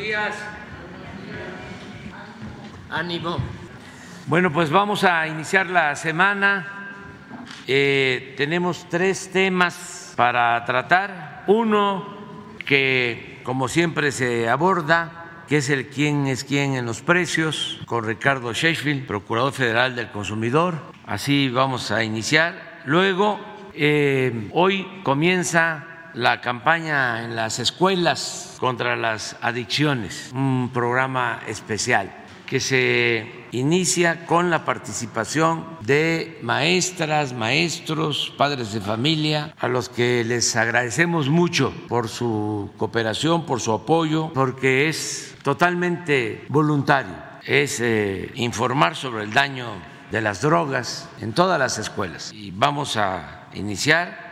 días. Ánimo. Bueno, pues vamos a iniciar la semana. Eh, tenemos tres temas para tratar. Uno que, como siempre, se aborda, que es el quién es quién en los precios, con Ricardo Sheffield, Procurador Federal del Consumidor. Así vamos a iniciar. Luego, eh, hoy comienza la campaña en las escuelas contra las adicciones, un programa especial que se inicia con la participación de maestras, maestros, padres de familia, a los que les agradecemos mucho por su cooperación, por su apoyo, porque es totalmente voluntario, es eh, informar sobre el daño de las drogas en todas las escuelas. Y vamos a iniciar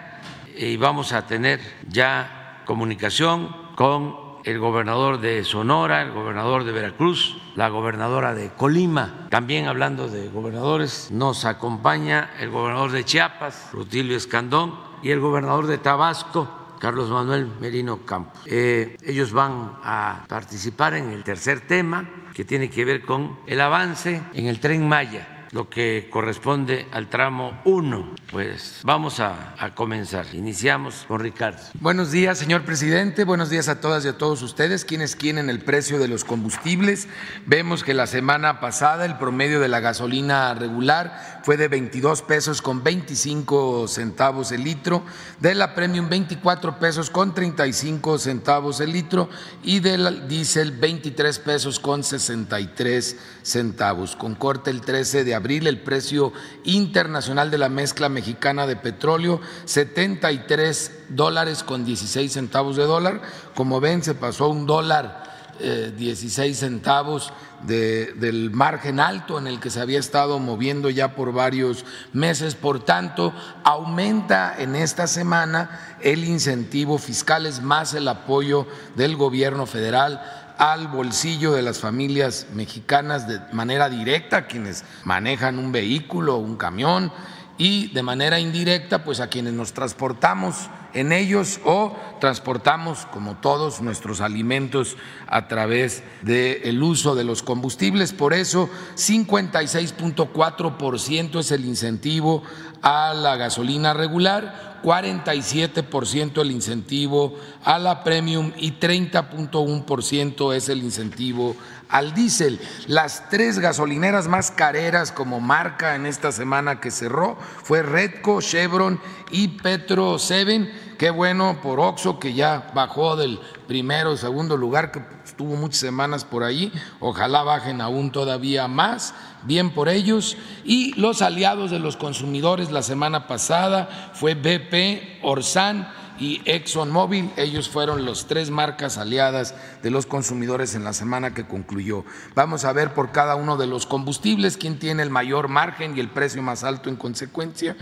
y vamos a tener ya comunicación con el gobernador de Sonora, el gobernador de Veracruz, la gobernadora de Colima. También hablando de gobernadores, nos acompaña el gobernador de Chiapas, Rutilio Escandón, y el gobernador de Tabasco, Carlos Manuel Merino Campos. Eh, ellos van a participar en el tercer tema, que tiene que ver con el avance en el tren Maya lo que corresponde al tramo 1. Pues vamos a, comenzar. Iniciamos con Ricardo. Buenos días, señor presidente. Buenos días a todas y a todos ustedes. Quienes quieren el precio de los combustibles. Vemos que la semana pasada el promedio de la gasolina regular fue de 22 pesos con 25 centavos el litro, de la premium 24 pesos con 35 centavos el litro y del diésel 23 pesos con 63 centavos. Con corte el 13 de abril el precio internacional de la mezcla mexicana de petróleo 73 dólares con 16 centavos de dólar. Como ven, se pasó un dólar 16 eh, centavos del margen alto en el que se había estado moviendo ya por varios meses. Por tanto, aumenta en esta semana el incentivo fiscal, es más el apoyo del gobierno federal al bolsillo de las familias mexicanas de manera directa, quienes manejan un vehículo, un camión, y de manera indirecta, pues a quienes nos transportamos en ellos o transportamos, como todos, nuestros alimentos a través del uso de los combustibles. Por eso, 56.4% es el incentivo a la gasolina regular, 47% el incentivo a la premium y 30.1% es el incentivo al diésel. Las tres gasolineras más careras como marca en esta semana que cerró fue Redco, Chevron y Petro 7. Qué bueno por Oxo que ya bajó del primero o segundo lugar que estuvo muchas semanas por ahí. Ojalá bajen aún todavía más. Bien por ellos. Y los aliados de los consumidores la semana pasada fue BP, Orsan y ExxonMobil. Ellos fueron las tres marcas aliadas de los consumidores en la semana que concluyó. Vamos a ver por cada uno de los combustibles quién tiene el mayor margen y el precio más alto en consecuencia.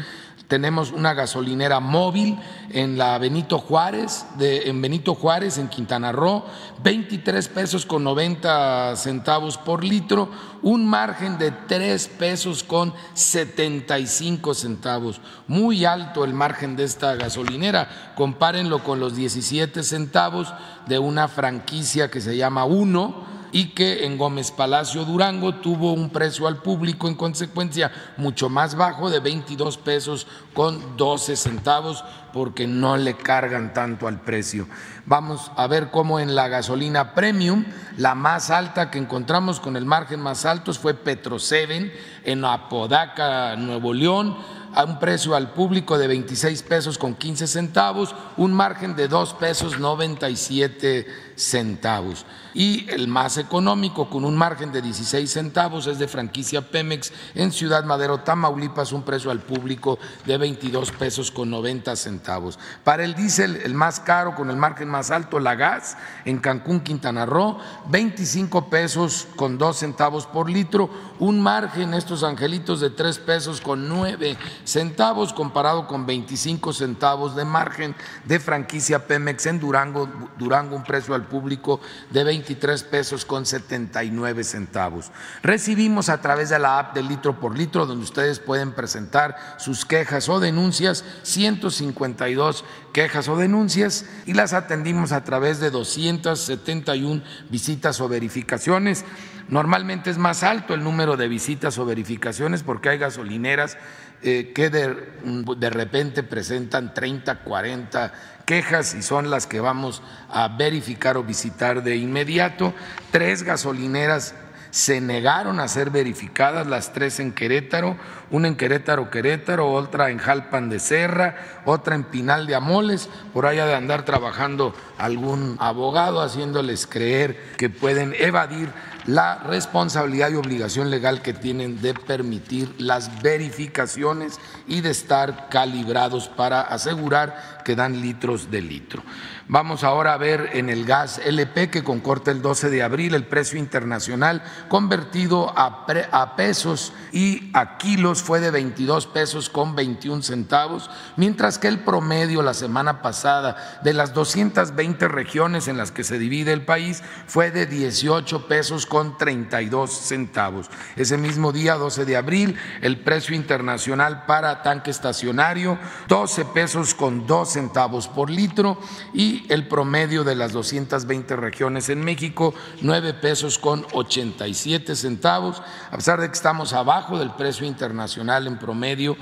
Tenemos una gasolinera móvil en la Benito Juárez, de, en Benito Juárez, en Quintana Roo, 23 pesos con 90 centavos por litro, un margen de 3 pesos con 75 centavos. Muy alto el margen de esta gasolinera. Compárenlo con los 17 centavos de una franquicia que se llama Uno y que en Gómez Palacio Durango tuvo un precio al público en consecuencia mucho más bajo de 22 pesos con 12 centavos porque no le cargan tanto al precio. Vamos a ver cómo en la gasolina premium, la más alta que encontramos con el margen más alto fue Petro 7 en Apodaca, Nuevo León a un precio al público de 26 pesos con 15 centavos, un margen de 2 pesos 97 centavos. Y el más económico, con un margen de 16 centavos, es de franquicia Pemex en Ciudad Madero, Tamaulipas, un precio al público de 22 pesos con 90 centavos. Para el diésel, el más caro, con el margen más alto, la gas, en Cancún, Quintana Roo, 25 pesos con 2 centavos por litro, un margen, estos angelitos, de 3 pesos con 9 centavos comparado con 25 centavos de margen de franquicia Pemex en Durango, Durango un precio al público de 23 pesos con 79 centavos. Recibimos a través de la app de litro por litro, donde ustedes pueden presentar sus quejas o denuncias, 152 quejas o denuncias y las atendimos a través de 271 visitas o verificaciones. Normalmente es más alto el número de visitas o verificaciones porque hay gasolineras eh, que de, repente presentan 30, 40 quejas y son las que vamos a verificar o visitar de inmediato. Tres gasolineras se negaron a ser verificadas, las tres en Querétaro, una en Querétaro, Querétaro, otra en Jalpan de Serra, otra en Pinal de Amoles, por allá de andar trabajando algún abogado haciéndoles creer que pueden evadir la responsabilidad y obligación legal que tienen de permitir las verificaciones y de estar calibrados para asegurar que dan litros de litro. Vamos ahora a ver en el gas LP que con corte el 12 de abril el precio internacional convertido a, a, pesos y a kilos fue de 22 pesos con 21 centavos, mientras que el promedio la semana pasada de las 220 regiones en las que se divide el país fue de 18 pesos con 32 centavos. Ese mismo día, 12 de abril, el precio internacional para tanque estacionario 12 pesos con 2 centavos por litro y el promedio de las 220 regiones en México, 9 pesos con 87 centavos. A pesar de que estamos abajo del precio internacional en promedio,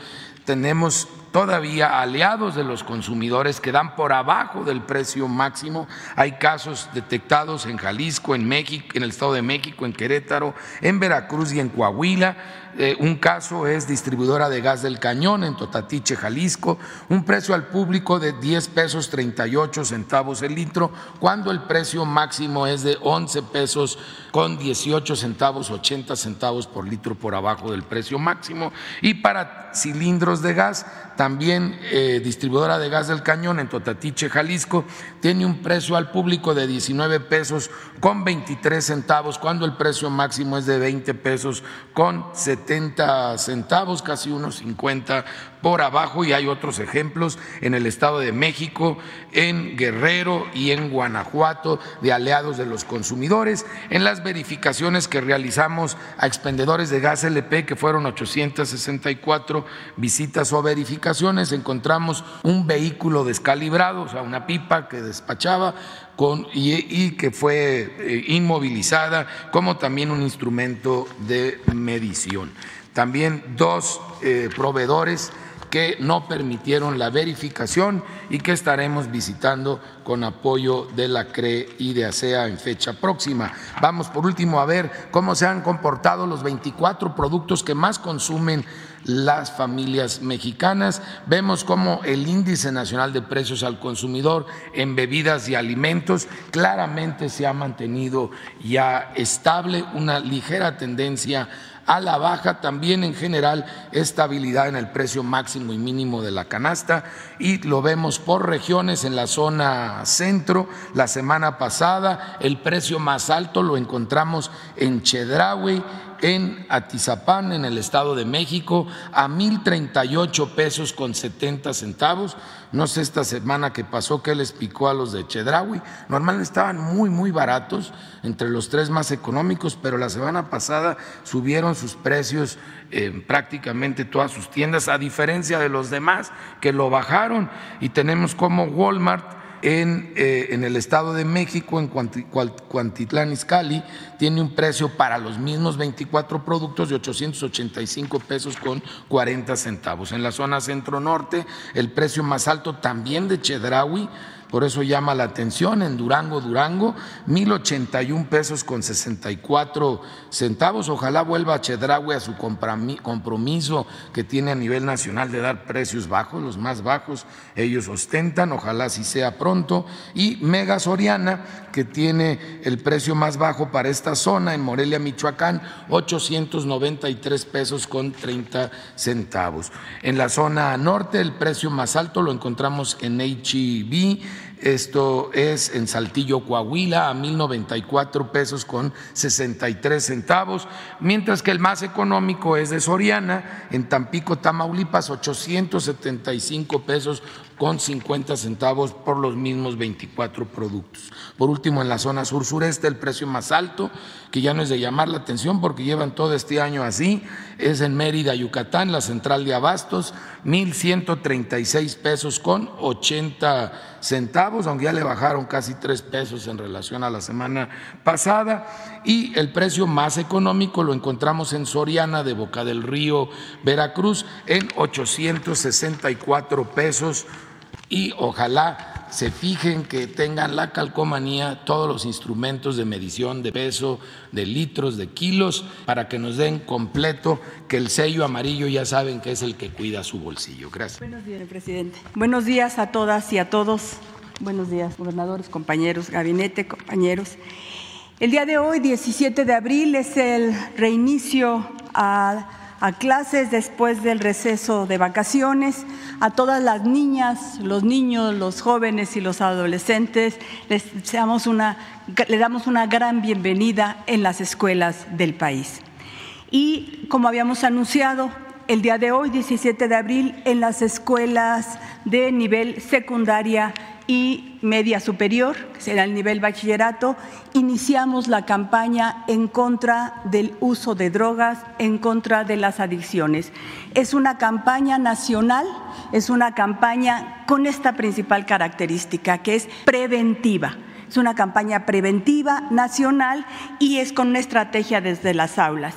tenemos todavía aliados de los consumidores que dan por abajo del precio máximo. Hay casos detectados en Jalisco, en México, en el Estado de México, en Querétaro, en Veracruz y en Coahuila. Eh, un caso es distribuidora de gas del cañón en Totatiche, Jalisco, un precio al público de 10 pesos 38 centavos el litro, cuando el precio máximo es de 11 pesos con 18 centavos, 80 centavos por litro por abajo del precio máximo. Y para cilindros de gas, también eh, distribuidora de gas del cañón en Totatiche, Jalisco, tiene un precio al público de 19 pesos con 23 centavos, cuando el precio máximo es de 20 pesos con 70 centavos, casi unos 50 por abajo, y hay otros ejemplos en el Estado de México, en Guerrero y en Guanajuato de aliados de los consumidores. En las verificaciones que realizamos a expendedores de gas LP, que fueron 864 visitas o verificaciones, encontramos un vehículo descalibrado, o sea, una pipa que despachaba con, y, que fue eh, inmovilizada, como también un instrumento de medición. También dos eh, proveedores que no permitieron la verificación y que estaremos visitando con apoyo de la CRE y de ASEA en fecha próxima. Vamos por último a ver cómo se han comportado los 24 productos que más consumen las familias mexicanas. Vemos cómo el índice nacional de precios al consumidor en bebidas y alimentos claramente se ha mantenido ya estable, una ligera tendencia a la baja, también en general estabilidad en el precio máximo y mínimo de la canasta y lo vemos por regiones en la zona centro. La semana pasada el precio más alto lo encontramos en Chedraui en Atizapán, en el Estado de México, a mil treinta y ocho pesos con setenta centavos. No sé esta semana que pasó que les picó a los de Chedraui. Normalmente estaban muy, muy baratos, entre los tres más económicos, pero la semana pasada subieron sus precios en prácticamente todas sus tiendas, a diferencia de los demás que lo bajaron. Y tenemos como Walmart en, eh, en, el Estado de México, en Cuantitlán Izcalli, tiene un precio para los mismos 24 productos de 885 pesos con 40 centavos. En la zona centro-norte, el precio más alto también de Chedraui por eso llama la atención en Durango, Durango, 1.081 pesos con 64 centavos. Ojalá vuelva Chedraui a su compromiso que tiene a nivel nacional de dar precios bajos, los más bajos ellos ostentan, ojalá así sea pronto. Y Mega Soriana, que tiene el precio más bajo para esta zona en Morelia, Michoacán, 893 pesos con 30 centavos. En la zona norte, el precio más alto lo encontramos en HEB esto es en Saltillo, Coahuila, a 1.094 pesos con 63 centavos, mientras que el más económico es de Soriana, en Tampico, Tamaulipas, 875 pesos con 50 centavos por los mismos 24 productos. Por último, en la zona sur-sureste, el precio más alto, que ya no es de llamar la atención porque llevan todo este año así, es en Mérida, Yucatán, la central de abastos, 1.136 pesos con 80 centavos, aunque ya le bajaron casi tres pesos en relación a la semana pasada. Y el precio más económico lo encontramos en Soriana de Boca del Río, Veracruz, en 864 pesos. Y ojalá se fijen que tengan la calcomanía todos los instrumentos de medición de peso, de litros, de kilos, para que nos den completo que el sello amarillo ya saben que es el que cuida su bolsillo. Gracias. Buenos días, presidente. Buenos días a todas y a todos. Buenos días, gobernadores, compañeros, gabinete, compañeros. El día de hoy, 17 de abril, es el reinicio a a clases después del receso de vacaciones, a todas las niñas, los niños, los jóvenes y los adolescentes, les, una, le damos una gran bienvenida en las escuelas del país. Y como habíamos anunciado, el día de hoy, 17 de abril, en las escuelas de nivel secundaria y media superior, que será el nivel bachillerato, iniciamos la campaña en contra del uso de drogas, en contra de las adicciones. Es una campaña nacional, es una campaña con esta principal característica, que es preventiva. Es una campaña preventiva nacional y es con una estrategia desde las aulas.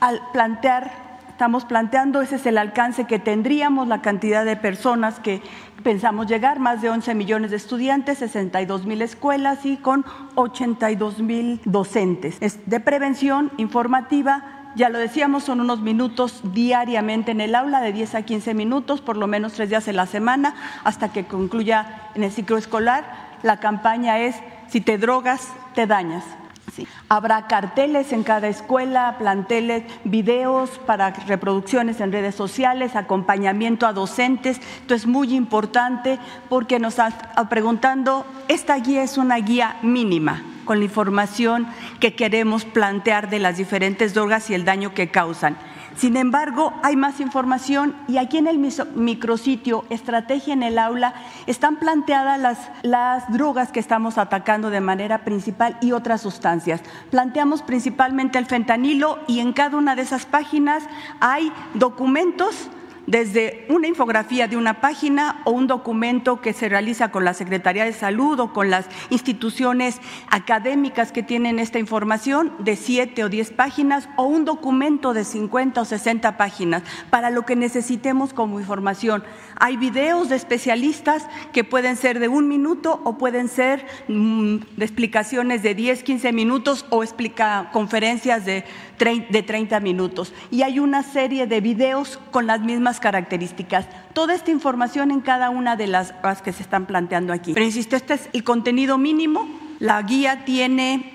Al plantear estamos planteando, ese es el alcance que tendríamos, la cantidad de personas que pensamos llegar, más de 11 millones de estudiantes, 62 mil escuelas y con 82 mil docentes. Es de prevención informativa, ya lo decíamos, son unos minutos diariamente en el aula, de 10 a 15 minutos, por lo menos tres días en la semana, hasta que concluya en el ciclo escolar. La campaña es, si te drogas, te dañas. Habrá carteles en cada escuela, planteles, videos para reproducciones en redes sociales, acompañamiento a docentes. Esto es muy importante porque nos están preguntando, esta guía es una guía mínima con la información que queremos plantear de las diferentes drogas y el daño que causan. Sin embargo, hay más información y aquí en el micrositio Estrategia en el Aula están planteadas las, las drogas que estamos atacando de manera principal y otras sustancias. Planteamos principalmente el fentanilo y en cada una de esas páginas hay documentos desde una infografía de una página o un documento que se realiza con la Secretaría de Salud o con las instituciones académicas que tienen esta información de siete o diez páginas o un documento de 50 o 60 páginas para lo que necesitemos como información. Hay videos de especialistas que pueden ser de un minuto o pueden ser mm, de explicaciones de 10, 15 minutos o explica conferencias de de 30 minutos. Y hay una serie de videos con las mismas características. Toda esta información en cada una de las que se están planteando aquí. Pero insisto, este es el contenido mínimo. La guía tiene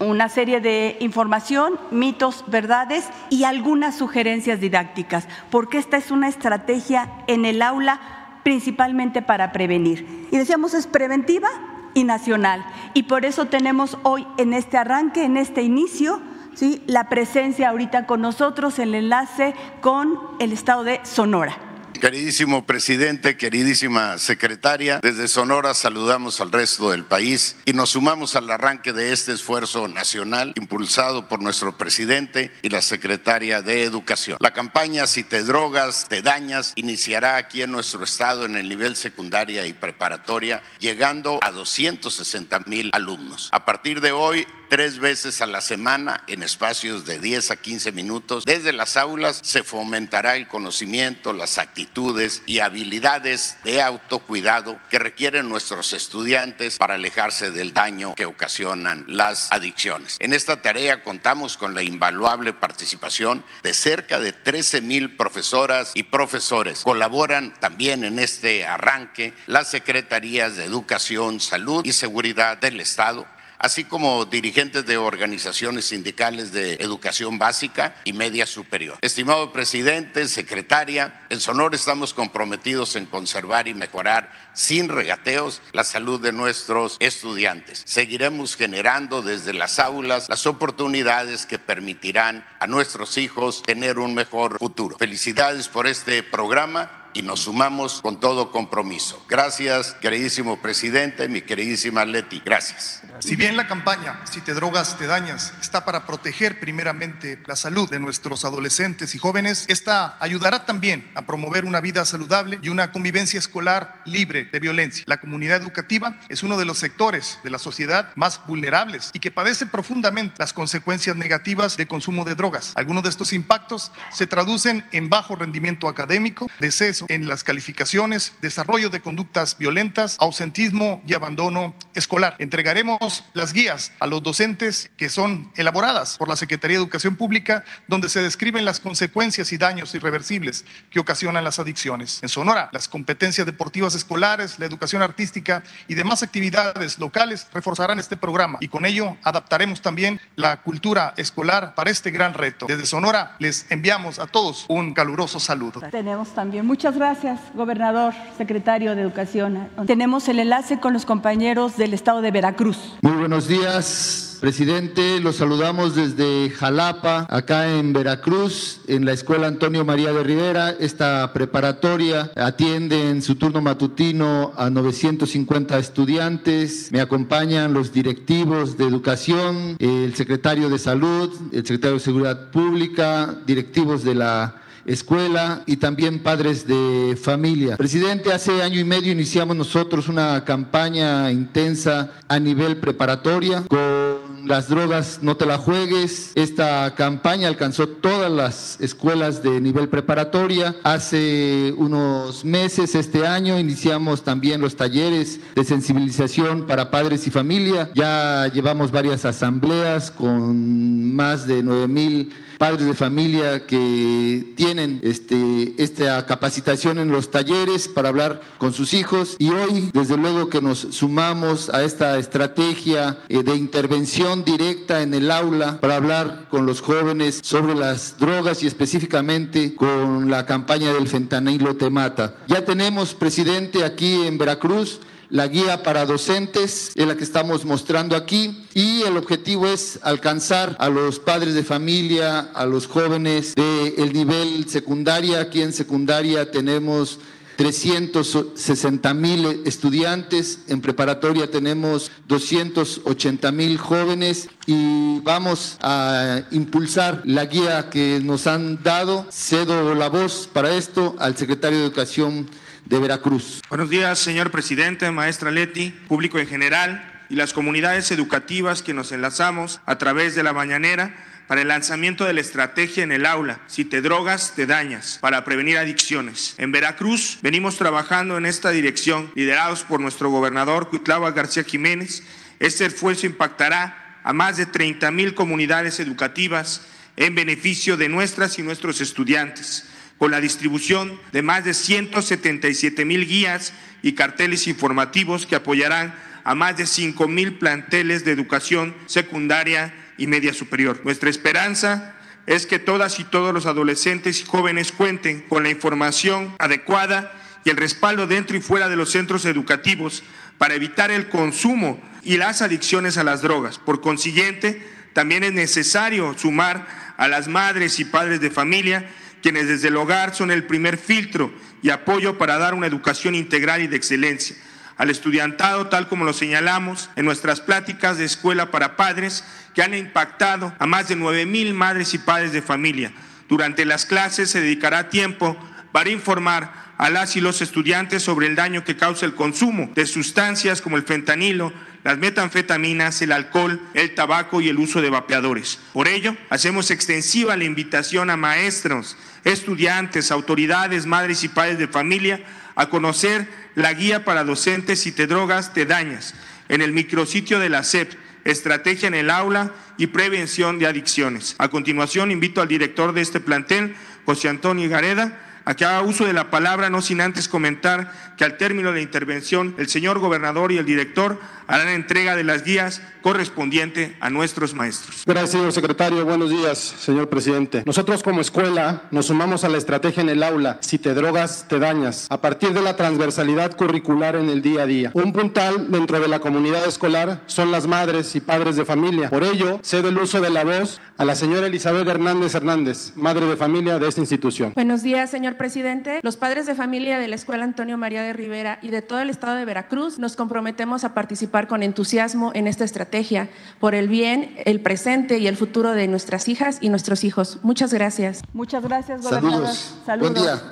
una serie de información, mitos, verdades y algunas sugerencias didácticas, porque esta es una estrategia en el aula principalmente para prevenir. Y decíamos, es preventiva y nacional. Y por eso tenemos hoy en este arranque, en este inicio, ¿sí? la presencia ahorita con nosotros, el enlace con el estado de Sonora. Queridísimo presidente, queridísima secretaria, desde Sonora saludamos al resto del país y nos sumamos al arranque de este esfuerzo nacional impulsado por nuestro presidente y la secretaria de Educación. La campaña Si te drogas, te dañas iniciará aquí en nuestro estado en el nivel secundaria y preparatoria, llegando a 260 mil alumnos. A partir de hoy, tres veces a la semana en espacios de 10 a 15 minutos. Desde las aulas se fomentará el conocimiento, las actitudes y habilidades de autocuidado que requieren nuestros estudiantes para alejarse del daño que ocasionan las adicciones. En esta tarea contamos con la invaluable participación de cerca de 13 mil profesoras y profesores. Colaboran también en este arranque las secretarías de Educación, Salud y Seguridad del Estado así como dirigentes de organizaciones sindicales de educación básica y media superior. Estimado presidente, secretaria, en Sonora estamos comprometidos en conservar y mejorar sin regateos la salud de nuestros estudiantes. Seguiremos generando desde las aulas las oportunidades que permitirán a nuestros hijos tener un mejor futuro. Felicidades por este programa y nos sumamos con todo compromiso. Gracias, queridísimo presidente, mi queridísima Leti. Gracias. Si bien la campaña Si te drogas, te dañas está para proteger primeramente la salud de nuestros adolescentes y jóvenes, esta ayudará también a promover una vida saludable y una convivencia escolar libre de violencia. La comunidad educativa es uno de los sectores de la sociedad más vulnerables y que padece profundamente las consecuencias negativas de consumo de drogas. Algunos de estos impactos se traducen en bajo rendimiento académico, deceso en las calificaciones, desarrollo de conductas violentas, ausentismo y abandono escolar. Entregaremos las guías a los docentes que son elaboradas por la Secretaría de Educación Pública, donde se describen las consecuencias y daños irreversibles que ocasionan las adicciones. En Sonora, las competencias deportivas escolares, la educación artística y demás actividades locales reforzarán este programa y con ello adaptaremos también la cultura escolar para este gran reto. Desde Sonora les enviamos a todos un caluroso saludo. Tenemos también, muchas gracias, gobernador, secretario de Educación. Tenemos el enlace con los compañeros del estado de Veracruz. Muy buenos días, presidente. Los saludamos desde Jalapa, acá en Veracruz, en la Escuela Antonio María de Rivera. Esta preparatoria atiende en su turno matutino a 950 estudiantes. Me acompañan los directivos de educación, el secretario de salud, el secretario de seguridad pública, directivos de la escuela y también padres de familia. Presidente, hace año y medio iniciamos nosotros una campaña intensa a nivel preparatoria con las drogas no te la juegues. Esta campaña alcanzó todas las escuelas de nivel preparatoria. Hace unos meses, este año, iniciamos también los talleres de sensibilización para padres y familia. Ya llevamos varias asambleas con más de 9 mil padres de familia que tienen este, esta capacitación en los talleres para hablar con sus hijos y hoy desde luego que nos sumamos a esta estrategia eh, de intervención directa en el aula para hablar con los jóvenes sobre las drogas y específicamente con la campaña del fentanilo te mata. Ya tenemos presidente aquí en Veracruz la guía para docentes, es la que estamos mostrando aquí, y el objetivo es alcanzar a los padres de familia, a los jóvenes del nivel secundaria. Aquí en secundaria tenemos 360 mil estudiantes, en preparatoria tenemos 280 mil jóvenes y vamos a impulsar la guía que nos han dado. Cedo la voz para esto al secretario de Educación de Veracruz. Buenos días, señor presidente, maestra Leti, público en general y las comunidades educativas que nos enlazamos a través de la mañanera para el lanzamiento de la estrategia en el aula, si te drogas, te dañas, para prevenir adicciones. En Veracruz venimos trabajando en esta dirección, liderados por nuestro gobernador Cuitlava García Jiménez. Este esfuerzo impactará a más de 30 mil comunidades educativas en beneficio de nuestras y nuestros estudiantes con la distribución de más de 177 mil guías y carteles informativos que apoyarán a más de 5 mil planteles de educación secundaria y media superior. Nuestra esperanza es que todas y todos los adolescentes y jóvenes cuenten con la información adecuada y el respaldo dentro y fuera de los centros educativos para evitar el consumo y las adicciones a las drogas. Por consiguiente, también es necesario sumar a las madres y padres de familia quienes desde el hogar son el primer filtro y apoyo para dar una educación integral y de excelencia. Al estudiantado, tal como lo señalamos en nuestras pláticas de escuela para padres, que han impactado a más de 9 mil madres y padres de familia. Durante las clases se dedicará tiempo para informar a las y los estudiantes sobre el daño que causa el consumo de sustancias como el fentanilo, las metanfetaminas, el alcohol, el tabaco y el uso de vapeadores. Por ello, hacemos extensiva la invitación a maestros, estudiantes, autoridades, madres y padres de familia a conocer la guía para docentes si te drogas, te dañas, en el micrositio de la SEP, Estrategia en el aula y prevención de adicciones. A continuación, invito al director de este plantel, José Antonio Gareda, a que haga uso de la palabra, no sin antes comentar que al término de la intervención el señor gobernador y el director harán entrega de las guías correspondiente a nuestros maestros. Gracias, señor secretario. Buenos días, señor presidente. Nosotros como escuela nos sumamos a la estrategia en el aula. Si te drogas, te dañas. A partir de la transversalidad curricular en el día a día. Un puntal dentro de la comunidad escolar son las madres y padres de familia. Por ello, cedo el uso de la voz a la señora Elizabeth Hernández Hernández, madre de familia de esta institución. Buenos días, señor Señor presidente, los padres de familia de la Escuela Antonio María de Rivera y de todo el estado de Veracruz nos comprometemos a participar con entusiasmo en esta estrategia por el bien, el presente y el futuro de nuestras hijas y nuestros hijos. Muchas gracias. Muchas gracias, gobernador. Saludos. Buen día.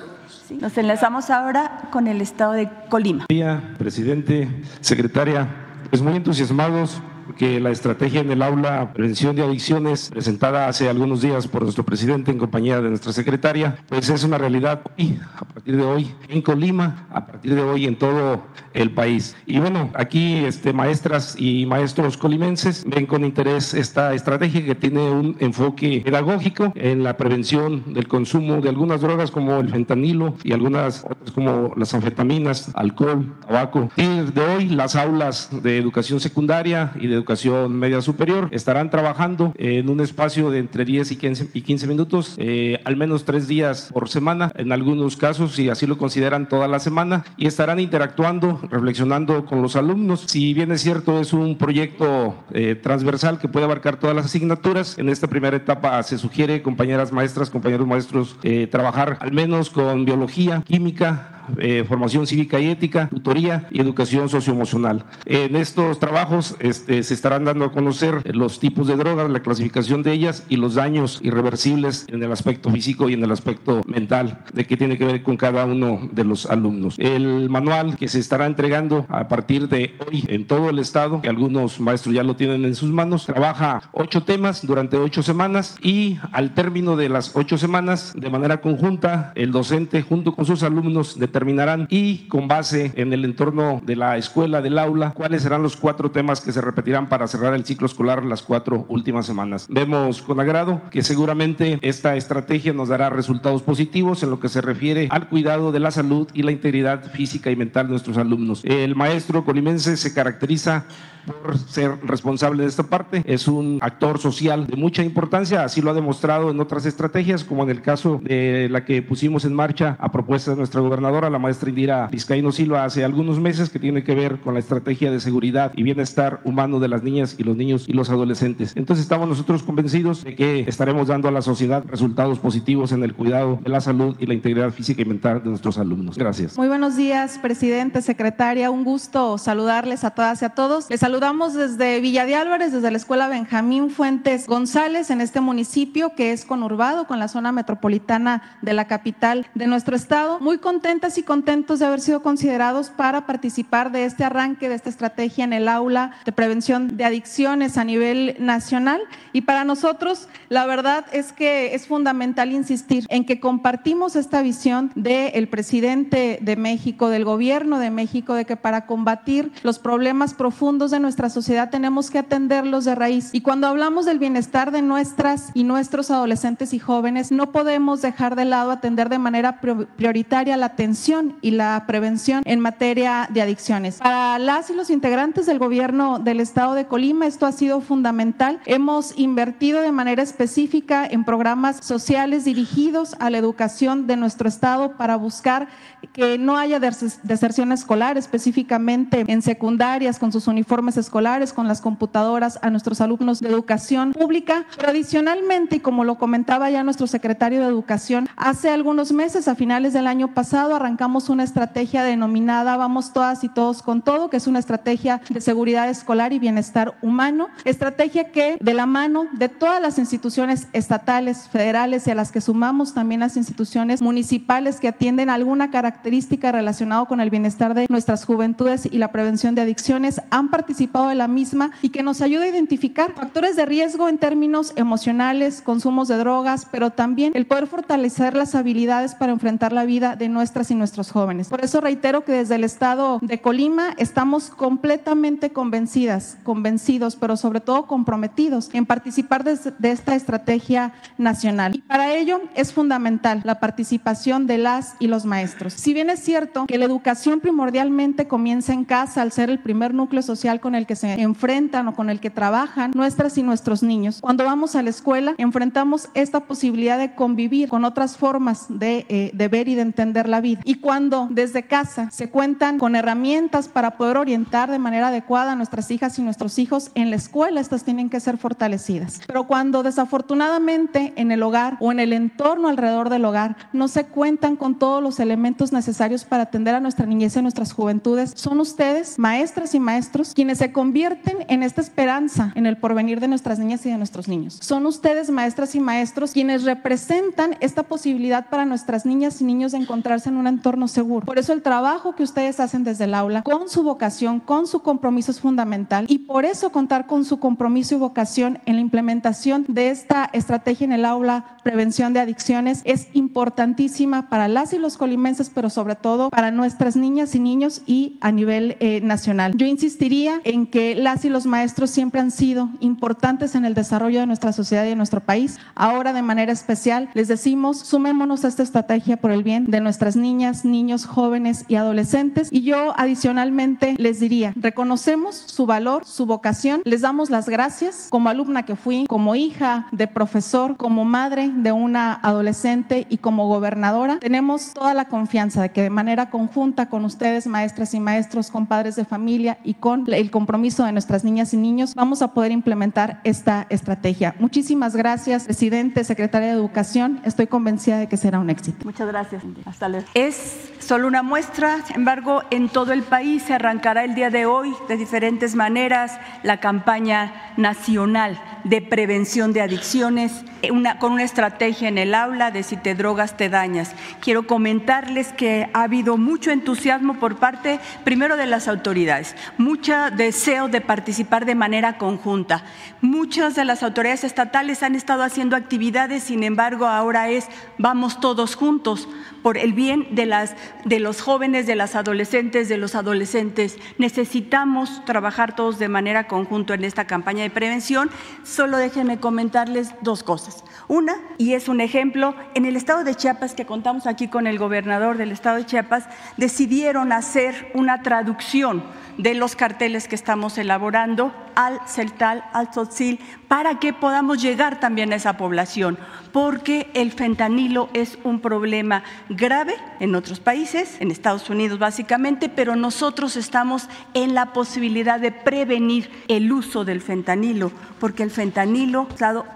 Sí, nos enlazamos ahora con el estado de Colima. Buen día, presidente, secretaria. Pues muy entusiasmados que la estrategia en el aula prevención de adicciones presentada hace algunos días por nuestro presidente en compañía de nuestra secretaria, pues es una realidad hoy, a partir de hoy en Colima, a partir de hoy en todo el país. Y bueno, aquí este, maestras y maestros colimenses ven con interés esta estrategia que tiene un enfoque pedagógico en la prevención del consumo de algunas drogas como el fentanilo y algunas otras como las anfetaminas, alcohol, tabaco. Y de hoy las aulas de educación secundaria y de educación media superior estarán trabajando en un espacio de entre 10 y 15, y 15 minutos, eh, al menos tres días por semana, en algunos casos, si así lo consideran, toda la semana, y estarán interactuando, reflexionando con los alumnos. Si bien es cierto, es un proyecto eh, transversal que puede abarcar todas las asignaturas, en esta primera etapa se sugiere, compañeras maestras, compañeros maestros, eh, trabajar al menos con biología, química, eh, formación cívica y ética, tutoría y educación socioemocional. En estos trabajos este, se estarán dando a conocer los tipos de drogas, la clasificación de ellas y los daños irreversibles en el aspecto físico y en el aspecto mental de qué tiene que ver con cada uno de los alumnos. El manual que se estará entregando a partir de hoy en todo el estado, que algunos maestros ya lo tienen en sus manos, trabaja ocho temas durante ocho semanas y al término de las ocho semanas, de manera conjunta, el docente junto con sus alumnos de terminarán y con base en el entorno de la escuela, del aula, cuáles serán los cuatro temas que se repetirán para cerrar el ciclo escolar las cuatro últimas semanas. Vemos con agrado que seguramente esta estrategia nos dará resultados positivos en lo que se refiere al cuidado de la salud y la integridad física y mental de nuestros alumnos. El maestro colimense se caracteriza por ser responsable de esta parte. Es un actor social de mucha importancia, así lo ha demostrado en otras estrategias, como en el caso de la que pusimos en marcha a propuesta de nuestra gobernadora, la maestra Indira Vizcaíno Silva, hace algunos meses, que tiene que ver con la estrategia de seguridad y bienestar humano de las niñas y los niños y los adolescentes. Entonces estamos nosotros convencidos de que estaremos dando a la sociedad resultados positivos en el cuidado de la salud y la integridad física y mental de nuestros alumnos. Gracias. Muy buenos días, presidente, secretaria. Un gusto saludarles a todas y a todos. Les saludamos desde Villa de Álvarez, desde la Escuela Benjamín Fuentes González, en este municipio que es conurbado con la zona metropolitana de la capital de nuestro estado. Muy contentas y contentos de haber sido considerados para participar de este arranque, de esta estrategia en el aula de prevención de adicciones a nivel nacional. Y para nosotros, la verdad es que es fundamental insistir en que compartimos esta visión del presidente de México, del gobierno de México, de que para combatir los problemas profundos de nuestra sociedad tenemos que atenderlos de raíz. Y cuando hablamos del bienestar de nuestras y nuestros adolescentes y jóvenes, no podemos dejar de lado atender de manera prioritaria la atención y la prevención en materia de adicciones. Para las y los integrantes del gobierno del estado de Colima, esto ha sido fundamental. Hemos invertido de manera específica en programas sociales dirigidos a la educación de nuestro estado para buscar que no haya deserción escolar, específicamente en secundarias con sus uniformes escolares, con las computadoras a nuestros alumnos de educación pública. Tradicionalmente, y como lo comentaba ya nuestro secretario de Educación, hace algunos meses, a finales del año pasado, arrancamos una estrategia denominada Vamos todas y todos con todo, que es una estrategia de seguridad escolar y bienestar humano, estrategia que de la mano de todas las instituciones estatales, federales y a las que sumamos también las instituciones municipales que atienden alguna característica relacionada con el bienestar de nuestras juventudes y la prevención de adicciones, han participado de la misma y que nos ayuda a identificar factores de riesgo en términos emocionales, consumos de drogas, pero también el poder fortalecer las habilidades para enfrentar la vida de nuestras nuestros jóvenes. Por eso reitero que desde el estado de Colima estamos completamente convencidas, convencidos, pero sobre todo comprometidos en participar de, esta estrategia nacional. Y para ello es fundamental la participación de las y los maestros. Si bien es cierto que la educación primordialmente comienza en casa al ser el primer núcleo social con el que se enfrentan o con el que trabajan nuestras y nuestros niños, cuando vamos a la escuela enfrentamos esta posibilidad de convivir con otras formas de, eh, de ver y de entender la vida. Y cuando desde casa se cuentan con herramientas para poder orientar de manera adecuada a nuestras hijas y nuestros hijos en la escuela, estas tienen que ser fortalecidas. Pero cuando desafortunadamente en el hogar o en el entorno alrededor del hogar no se cuentan con todos los elementos necesarios para atender a nuestra niñez y a nuestras juventudes, son ustedes, maestras y maestros, quienes se convierten en esta esperanza en el porvenir de nuestras niñas y de nuestros niños. Son ustedes, maestras y maestros, quienes representan esta posibilidad para nuestras niñas y niños de encontrarse en un entorno seguro. Por eso el trabajo que ustedes hacen desde el aula, con su vocación, con su compromiso es fundamental y por eso contar con su compromiso y vocación en la implementación de esta estrategia en el aula prevención de adicciones es importantísima para las y los colimenses, pero sobre todo para nuestras niñas y niños y a nivel eh, nacional. Yo insistiría en que las y los maestros siempre han sido importantes en el desarrollo de nuestra sociedad y de nuestro país. Ahora de manera especial les decimos, sumémonos a esta estrategia por el bien de nuestras niñas, niños, jóvenes y adolescentes. Y yo adicionalmente les diría, reconocemos su valor, su vocación, les damos las gracias como alumna que fui, como hija de profesor, como madre de una adolescente y como gobernadora. Tenemos toda la confianza de que de manera conjunta con ustedes, maestras y maestros, con padres de familia y con el compromiso de nuestras niñas y niños, vamos a poder implementar esta estrategia. Muchísimas gracias, presidente, secretaria de Educación. Estoy convencida de que será un éxito. Muchas gracias. Hasta luego. Es solo una muestra, sin embargo, en todo el país se arrancará el día de hoy de diferentes maneras la campaña nacional de prevención de adicciones una, con una estrategia en el aula de si te drogas te dañas. Quiero comentarles que ha habido mucho entusiasmo por parte, primero, de las autoridades, mucho deseo de participar de manera conjunta. Muchas de las autoridades estatales han estado haciendo actividades, sin embargo, ahora es vamos todos juntos por el bien de los jóvenes, de las adolescentes, de los adolescentes. Necesitamos trabajar todos de manera conjunta en esta campaña de prevención. Solo déjenme comentarles dos cosas. Una, y es un ejemplo, en el estado de Chiapas, que contamos aquí con el gobernador del estado de Chiapas, decidieron hacer una traducción de los carteles que estamos elaborando al CELTAL, al TOTSIL, para que podamos llegar también a esa población, porque el fentanilo es un problema grave en otros países, en Estados Unidos básicamente, pero nosotros estamos en la posibilidad de prevenir el uso del fentanilo, porque el fentanilo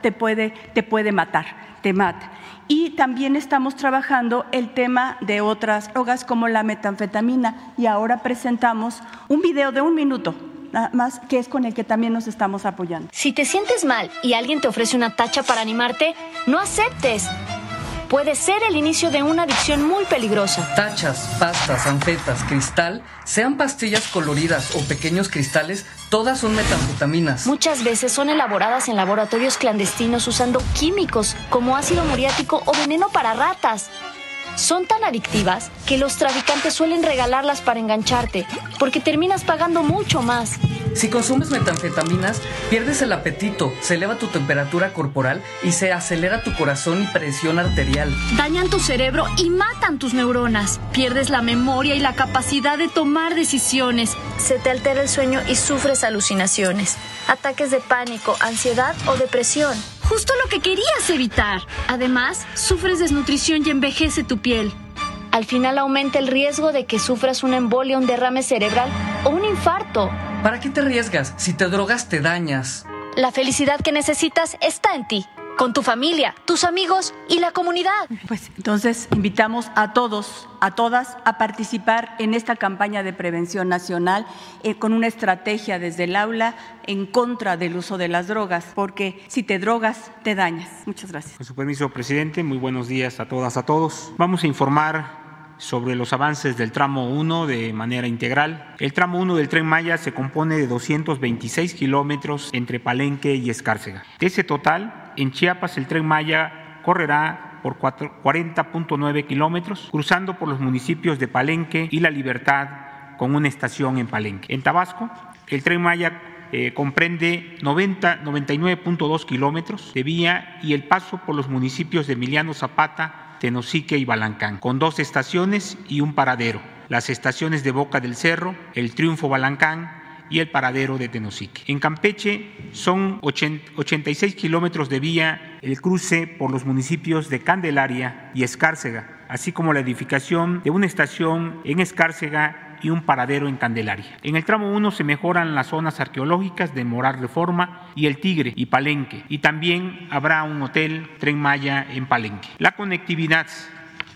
te puede, te puede matar, te mata. Y también estamos trabajando el tema de otras drogas como la metanfetamina y ahora presentamos un video de un minuto nada más que es con el que también nos estamos apoyando. Si te sientes mal y alguien te ofrece una tacha para animarte, no aceptes puede ser el inicio de una adicción muy peligrosa. Tachas, pastas, anfetas, cristal, sean pastillas coloridas o pequeños cristales, todas son metanfetaminas. Muchas veces son elaboradas en laboratorios clandestinos usando químicos como ácido muriático o veneno para ratas. Son tan adictivas que los traficantes suelen regalarlas para engancharte, porque terminas pagando mucho más. Si consumes metanfetaminas, pierdes el apetito, se eleva tu temperatura corporal y se acelera tu corazón y presión arterial. Dañan tu cerebro y matan tus neuronas. Pierdes la memoria y la capacidad de tomar decisiones. Se te altera el sueño y sufres alucinaciones, ataques de pánico, ansiedad o depresión justo lo que querías evitar. Además, sufres desnutrición y envejece tu piel. Al final aumenta el riesgo de que sufras una embolia, un derrame cerebral o un infarto. ¿Para qué te arriesgas? Si te drogas te dañas. La felicidad que necesitas está en ti con tu familia, tus amigos y la comunidad. Pues entonces invitamos a todos, a todas, a participar en esta campaña de prevención nacional eh, con una estrategia desde el aula en contra del uso de las drogas, porque si te drogas, te dañas. Muchas gracias. Con su permiso, presidente, muy buenos días a todas, a todos. Vamos a informar sobre los avances del tramo 1 de manera integral. El tramo 1 del tren Maya se compone de 226 kilómetros entre Palenque y Escárcega. De ese total, en Chiapas el tren Maya correrá por 40.9 kilómetros, cruzando por los municipios de Palenque y La Libertad con una estación en Palenque. En Tabasco, el tren Maya eh, comprende 90, 99.2 kilómetros de vía y el paso por los municipios de Emiliano Zapata, Tenosique y Balancán, con dos estaciones y un paradero, las estaciones de Boca del Cerro, el Triunfo Balancán y el paradero de Tenosique. En Campeche son 86 kilómetros de vía el cruce por los municipios de Candelaria y Escárcega, así como la edificación de una estación en Escárcega y un paradero en Candelaria. En el tramo 1 se mejoran las zonas arqueológicas de Morar Reforma y El Tigre y Palenque, y también habrá un hotel Tren Maya en Palenque. La conectividad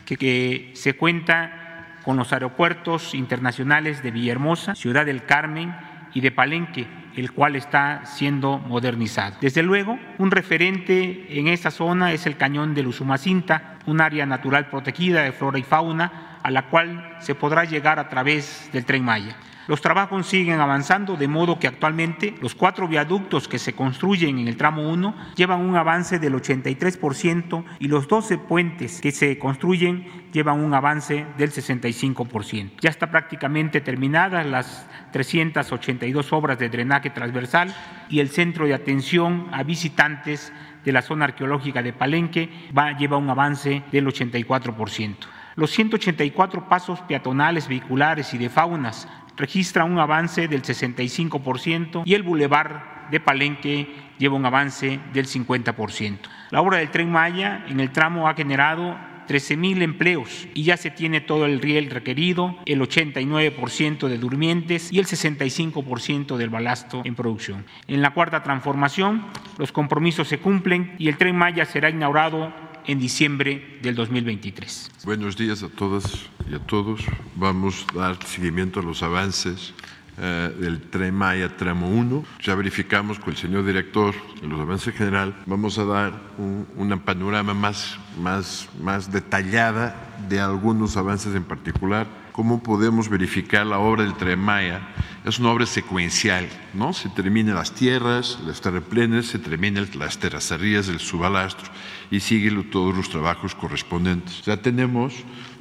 que, que se cuenta con los aeropuertos internacionales de Villahermosa, Ciudad del Carmen y de Palenque, el cual está siendo modernizado. Desde luego, un referente en esta zona es el cañón de Usumacinta, un área natural protegida de flora y fauna a la cual se podrá llegar a través del tren Maya. Los trabajos siguen avanzando, de modo que actualmente los cuatro viaductos que se construyen en el tramo 1 llevan un avance del 83% y los 12 puentes que se construyen llevan un avance del 65%. Ya está prácticamente terminadas las 382 obras de drenaje transversal y el centro de atención a visitantes de la zona arqueológica de Palenque va, lleva un avance del 84%. Los 184 pasos peatonales, vehiculares y de faunas registra un avance del 65% y el bulevar de Palenque lleva un avance del 50%. La obra del tren Maya en el tramo ha generado 13 mil empleos y ya se tiene todo el riel requerido, el 89% de durmientes y el 65% del balasto en producción. En la cuarta transformación, los compromisos se cumplen y el tren Maya será inaugurado en diciembre del 2023. Buenos días a todas y a todos. Vamos a dar seguimiento a los avances eh, del Tren Maya Tramo 1. Ya verificamos con el señor director los avances general. Vamos a dar un, una panorama más, más, más detallada de algunos avances en particular. Cómo podemos verificar la obra del Tren Maya. Es una obra secuencial, ¿no? Se terminan las tierras, las terraplenes, se terminan las terracerías, el subalastro y sigue todos los trabajos correspondientes. Ya tenemos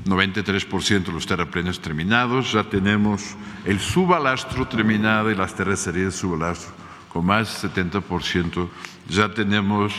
93% de los terraplenes terminados, ya tenemos el subalastro terminado y las terracerías subalastro con más de 70%, ya tenemos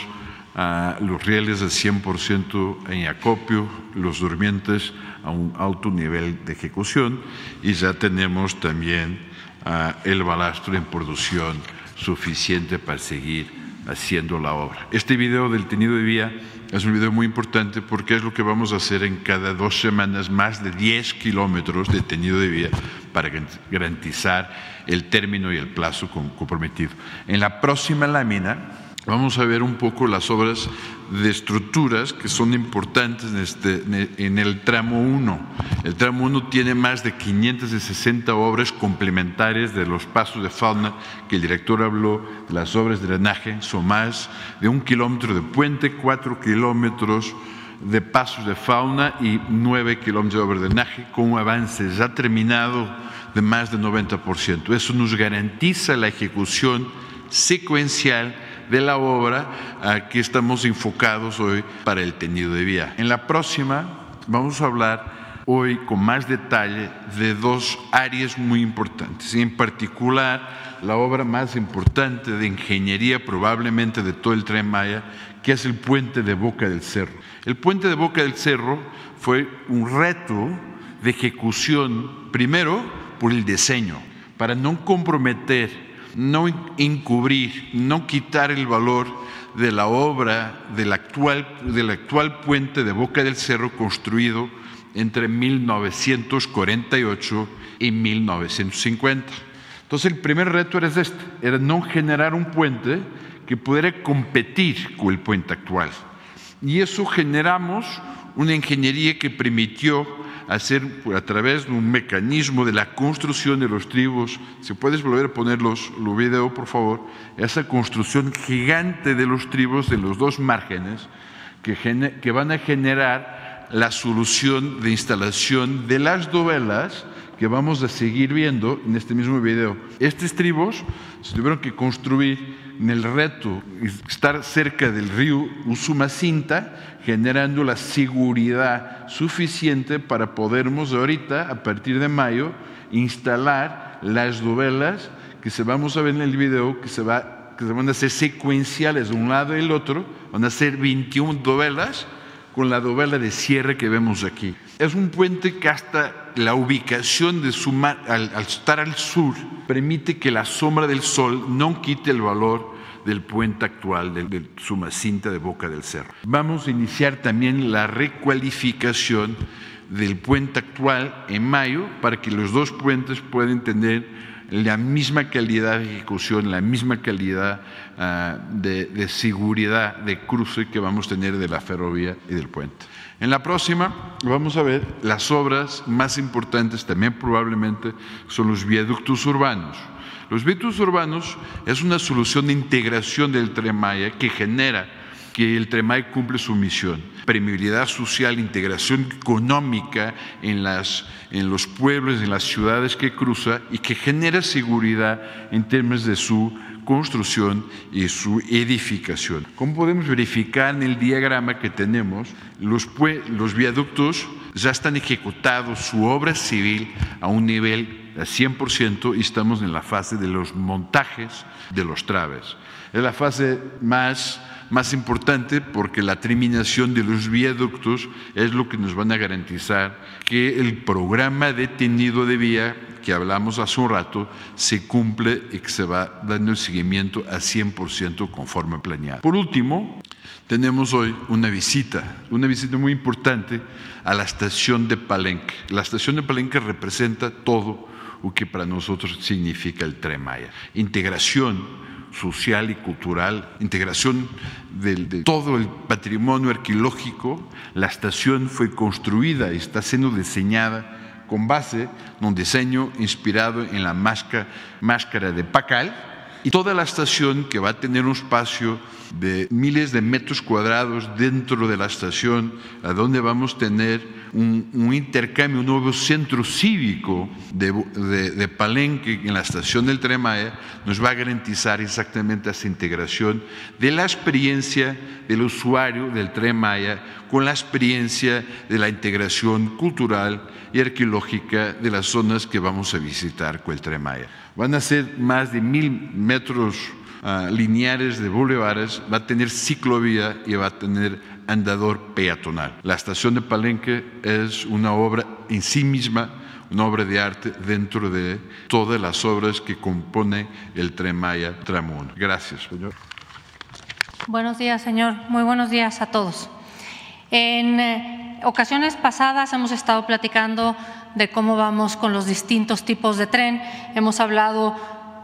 uh, los rieles al 100% en acopio, los durmientes a un alto nivel de ejecución y ya tenemos también uh, el balastro en producción suficiente para seguir haciendo la obra. Este video del tenido de vía es un video muy importante porque es lo que vamos a hacer en cada dos semanas, más de 10 kilómetros de tenido de vía para garantizar el término y el plazo comprometido. En la próxima lámina vamos a ver un poco las obras de estructuras que son importantes en, este, el tramo 1. El tramo 1 tiene más de 560 obras complementarias de los pasos de fauna que el director habló, las obras de drenaje, son más de un kilómetro de puente, cuatro kilómetros de pasos de fauna y nueve kilómetros de obra de drenaje con un avance ya terminado de más del 90%. Eso nos garantiza la ejecución secuencial de la obra que estamos enfocados hoy para el tenido de vía. En la próxima vamos a hablar hoy con más detalle de dos áreas muy importantes, en particular la obra más importante de ingeniería probablemente de todo el tren Maya, que es el puente de Boca del Cerro. El puente de Boca del Cerro fue un reto de ejecución, primero por el diseño, para no comprometer no encubrir, no quitar el valor de la obra del actual, del actual puente de Boca del Cerro construido entre 1948 y 1950. Entonces el primer reto era este, era no generar un puente que pudiera competir con el puente actual. Y eso generamos una ingeniería que permitió hacer a través de un mecanismo de la construcción de los tribus, si puedes volver a poner los, los video por favor, esa construcción gigante de los tribus de los dos márgenes que, que van a generar la solución de instalación de las dovelas que vamos a seguir viendo en este mismo video. Estos tribus se tuvieron que construir en el reto estar cerca del río Usumacinta, generando la seguridad suficiente para podermos ahorita, a partir de mayo, instalar las dovelas que se vamos a ver en el video, que se, va, que se van a hacer secuenciales de un lado y el otro, van a ser 21 dovelas con la dovela de cierre que vemos aquí. Es un puente que hasta la ubicación de su al, al estar al sur permite que la sombra del sol no quite el valor del puente actual de, de Sumacinta de Boca del Cerro. Vamos a iniciar también la recualificación del puente actual en mayo para que los dos puentes puedan tener la misma calidad de ejecución, la misma calidad uh, de, de, seguridad de cruce que vamos a tener de la ferrovía y del puente. En la próxima vamos a ver las obras más importantes, también probablemente son los viaductos urbanos. Los viaductos urbanos es una solución de integración del tren Maya que genera que el TREMAI cumple su misión, permeabilidad social, integración económica en, las, en los pueblos, en las ciudades que cruza y que genera seguridad en términos de su construcción y su edificación. Como podemos verificar en el diagrama que tenemos, los, los viaductos ya están ejecutados, su obra civil a un nivel al 100% y estamos en la fase de los montajes de los traves. Es la fase más más importante porque la terminación de los viaductos es lo que nos van a garantizar que el programa detenido de vía que hablamos hace un rato se cumple y que se va dando el seguimiento a 100% conforme planeado. Por último, tenemos hoy una visita, una visita muy importante a la estación de Palenque. La estación de Palenque representa todo lo que para nosotros significa el Tren Maya. Integración, social y cultural, integración de, de, todo el patrimonio arqueológico. La estación fue construida y está siendo diseñada con base en un diseño inspirado en la máscara, de Pacal y toda la estación que va a tener un espacio de miles de metros cuadrados dentro de la estación, a donde vamos a tener un, intercambio, un nuevo centro cívico de, Palenque en la estación del Tren Maya, nos va a garantizar exactamente esa integración de la experiencia del usuario del Tren Maya con la experiencia de la integración cultural y arqueológica de las zonas que vamos a visitar con el Tren Maya. Van a ser más de mil metros uh, lineares de bulevares, va a tener ciclovía y va a tener andador peatonal. La estación de Palenque es una obra en sí misma, una obra de arte dentro de todas las obras que compone el Tren Maya Tramo 1. Gracias, señor. Buenos días, señor. Muy buenos días a todos. En eh, ocasiones pasadas hemos estado platicando de cómo vamos con los distintos tipos de tren. Hemos hablado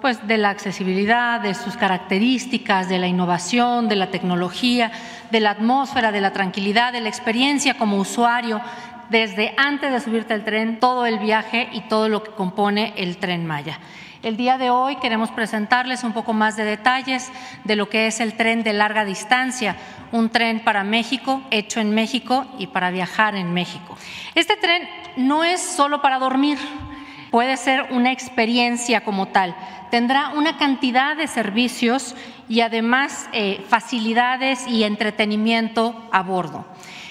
pues de la accesibilidad, de sus características, de la innovación, de la tecnología, de la atmósfera, de la tranquilidad, de la experiencia como usuario, desde antes de subirte al tren, todo el viaje y todo lo que compone el tren Maya. El día de hoy queremos presentarles un poco más de detalles de lo que es el tren de larga distancia, un tren para México, hecho en México y para viajar en México. Este tren no es solo para dormir, puede ser una experiencia como tal. Tendrá una cantidad de servicios y además eh, facilidades y entretenimiento a bordo.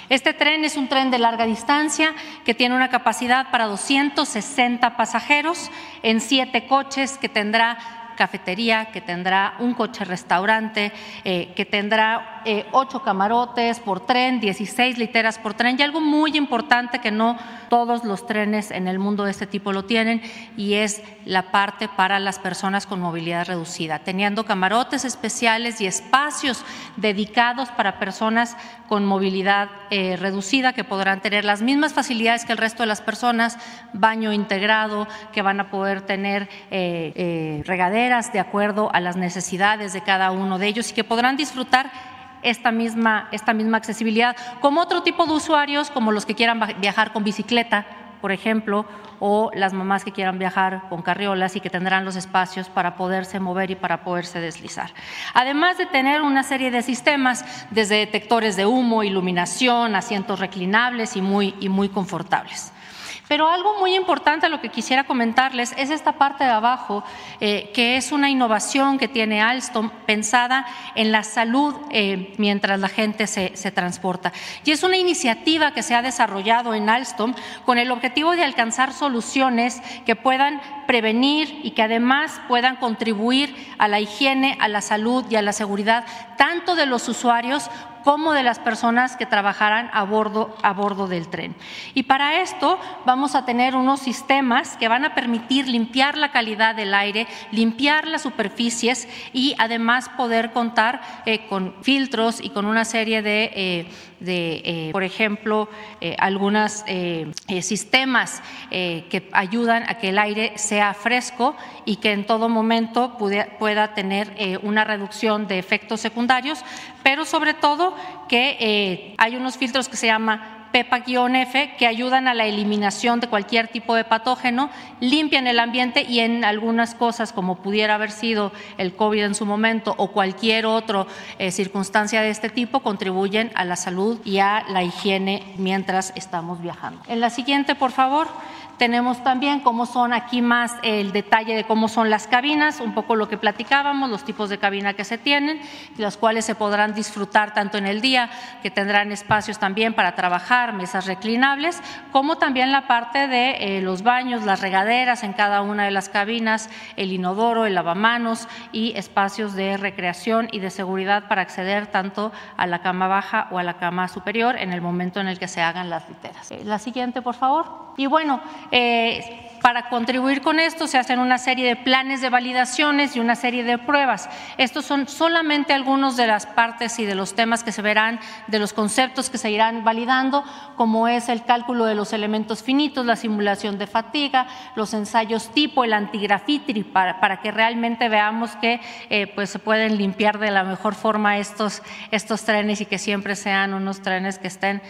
Este tren es un tren de larga distancia que tiene una capacidad para 260 pasajeros en siete coches que tendrá cafetería, que tendrá un coche restaurante, eh, que tendrá eh, ocho camarotes por tren, 16 literas por tren. Y algo muy importante que no todos los trenes en el mundo de este tipo lo tienen y es la parte para las personas con movilidad reducida, teniendo camarotes especiales y espacios dedicados para personas con movilidad eh, reducida que podrán tener las mismas facilidades que el resto de las personas, baño integrado, que van a poder tener eh, eh, regaderas de acuerdo a las necesidades de cada uno de ellos y que podrán disfrutar esta misma, esta misma accesibilidad, como otro tipo de usuarios, como los que quieran viajar con bicicleta, por ejemplo, o las mamás que quieran viajar con carriolas y que tendrán los espacios para poderse mover y para poderse deslizar. Además de tener una serie de sistemas, desde detectores de humo, iluminación, asientos reclinables y muy, y muy confortables. Pero algo muy importante a lo que quisiera comentarles es esta parte de abajo, eh, que es una innovación que tiene Alstom pensada en la salud eh, mientras la gente se, se, transporta. Y es una iniciativa que se ha desarrollado en Alstom con el objetivo de alcanzar soluciones que puedan prevenir y que además puedan contribuir a la higiene, a la salud y a la seguridad tanto de los usuarios como de las personas que trabajarán a bordo, a bordo del tren. Y para esto vamos a tener unos sistemas que van a permitir limpiar la calidad del aire, limpiar las superficies y además poder contar eh, con filtros y con una serie de, eh, de eh, por ejemplo, algunos sistemas que ayudan a que el aire sea fresco y que en todo momento pueda tener una reducción de efectos secundarios, pero sobre todo que eh, hay unos filtros que se llama PEPA-F que ayudan a la eliminación de cualquier tipo de patógeno, limpian el ambiente y en algunas cosas, como pudiera haber sido el COVID en su momento o cualquier otra eh, circunstancia de este tipo, contribuyen a la salud y a la higiene mientras estamos viajando. En la siguiente, por favor. Tenemos también cómo son aquí más el detalle de cómo son las cabinas, un poco lo que platicábamos, los tipos de cabina que se tienen, las cuales se podrán disfrutar tanto en el día, que tendrán espacios también para trabajar, mesas reclinables, como también la parte de eh, los baños, las regaderas en cada una de las cabinas, el inodoro, el lavamanos y espacios de recreación y de seguridad para acceder tanto a la cama baja o a la cama superior en el momento en el que se hagan las literas. Eh, la siguiente, por favor. Y bueno, eh, para contribuir con esto se hacen una serie de planes de validaciones y una serie de pruebas. Estos son solamente algunos de las partes y de los temas que se verán, de los conceptos que se irán validando, como es el cálculo de los elementos finitos, la simulación de fatiga, los ensayos tipo, el antigrafitri, para, para que realmente veamos que eh, pues se pueden limpiar de la mejor forma estos, estos trenes y que siempre sean unos trenes que estén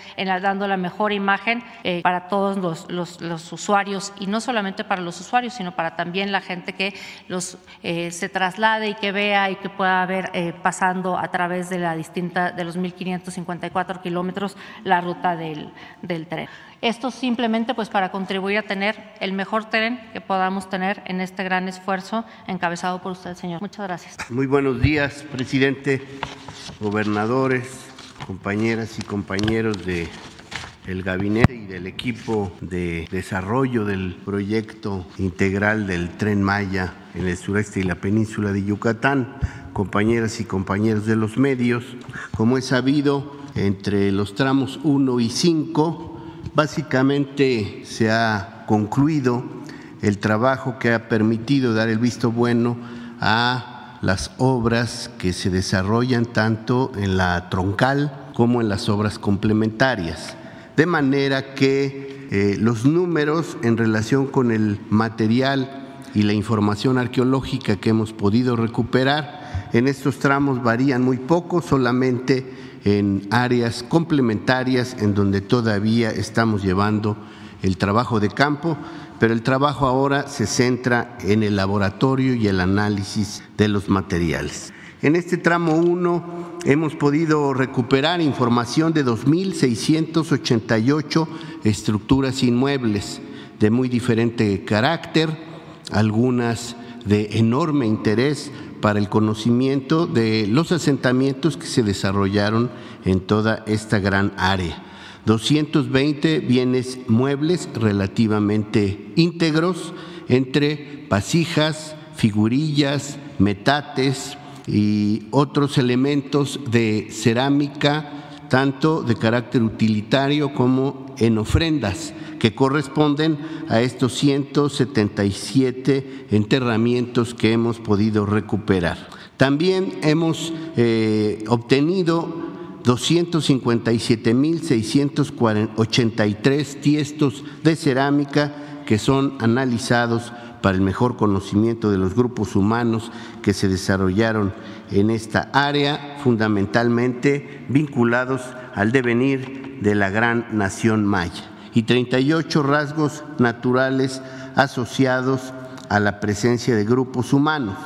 dando la mejor imagen eh, para todos los, los, los usuarios y no solamente para los usuarios, sino para también la gente que los eh, se traslade y que vea y que pueda ver eh, pasando a través de la distinta de los 1.554 kilómetros la ruta del, del tren. Esto simplemente pues para contribuir a tener el mejor tren que podamos tener en este gran esfuerzo encabezado por usted, señor. Muchas gracias. Muy buenos días, presidente, gobernadores, compañeras y compañeros de el gabinete y del equipo de desarrollo del proyecto integral del tren Maya en el sureste y la península de Yucatán, compañeras y compañeros de los medios. Como es sabido, entre los tramos 1 y 5, básicamente se ha concluido el trabajo que ha permitido dar el visto bueno a las obras que se desarrollan tanto en la troncal como en las obras complementarias de manera que eh, los números en relación con el material y la información arqueológica que hemos podido recuperar en estos tramos varían muy poco, solamente en áreas complementarias en donde todavía estamos llevando el trabajo de campo, pero el trabajo ahora se centra en el laboratorio y el análisis de los materiales. En este tramo 1 hemos podido recuperar información de 2.688 estructuras inmuebles de muy diferente carácter, algunas de enorme interés para el conocimiento de los asentamientos que se desarrollaron en toda esta gran área. 220 bienes muebles relativamente íntegros entre pasijas, figurillas, metates, y otros elementos de cerámica, tanto de carácter utilitario como en ofrendas, que corresponden a estos 177 enterramientos que hemos podido recuperar. También hemos eh, obtenido 257.683 tiestos de cerámica que son analizados para el mejor conocimiento de los grupos humanos que se desarrollaron en esta área, fundamentalmente vinculados al devenir de la gran nación maya, y 38 rasgos naturales asociados a la presencia de grupos humanos.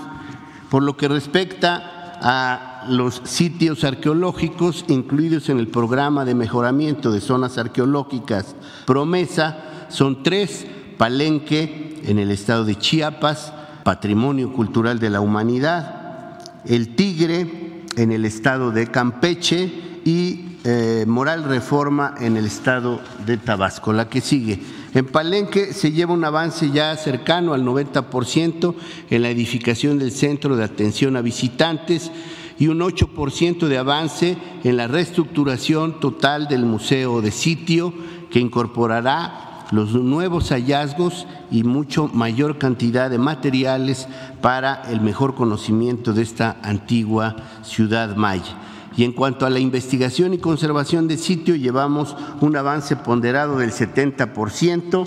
Por lo que respecta a los sitios arqueológicos incluidos en el programa de mejoramiento de zonas arqueológicas Promesa, son tres, Palenque, en el estado de Chiapas, Patrimonio Cultural de la Humanidad, el Tigre en el estado de Campeche y eh, Moral Reforma en el estado de Tabasco. La que sigue. En Palenque se lleva un avance ya cercano al 90% en la edificación del centro de atención a visitantes y un 8% de avance en la reestructuración total del museo de sitio que incorporará los nuevos hallazgos y mucho mayor cantidad de materiales para el mejor conocimiento de esta antigua ciudad maya. Y en cuanto a la investigación y conservación del sitio, llevamos un avance ponderado del 70%.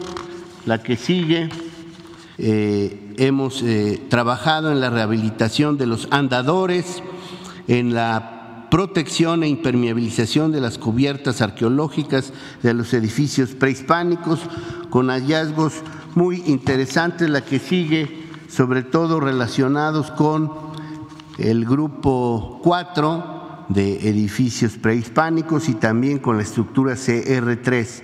La que sigue, eh, hemos eh, trabajado en la rehabilitación de los andadores, en la protección e impermeabilización de las cubiertas arqueológicas de los edificios prehispánicos, con hallazgos muy interesantes, la que sigue, sobre todo relacionados con el grupo 4, de edificios prehispánicos y también con la estructura CR3.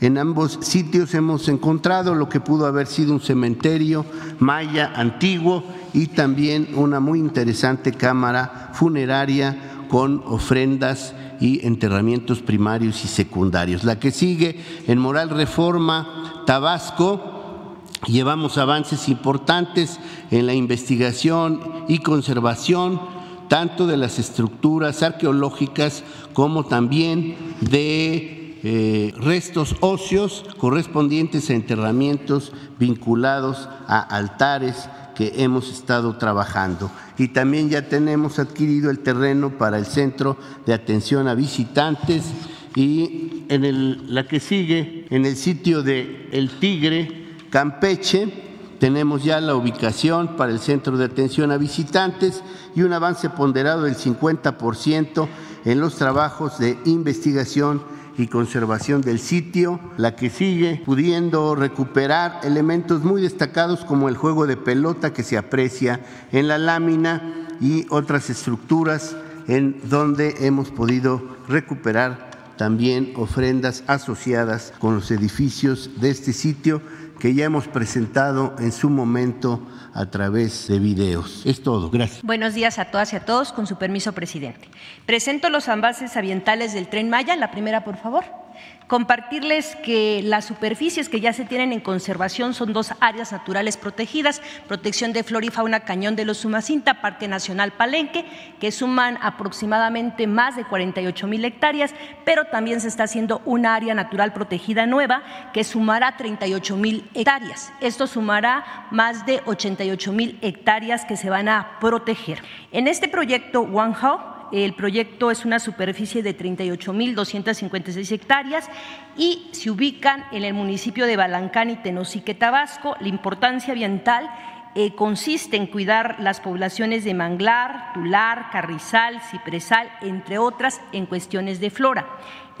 En ambos sitios hemos encontrado lo que pudo haber sido un cementerio maya antiguo y también una muy interesante cámara funeraria con ofrendas y enterramientos primarios y secundarios. La que sigue en Moral Reforma, Tabasco, llevamos avances importantes en la investigación y conservación tanto de las estructuras arqueológicas como también de eh, restos óseos correspondientes a enterramientos vinculados a altares que hemos estado trabajando. Y también ya tenemos adquirido el terreno para el centro de atención a visitantes y en la que sigue, en el sitio de El Tigre, Campeche, tenemos ya la ubicación para el centro de atención a visitantes y un avance ponderado del 50% en los trabajos de investigación y conservación del sitio, la que sigue pudiendo recuperar elementos muy destacados como el juego de pelota que se aprecia en la lámina y otras estructuras en donde hemos podido recuperar también ofrendas asociadas con los edificios de este sitio que ya hemos presentado en su momento a través de videos. Es todo, gracias. Buenos días a todas y a todos, con su permiso, presidente. Presento los avances ambientales del tren Maya, la primera, por favor compartirles que las superficies que ya se tienen en conservación son dos áreas naturales protegidas, protección de flora y fauna Cañón de los Sumacinta, Parque Nacional Palenque, que suman aproximadamente más de 48 mil hectáreas, pero también se está haciendo una área natural protegida nueva que sumará 38 mil hectáreas. Esto sumará más de 88 mil hectáreas que se van a proteger. En este proyecto One el proyecto es una superficie de 38.256 hectáreas y se ubican en el municipio de Balancán y Tenosique, Tabasco. La importancia ambiental eh, consiste en cuidar las poblaciones de manglar, tular, carrizal, cipresal, entre otras, en cuestiones de flora.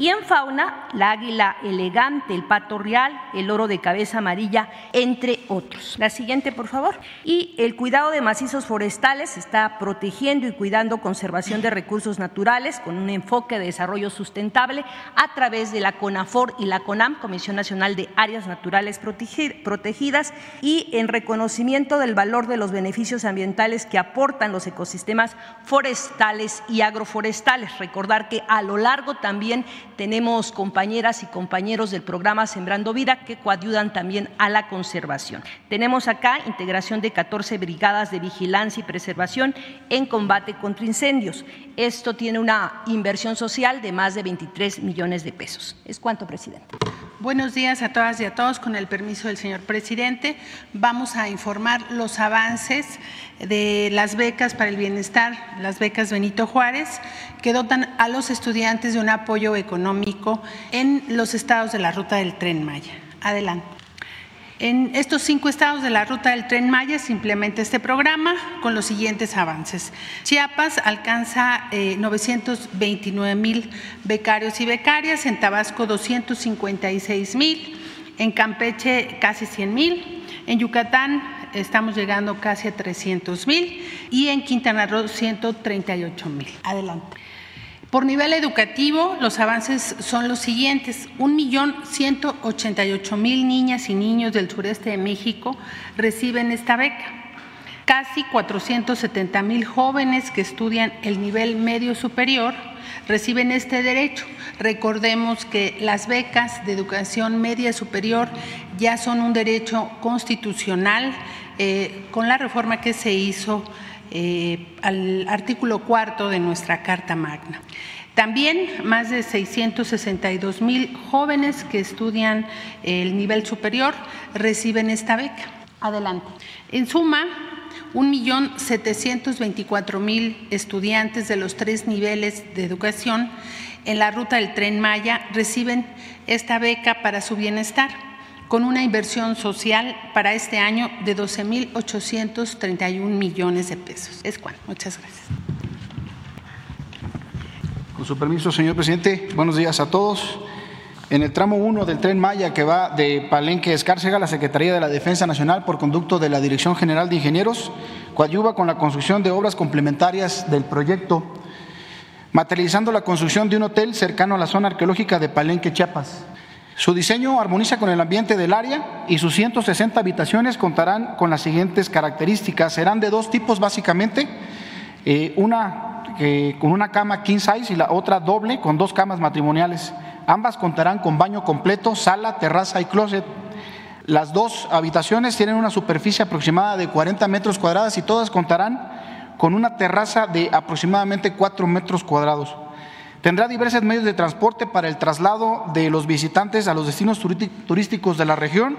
Y en fauna, la águila elegante, el pato real, el oro de cabeza amarilla, entre otros. La siguiente, por favor. Y el cuidado de macizos forestales está protegiendo y cuidando conservación de recursos naturales con un enfoque de desarrollo sustentable a través de la CONAFOR y la CONAM, Comisión Nacional de Áreas Naturales Protegidas, y en reconocimiento del valor de los beneficios ambientales que aportan los ecosistemas forestales y agroforestales. Recordar que a lo largo también tenemos compañeras y compañeros del programa Sembrando Vida que coayudan también a la conservación. Tenemos acá integración de 14 brigadas de vigilancia y preservación en combate contra incendios. Esto tiene una inversión social de más de 23 millones de pesos. ¿Es cuánto, presidente? Buenos días a todas y a todos. Con el permiso del señor presidente, vamos a informar los avances de las becas para el bienestar, las becas Benito Juárez, que dotan a los estudiantes de un apoyo económico en los estados de la ruta del tren Maya. Adelante. En estos cinco estados de la ruta del tren Maya se implementa este programa con los siguientes avances. Chiapas alcanza 929 eh, mil becarios y becarias, en Tabasco 256 mil, en Campeche casi 100 mil, en Yucatán estamos llegando casi a 300 mil y en Quintana Roo 138 mil. Adelante. Por nivel educativo, los avances son los siguientes. Un millón ciento ochenta y ocho mil niñas y niños del sureste de México reciben esta beca. Casi 470 mil jóvenes que estudian el nivel medio superior reciben este derecho. Recordemos que las becas de educación media superior ya son un derecho constitucional eh, con la reforma que se hizo eh, al artículo cuarto de nuestra Carta Magna. También más de 662 mil jóvenes que estudian el nivel superior reciben esta beca. Adelante. En suma, 1.724.000 estudiantes de los tres niveles de educación en la ruta del tren Maya reciben esta beca para su bienestar, con una inversión social para este año de 12.831 millones de pesos. Es cual. Muchas gracias. Con su permiso, señor presidente, buenos días a todos. En el tramo 1 del tren Maya que va de Palenque a Escárcega, la Secretaría de la Defensa Nacional, por conducto de la Dirección General de Ingenieros, coadyuva con la construcción de obras complementarias del proyecto, materializando la construcción de un hotel cercano a la zona arqueológica de Palenque, Chiapas. Su diseño armoniza con el ambiente del área y sus 160 habitaciones contarán con las siguientes características. Serán de dos tipos básicamente, eh, una con una cama king size y la otra doble con dos camas matrimoniales. Ambas contarán con baño completo, sala, terraza y closet. Las dos habitaciones tienen una superficie aproximada de 40 metros cuadrados y todas contarán con una terraza de aproximadamente 4 metros cuadrados. Tendrá diversos medios de transporte para el traslado de los visitantes a los destinos turísticos de la región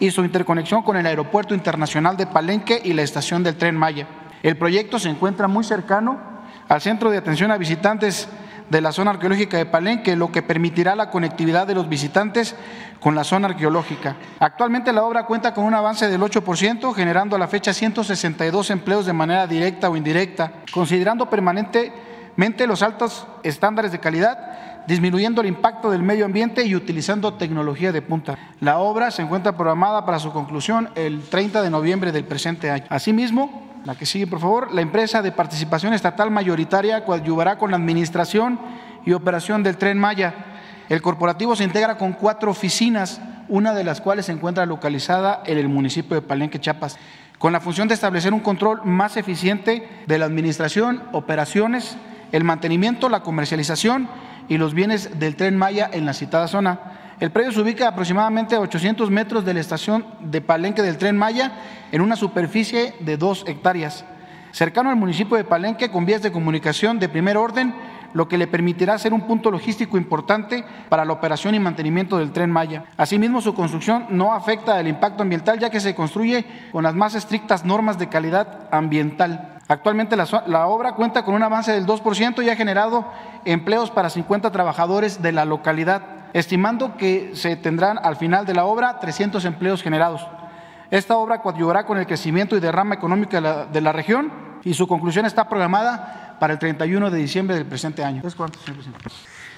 y su interconexión con el Aeropuerto Internacional de Palenque y la estación del Tren Maya. El proyecto se encuentra muy cercano al Centro de Atención a Visitantes de la zona arqueológica de Palenque, lo que permitirá la conectividad de los visitantes con la zona arqueológica. Actualmente la obra cuenta con un avance del 8%, generando a la fecha 162 empleos de manera directa o indirecta, considerando permanentemente los altos estándares de calidad, disminuyendo el impacto del medio ambiente y utilizando tecnología de punta. La obra se encuentra programada para su conclusión el 30 de noviembre del presente año. Asimismo, la que sigue, por favor. La empresa de participación estatal mayoritaria coadyuvará con la administración y operación del tren Maya. El corporativo se integra con cuatro oficinas, una de las cuales se encuentra localizada en el municipio de Palenque, Chiapas, con la función de establecer un control más eficiente de la administración, operaciones, el mantenimiento, la comercialización y los bienes del tren Maya en la citada zona. El predio se ubica aproximadamente a 800 metros de la estación de Palenque del Tren Maya, en una superficie de dos hectáreas, cercano al municipio de Palenque, con vías de comunicación de primer orden, lo que le permitirá ser un punto logístico importante para la operación y mantenimiento del tren Maya. Asimismo, su construcción no afecta el impacto ambiental, ya que se construye con las más estrictas normas de calidad ambiental. Actualmente la, la, obra cuenta con un avance del 2% y ha generado empleos para 50 trabajadores de la localidad estimando que se tendrán al final de la obra 300 empleos generados. Esta obra coadyuvará con el crecimiento y derrama económica de la, de la región y su conclusión está programada para el 31 de diciembre del presente año.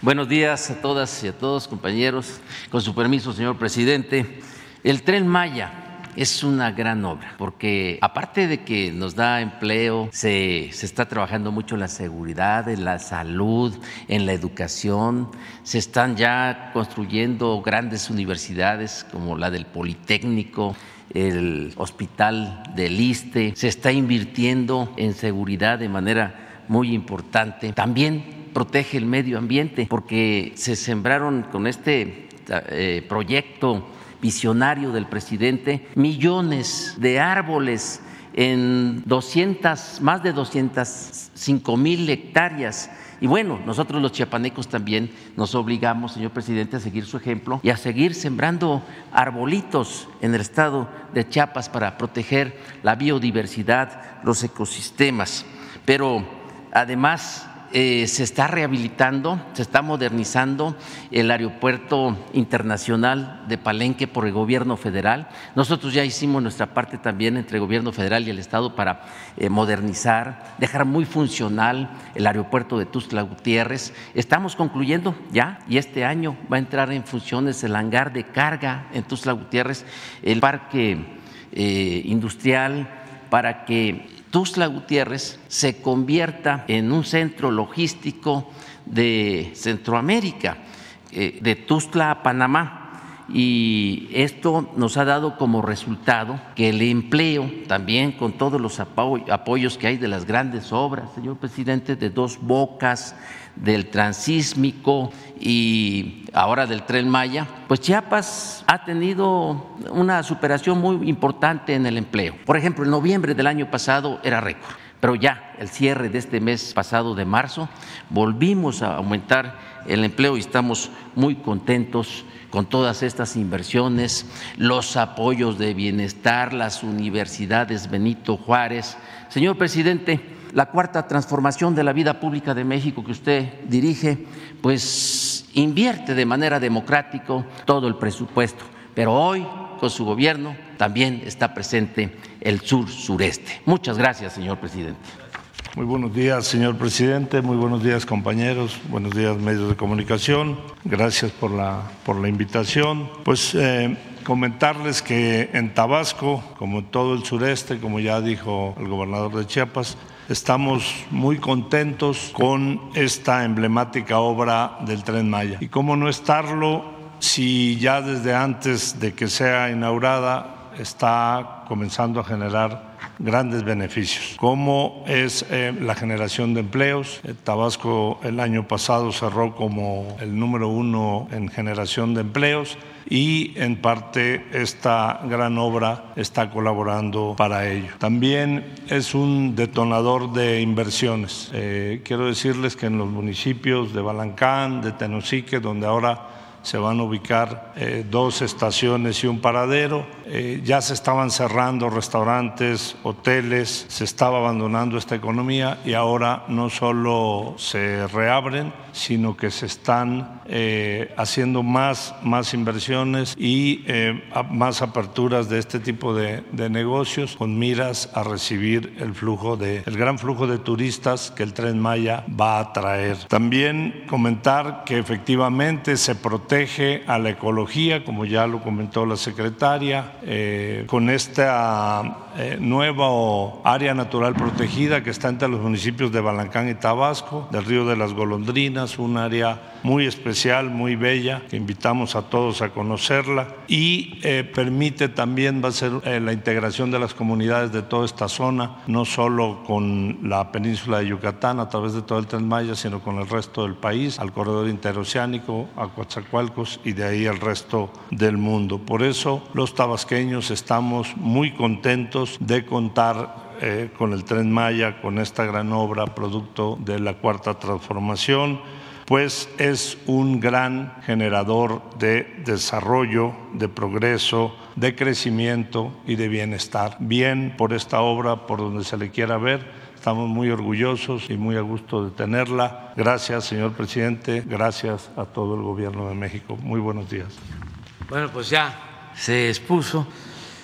Buenos días a todas y a todos, compañeros. Con su permiso, señor presidente, el tren Maya es una gran obra, porque aparte de que nos da empleo, se, se, está trabajando mucho en la seguridad, en la salud, en la educación, se están ya construyendo grandes universidades como la del Politécnico, el hospital del ISTE, se está invirtiendo en seguridad de manera muy importante. También protege el medio ambiente, porque se sembraron con este eh, proyecto visionario del presidente, millones de árboles en 200, más de 205 mil hectáreas. Y bueno, nosotros los chiapanecos también nos obligamos, señor presidente, a seguir su ejemplo y a seguir sembrando arbolitos en el estado de Chiapas para proteger la biodiversidad, los ecosistemas. Pero además eh, se está rehabilitando, se está modernizando el aeropuerto internacional de Palenque por el gobierno federal. Nosotros ya hicimos nuestra parte también entre el gobierno federal y el Estado para eh, modernizar, dejar muy funcional el aeropuerto de Tuzla Gutiérrez. Estamos concluyendo ya y este año va a entrar en funciones el hangar de carga en Tuzla Gutiérrez, el parque eh, industrial para que Tuzla Gutiérrez se convierta en un centro logístico de Centroamérica, eh, de Tuzla a Panamá. Y esto nos ha dado como resultado que el empleo, también con todos los apoyos que hay de las grandes obras, señor presidente, de dos bocas, del transísmico y ahora del tren Maya, pues Chiapas ha tenido una superación muy importante en el empleo. Por ejemplo, en noviembre del año pasado era récord, pero ya el cierre de este mes pasado de marzo volvimos a aumentar el empleo y estamos muy contentos con todas estas inversiones, los apoyos de bienestar, las universidades Benito Juárez. Señor presidente, la cuarta transformación de la vida pública de México que usted dirige, pues invierte de manera democrática todo el presupuesto, pero hoy con su gobierno también está presente el sur sureste. Muchas gracias, señor presidente. Muy buenos días, señor presidente. Muy buenos días, compañeros. Buenos días, medios de comunicación. Gracias por la, por la invitación. Pues eh, comentarles que en Tabasco, como en todo el sureste, como ya dijo el gobernador de Chiapas, Estamos muy contentos con esta emblemática obra del tren Maya. ¿Y cómo no estarlo si ya desde antes de que sea inaugurada está comenzando a generar grandes beneficios, como es eh, la generación de empleos. Tabasco el año pasado cerró como el número uno en generación de empleos y en parte esta gran obra está colaborando para ello. También es un detonador de inversiones. Eh, quiero decirles que en los municipios de Balancán, de Tenosique, donde ahora se van a ubicar eh, dos estaciones y un paradero. Eh, ya se estaban cerrando restaurantes, hoteles, se estaba abandonando esta economía y ahora no solo se reabren, sino que se están eh, haciendo más, más inversiones y más aperturas de este tipo de, negocios con miras a recibir el flujo de el gran flujo de turistas que el tren Maya va a traer. También comentar que efectivamente se protege protege a la ecología, como ya lo comentó la secretaria, eh, con esta eh, nueva área natural protegida que está entre los municipios de Balancán y Tabasco, del río de las Golondrinas, un área muy especial, muy bella, que invitamos a todos a conocerla y eh, permite también, va a ser la integración de las comunidades de toda esta zona, no solo con la península de Yucatán a través de todo el Tren sino con el resto del país, al corredor interoceánico, a Coatzacoalcos, y de ahí al resto del mundo. Por eso los tabasqueños estamos muy contentos de contar eh, con el tren Maya, con esta gran obra producto de la cuarta transformación, pues es un gran generador de desarrollo, de progreso, de crecimiento y de bienestar. Bien por esta obra, por donde se le quiera ver, Estamos muy orgullosos y muy a gusto de tenerla. Gracias, señor presidente. Gracias a todo el gobierno de México. Muy buenos días. Bueno, pues ya se expuso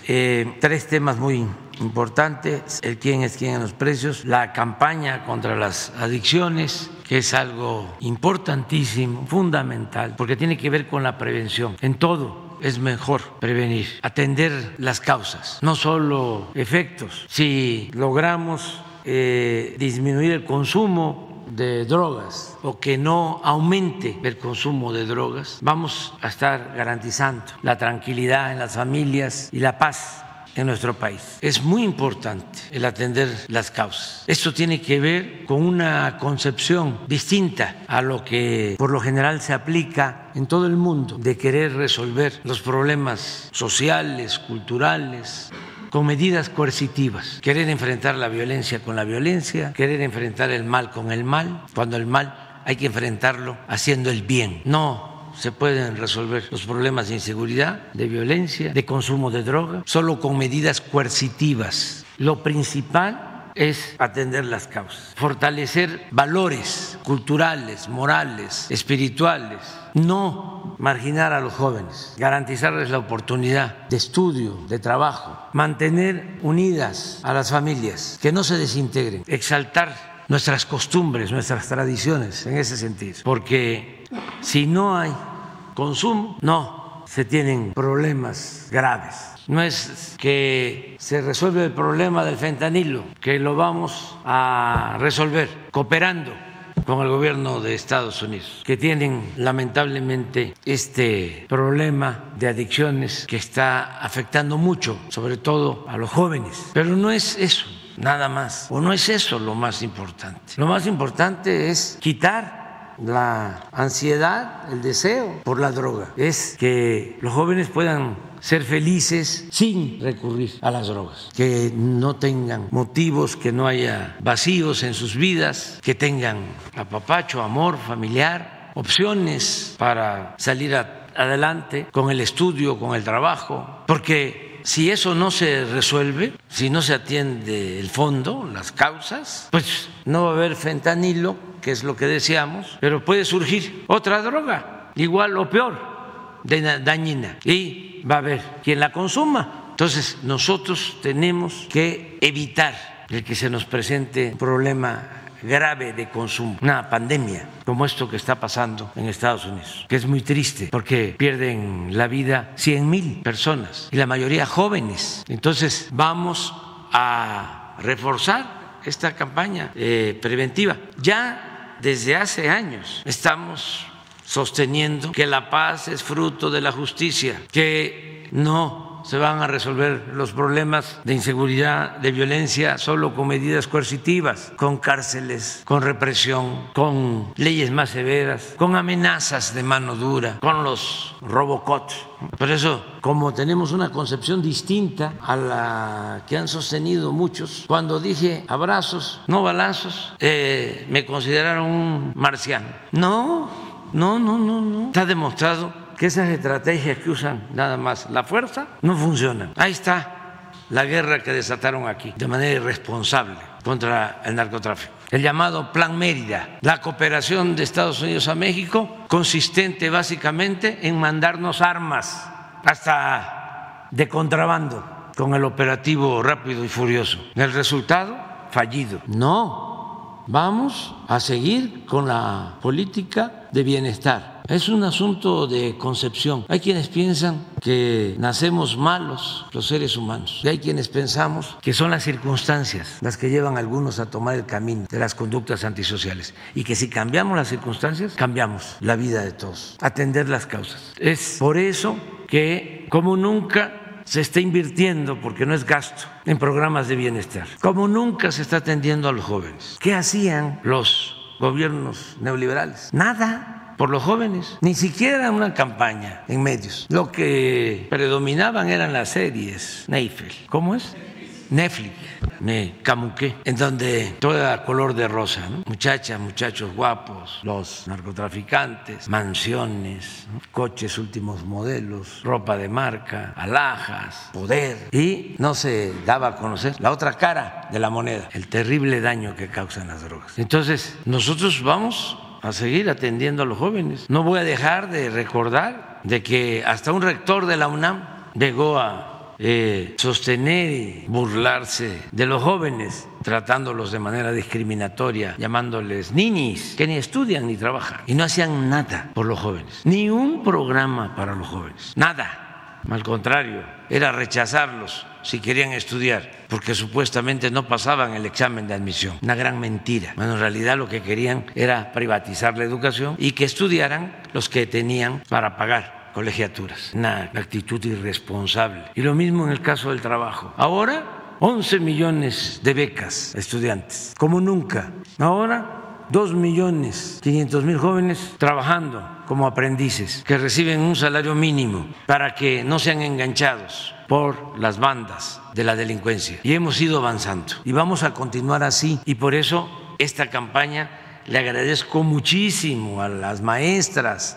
eh, tres temas muy importantes, el quién es quién en los precios, la campaña contra las adicciones, que es algo importantísimo, fundamental, porque tiene que ver con la prevención. En todo es mejor prevenir, atender las causas, no solo efectos. Si logramos eh, disminuir el consumo de drogas o que no aumente el consumo de drogas, vamos a estar garantizando la tranquilidad en las familias y la paz en nuestro país. Es muy importante el atender las causas. Esto tiene que ver con una concepción distinta a lo que por lo general se aplica en todo el mundo de querer resolver los problemas sociales, culturales, con medidas coercitivas, querer enfrentar la violencia con la violencia, querer enfrentar el mal con el mal, cuando el mal hay que enfrentarlo haciendo el bien. No se pueden resolver los problemas de inseguridad, de violencia, de consumo de droga, solo con medidas coercitivas. Lo principal es atender las causas, fortalecer valores culturales, morales, espirituales, no marginar a los jóvenes, garantizarles la oportunidad de estudio, de trabajo, mantener unidas a las familias, que no se desintegren, exaltar nuestras costumbres, nuestras tradiciones en ese sentido, porque si no hay consumo, no se tienen problemas graves no es que se resuelve el problema del fentanilo, que lo vamos a resolver cooperando con el gobierno de Estados Unidos, que tienen lamentablemente este problema de adicciones que está afectando mucho, sobre todo a los jóvenes. Pero no es eso nada más, o no es eso lo más importante. Lo más importante es quitar la ansiedad, el deseo por la droga, es que los jóvenes puedan ser felices sin recurrir a las drogas, que no tengan motivos, que no haya vacíos en sus vidas, que tengan apapacho, amor familiar, opciones para salir adelante con el estudio, con el trabajo, porque si eso no se resuelve, si no se atiende el fondo, las causas, pues no va a haber fentanilo, que es lo que deseamos, pero puede surgir otra droga, igual o peor, dañina, y va a haber quien la consuma. Entonces, nosotros tenemos que evitar el que se nos presente un problema grave de consumo, una pandemia como esto que está pasando en Estados Unidos, que es muy triste porque pierden la vida 100 mil personas y la mayoría jóvenes. Entonces vamos a reforzar esta campaña eh, preventiva. Ya desde hace años estamos sosteniendo que la paz es fruto de la justicia, que no se van a resolver los problemas de inseguridad, de violencia, solo con medidas coercitivas, con cárceles, con represión, con leyes más severas, con amenazas de mano dura, con los robocots. Por eso, como tenemos una concepción distinta a la que han sostenido muchos, cuando dije abrazos, no balazos, eh, me consideraron un marciano. No, no, no, no, no. Está demostrado que esas estrategias que usan nada más la fuerza no funcionan. Ahí está la guerra que desataron aquí de manera irresponsable contra el narcotráfico. El llamado Plan Mérida, la cooperación de Estados Unidos a México, consistente básicamente en mandarnos armas hasta de contrabando con el operativo rápido y furioso. El resultado, fallido. No, vamos a seguir con la política de bienestar es un asunto de concepción. Hay quienes piensan que nacemos malos los seres humanos y hay quienes pensamos que son las circunstancias las que llevan a algunos a tomar el camino de las conductas antisociales y que si cambiamos las circunstancias, cambiamos la vida de todos, atender las causas. Es por eso que como nunca se está invirtiendo, porque no es gasto, en programas de bienestar, como nunca se está atendiendo a los jóvenes. ¿Qué hacían los gobiernos neoliberales? Nada por los jóvenes, ni siquiera una campaña en medios. Lo que predominaban eran las series Neifel. ¿Cómo es? Netflix, me camuqué, en donde todo color de rosa, muchachas, muchachos guapos, los narcotraficantes, mansiones, coches últimos modelos, ropa de marca, alhajas, poder, y no se daba a conocer la otra cara de la moneda, el terrible daño que causan las drogas. Entonces, nosotros vamos a seguir atendiendo a los jóvenes. No voy a dejar de recordar de que hasta un rector de la UNAM llegó a eh, sostener y burlarse de los jóvenes, tratándolos de manera discriminatoria, llamándoles ninis, que ni estudian ni trabajan. Y no hacían nada por los jóvenes, ni un programa para los jóvenes, nada. Al contrario, era rechazarlos si querían estudiar, porque supuestamente no pasaban el examen de admisión. Una gran mentira. Bueno, en realidad lo que querían era privatizar la educación y que estudiaran los que tenían para pagar colegiaturas. Una actitud irresponsable. Y lo mismo en el caso del trabajo. Ahora, 11 millones de becas a estudiantes, como nunca. Ahora, 2 millones 500 mil jóvenes trabajando como aprendices que reciben un salario mínimo para que no sean enganchados por las bandas de la delincuencia. Y hemos ido avanzando y vamos a continuar así. Y por eso esta campaña le agradezco muchísimo a las maestras,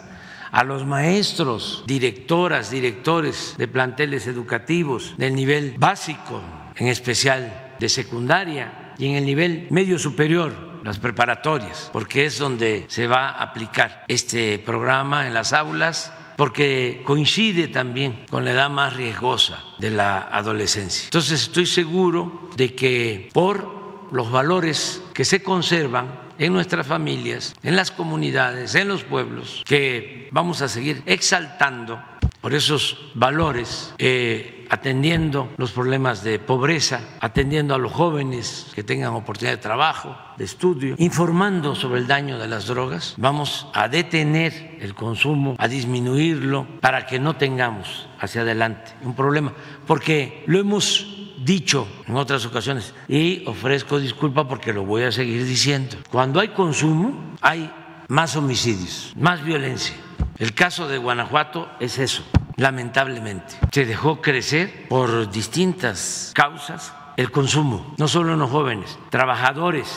a los maestros, directoras, directores de planteles educativos del nivel básico, en especial de secundaria y en el nivel medio superior las preparatorias, porque es donde se va a aplicar este programa en las aulas porque coincide también con la edad más riesgosa de la adolescencia. Entonces estoy seguro de que por los valores que se conservan en nuestras familias, en las comunidades, en los pueblos, que vamos a seguir exaltando por esos valores. Eh, atendiendo los problemas de pobreza, atendiendo a los jóvenes que tengan oportunidad de trabajo, de estudio, informando sobre el daño de las drogas. Vamos a detener el consumo, a disminuirlo para que no tengamos hacia adelante un problema, porque lo hemos dicho en otras ocasiones y ofrezco disculpa porque lo voy a seguir diciendo. Cuando hay consumo hay más homicidios, más violencia. El caso de Guanajuato es eso, lamentablemente. Se dejó crecer por distintas causas el consumo, no solo en los jóvenes, trabajadores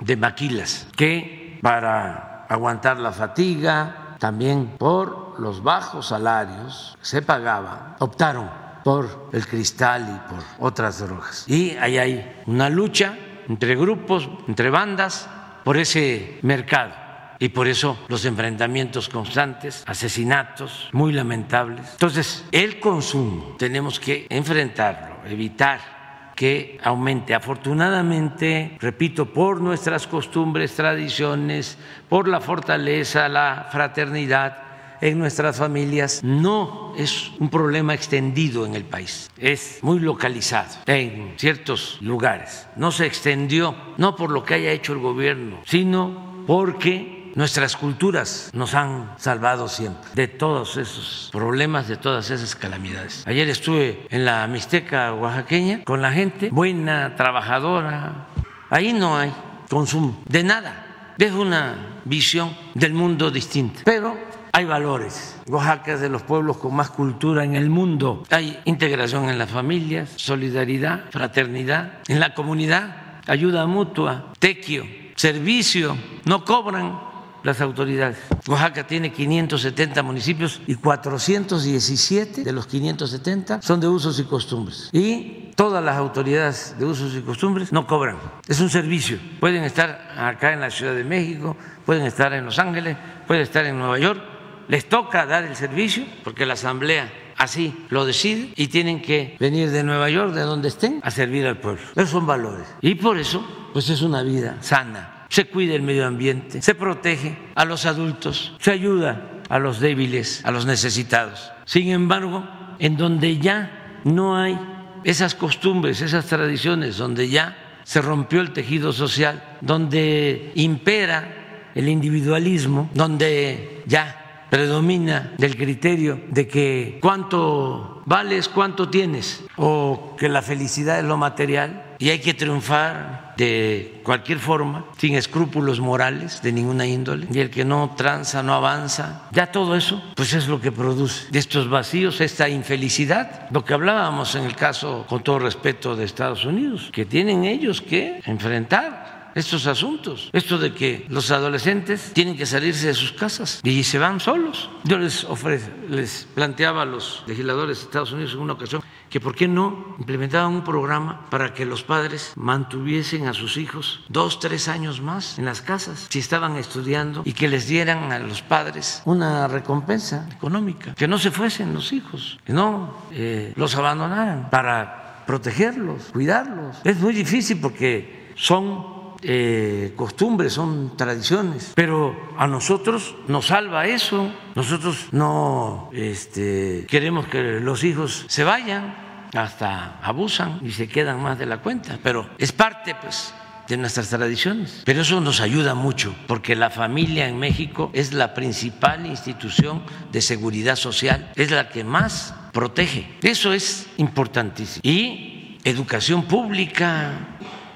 de maquilas que para aguantar la fatiga, también por los bajos salarios se pagaban, optaron por el cristal y por otras drogas. Y ahí hay una lucha entre grupos, entre bandas, por ese mercado. Y por eso los enfrentamientos constantes, asesinatos muy lamentables. Entonces, el consumo tenemos que enfrentarlo, evitar que aumente. Afortunadamente, repito, por nuestras costumbres, tradiciones, por la fortaleza, la fraternidad, en nuestras familias no es un problema extendido en el país, es muy localizado en ciertos lugares. No se extendió, no por lo que haya hecho el gobierno, sino porque nuestras culturas nos han salvado siempre de todos esos problemas, de todas esas calamidades. Ayer estuve en la Mixteca oaxaqueña con la gente buena, trabajadora. Ahí no hay consumo de nada. Es una visión del mundo distinta. Pero hay valores. Oaxaca es de los pueblos con más cultura en el mundo. Hay integración en las familias, solidaridad, fraternidad, en la comunidad, ayuda mutua, tequio, servicio, no cobran las autoridades. Oaxaca tiene 570 municipios y 417 de los 570 son de usos y costumbres. Y todas las autoridades de usos y costumbres no cobran. Es un servicio. Pueden estar acá en la Ciudad de México, pueden estar en Los Ángeles, pueden estar en Nueva York les toca dar el servicio porque la Asamblea así lo decide y tienen que venir de Nueva York, de donde estén, a servir al pueblo. Esos son valores. Y por eso, pues es una vida sana. Se cuida el medio ambiente, se protege a los adultos, se ayuda a los débiles, a los necesitados. Sin embargo, en donde ya no hay esas costumbres, esas tradiciones, donde ya se rompió el tejido social, donde impera el individualismo, donde ya predomina del criterio de que cuánto vales, cuánto tienes, o que la felicidad es lo material y hay que triunfar de cualquier forma, sin escrúpulos morales de ninguna índole, y el que no tranza, no avanza, ya todo eso, pues es lo que produce. Estos vacíos, esta infelicidad, lo que hablábamos en el caso, con todo respeto, de Estados Unidos, que tienen ellos que enfrentar estos asuntos. Esto de que los adolescentes tienen que salirse de sus casas y se van solos. Yo les, ofrece, les planteaba a los legisladores de Estados Unidos en una ocasión que por qué no implementaban un programa para que los padres mantuviesen a sus hijos dos, tres años más en las casas si estaban estudiando y que les dieran a los padres una recompensa económica, que no se fuesen los hijos, que no eh, los abandonaran para protegerlos, cuidarlos. Es muy difícil porque son eh, costumbres, son tradiciones, pero a nosotros nos salva eso. Nosotros no este, queremos que los hijos se vayan, hasta abusan y se quedan más de la cuenta, pero es parte, pues de nuestras tradiciones. Pero eso nos ayuda mucho, porque la familia en México es la principal institución de seguridad social, es la que más protege. Eso es importantísimo. Y educación pública,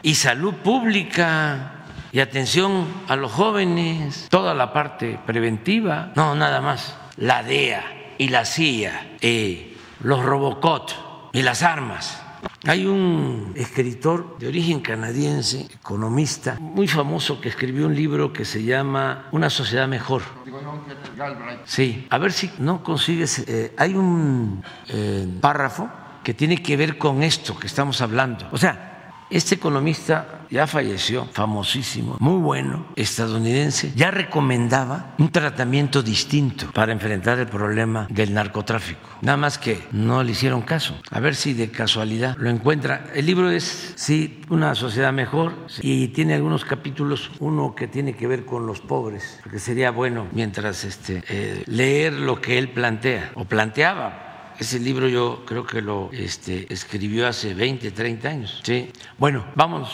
y salud pública y atención a los jóvenes, toda la parte preventiva, no nada más la DEA y la CIA, eh, los Robocot y las armas. Hay un escritor de origen canadiense, economista, muy famoso, que escribió un libro que se llama Una sociedad mejor. Sí, a ver si no consigues. Eh, hay un eh, párrafo que tiene que ver con esto que estamos hablando. O sea, este economista ya falleció, famosísimo, muy bueno, estadounidense, ya recomendaba un tratamiento distinto para enfrentar el problema del narcotráfico. Nada más que no le hicieron caso. A ver si de casualidad lo encuentra. El libro es, sí, una sociedad mejor y tiene algunos capítulos, uno que tiene que ver con los pobres, porque sería bueno mientras este, eh, leer lo que él plantea o planteaba Ese libro yo creo que lo este, escribió hace 20, 30 años. Sí. Bueno, vamos.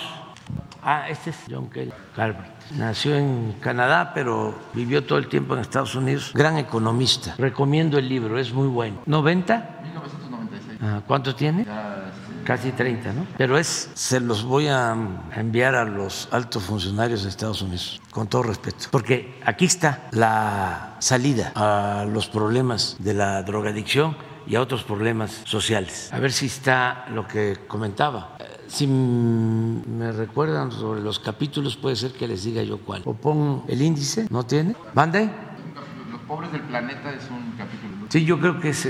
Ah, este es John Kelly Calvert. Nació en Canadá, pero vivió todo el tiempo en Estados Unidos. Gran economista. Recomiendo el libro, es muy bueno. ¿90? 1996. Ah, ¿Cuánto tiene? Ya, este, Casi 30, ¿no? Pero es, se los voy a enviar a los altos funcionarios de Estados Unidos, con todo respeto. Porque aquí está la salida a los problemas de la drogadicción y a otros problemas sociales. A ver si está lo que comentaba. Eh, Si me recuerdan sobre los capítulos, puede ser que les diga yo cuál. O pon el índice, ¿no tiene? ¿Mande? Los pobres del planeta es un capítulo. Sí, yo creo que es.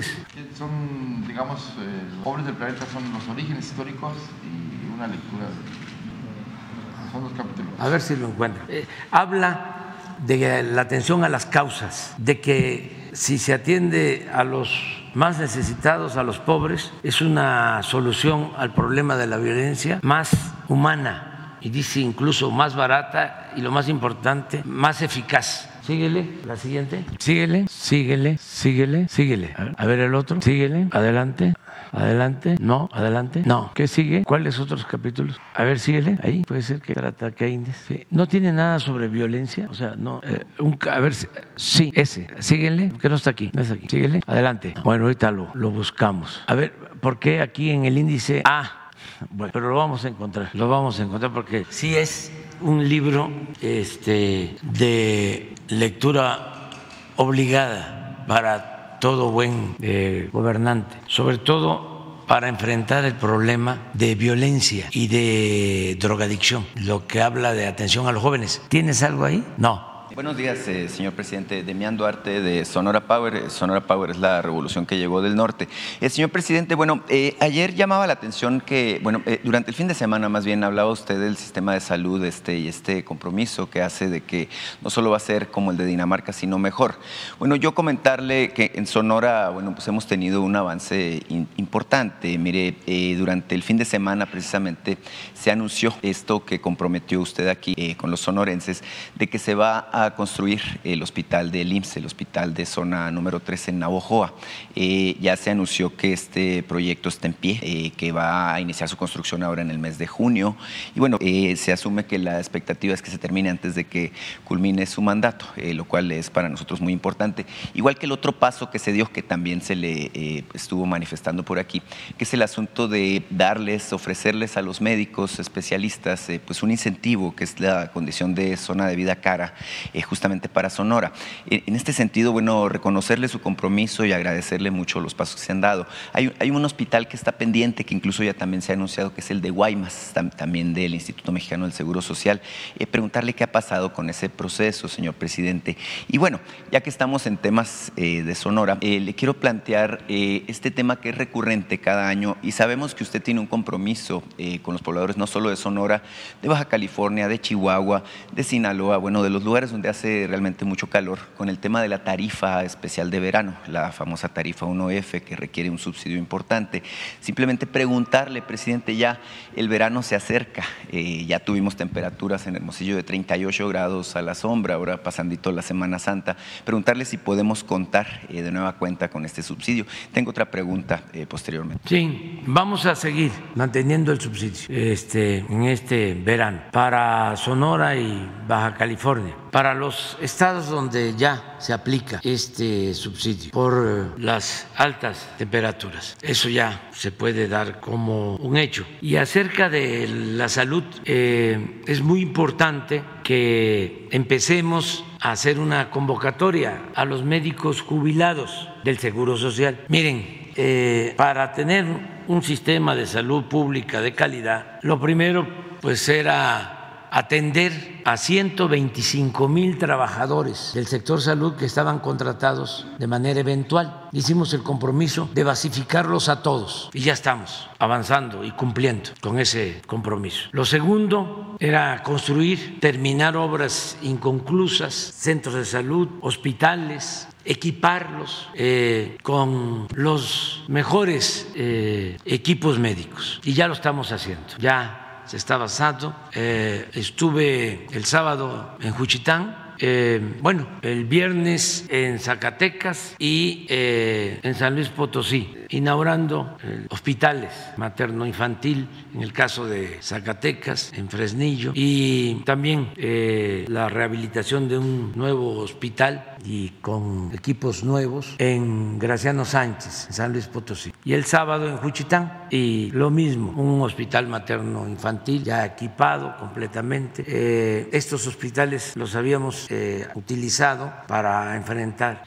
Son, digamos, eh, los pobres del planeta son los orígenes históricos y una lectura. de- Son los capítulos. A ver si lo encuentro. Eh, habla de la atención a las causas, de que si se atiende a los más necesitados, a los pobres, es una solución al problema de la violencia más humana y dice incluso más barata y lo más importante, más eficaz. Síguele, la siguiente. Síguele, síguele, síguele, síguele. A ver, a ver el otro. Síguele, adelante. Adelante, no, adelante, no. ¿Qué sigue? ¿Cuáles otros capítulos? A ver, síguele. Ahí puede ser que trata Keynes. Sí. No tiene nada sobre violencia, o sea, no. eh, un a ver, sí, ese. Síguele, que no está aquí, no está aquí. Síguele, adelante. Bueno, ahorita lo, lo buscamos. A ver, ¿por qué aquí en el índice A? Bueno, pero lo vamos a encontrar, lo vamos a encontrar porque sí es un libro este, de lectura obligada para todo buen eh, gobernante, sobre todo para enfrentar el problema de violencia y de drogadicción, lo que habla de atención a los jóvenes. ¿Tienes algo ahí? No. Buenos días, eh, señor presidente. Demián Duarte de Sonora Power. Sonora Power es la revolución que llegó del norte. Eh, señor presidente, bueno, eh, ayer llamaba la atención que, bueno, eh, durante el fin de semana más bien hablaba usted del sistema de salud este, y este compromiso que hace de que no solo va a ser como el de Dinamarca, sino mejor. Bueno, yo comentarle que en Sonora, bueno, pues hemos tenido un avance importante. Mire, eh, durante el fin de semana precisamente se anunció esto que comprometió usted aquí con los sonorenses, de que se va a construir el hospital del IMSS, el hospital de zona número 3 en Navojoa. Eh, ya se anunció que este proyecto está en pie, eh, que va a iniciar su construcción ahora en el mes de junio. Y bueno, eh, se asume que la expectativa es que se termine antes de que culmine su mandato, lo cual es para nosotros muy importante. Igual que el otro paso que se dio, que también se le estuvo manifestando por aquí, que es el asunto de darles, ofrecerles a los médicos especialistas pues un incentivo, que es la condición de zona de vida cara, eh, justamente para Sonora. En este sentido, bueno, reconocerle su compromiso y agradecerle mucho los pasos que se han dado. Hay, un hospital que está pendiente, que incluso ya también se ha anunciado, que es el de Guaymas, tam- también del Instituto Mexicano del Seguro Social. Eh, preguntarle qué ha pasado con ese proceso, señor presidente. Y bueno, ya que estamos en temas eh, de Sonora, eh, le quiero plantear eh, este tema que es recurrente cada año y sabemos que usted tiene un compromiso con los pobladores no solo de Sonora, de Baja California, de Chihuahua, de Sinaloa, bueno, de los lugares donde hace realmente mucho calor, con el tema de la tarifa especial de verano, la famosa tarifa 1F que requiere un subsidio importante. Simplemente preguntarle, presidente, ya el verano se acerca, eh, ya tuvimos temperaturas en Hermosillo de 38 grados a la sombra, ahora pasandito la Semana Santa, preguntarle si podemos contar eh, de nueva cuenta con este subsidio. Tengo otra pregunta eh, posteriormente. Sí, vamos a seguir manteniendo el subsidio este, en este verano para Sonora y Baja California. Para los estados donde ya se aplica este subsidio por eh, las altas temperaturas, eso ya se puede dar como un hecho. Y acerca de la salud, eh, es muy importante que empecemos a hacer una convocatoria a los médicos jubilados del Seguro Social. Miren, eh, para tener un sistema de salud pública de calidad, lo primero pues era atender a 125 mil trabajadores del sector salud que estaban contratados de manera eventual. Hicimos el compromiso de basificarlos a todos y ya estamos avanzando y cumpliendo con ese compromiso. Lo segundo era construir, terminar obras inconclusas, centros de salud, hospitales, equiparlos eh, con los mejores eh, equipos médicos. Y ya lo estamos haciendo. Ya se está avanzando. Eh, estuve el sábado en Juchitán. eh, bueno, el viernes en Zacatecas y eh, en San Luis Potosí inaugurando eh, hospitales materno-infantil, en el caso de Zacatecas, en Fresnillo, y también eh, la rehabilitación de un nuevo hospital y con equipos nuevos en Graciano Sánchez, en San Luis Potosí. Y el sábado en Juchitán, y lo mismo, un hospital materno-infantil ya equipado completamente. Eh, estos hospitales los habíamos utilizado para enfrentar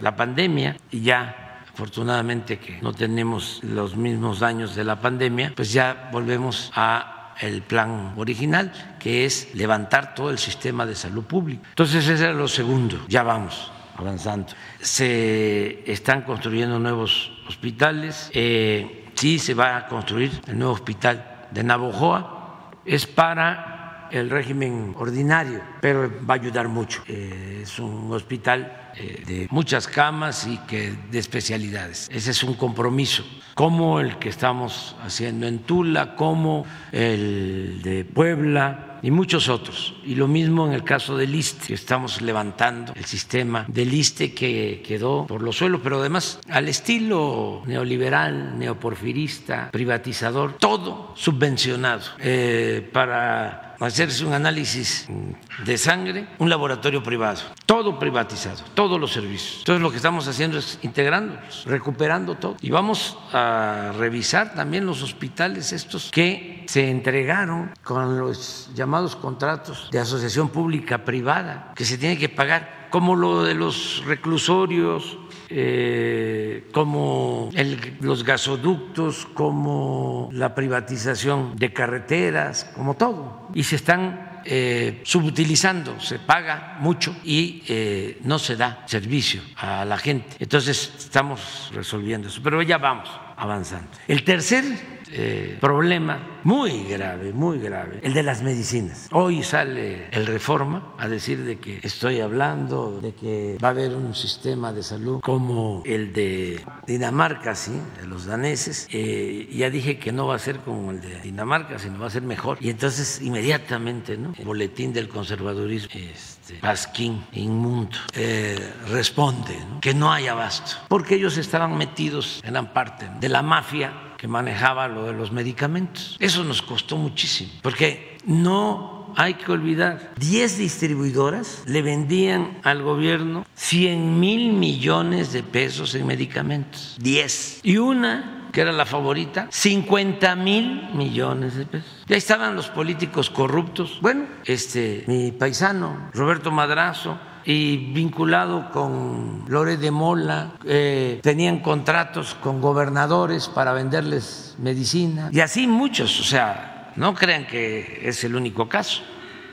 la pandemia y ya afortunadamente que no tenemos los mismos daños de la pandemia, pues ya volvemos a el plan original, que es levantar todo el sistema de salud pública. Entonces, ese era lo segundo, ya vamos avanzando. Se están construyendo nuevos hospitales, eh, sí se va a construir el nuevo hospital de Navojoa, es para el régimen ordinario, pero va a ayudar mucho. Eh, es un hospital eh, de muchas camas y que de especialidades. Ese es un compromiso, como el que estamos haciendo en Tula, como el de Puebla y muchos otros. Y lo mismo en el caso del ISTE, estamos levantando el sistema del ISTE que quedó por los suelos, pero además al estilo neoliberal, neoporfirista, privatizador, todo subvencionado eh, para hacerse un análisis de sangre, un laboratorio privado, todo privatizado, todos los servicios. Entonces lo que estamos haciendo es integrándolos, recuperando todo. Y vamos a revisar también los hospitales estos que se entregaron con los llamados contratos de asociación pública privada, que se tiene que pagar, como lo de los reclusorios, eh, como los gasoductos, como la privatización de carreteras, como todo. Y se están eh, subutilizando, se paga mucho y eh, no se da servicio a la gente. Entonces estamos resolviendo eso, pero ya vamos avanzando. El tercer eh, problema muy grave, muy grave, el de las medicinas. Hoy sale el Reforma a decir de que estoy hablando de que va a haber un sistema de salud como el de Dinamarca, sí, de los daneses. Eh, ya dije que no va a ser como el de Dinamarca, sino va a ser mejor. Y entonces inmediatamente, ¿no? El boletín del conservadurismo. Este, Pasquín, inmundo, eh, responde que no hay abasto, porque ellos estaban metidos, eran parte de la mafia que manejaba lo de los medicamentos. Eso nos costó muchísimo, porque no hay que olvidar, 10 distribuidoras le vendían al gobierno 100 mil millones de pesos en medicamentos, 10. Y una que era la favorita, 50 mil millones de pesos. Ya estaban los políticos corruptos. Bueno, este, mi paisano, Roberto Madrazo, y vinculado con Lore de Mola, eh, tenían contratos con gobernadores para venderles medicina y así muchos, o sea, no crean que es el único caso.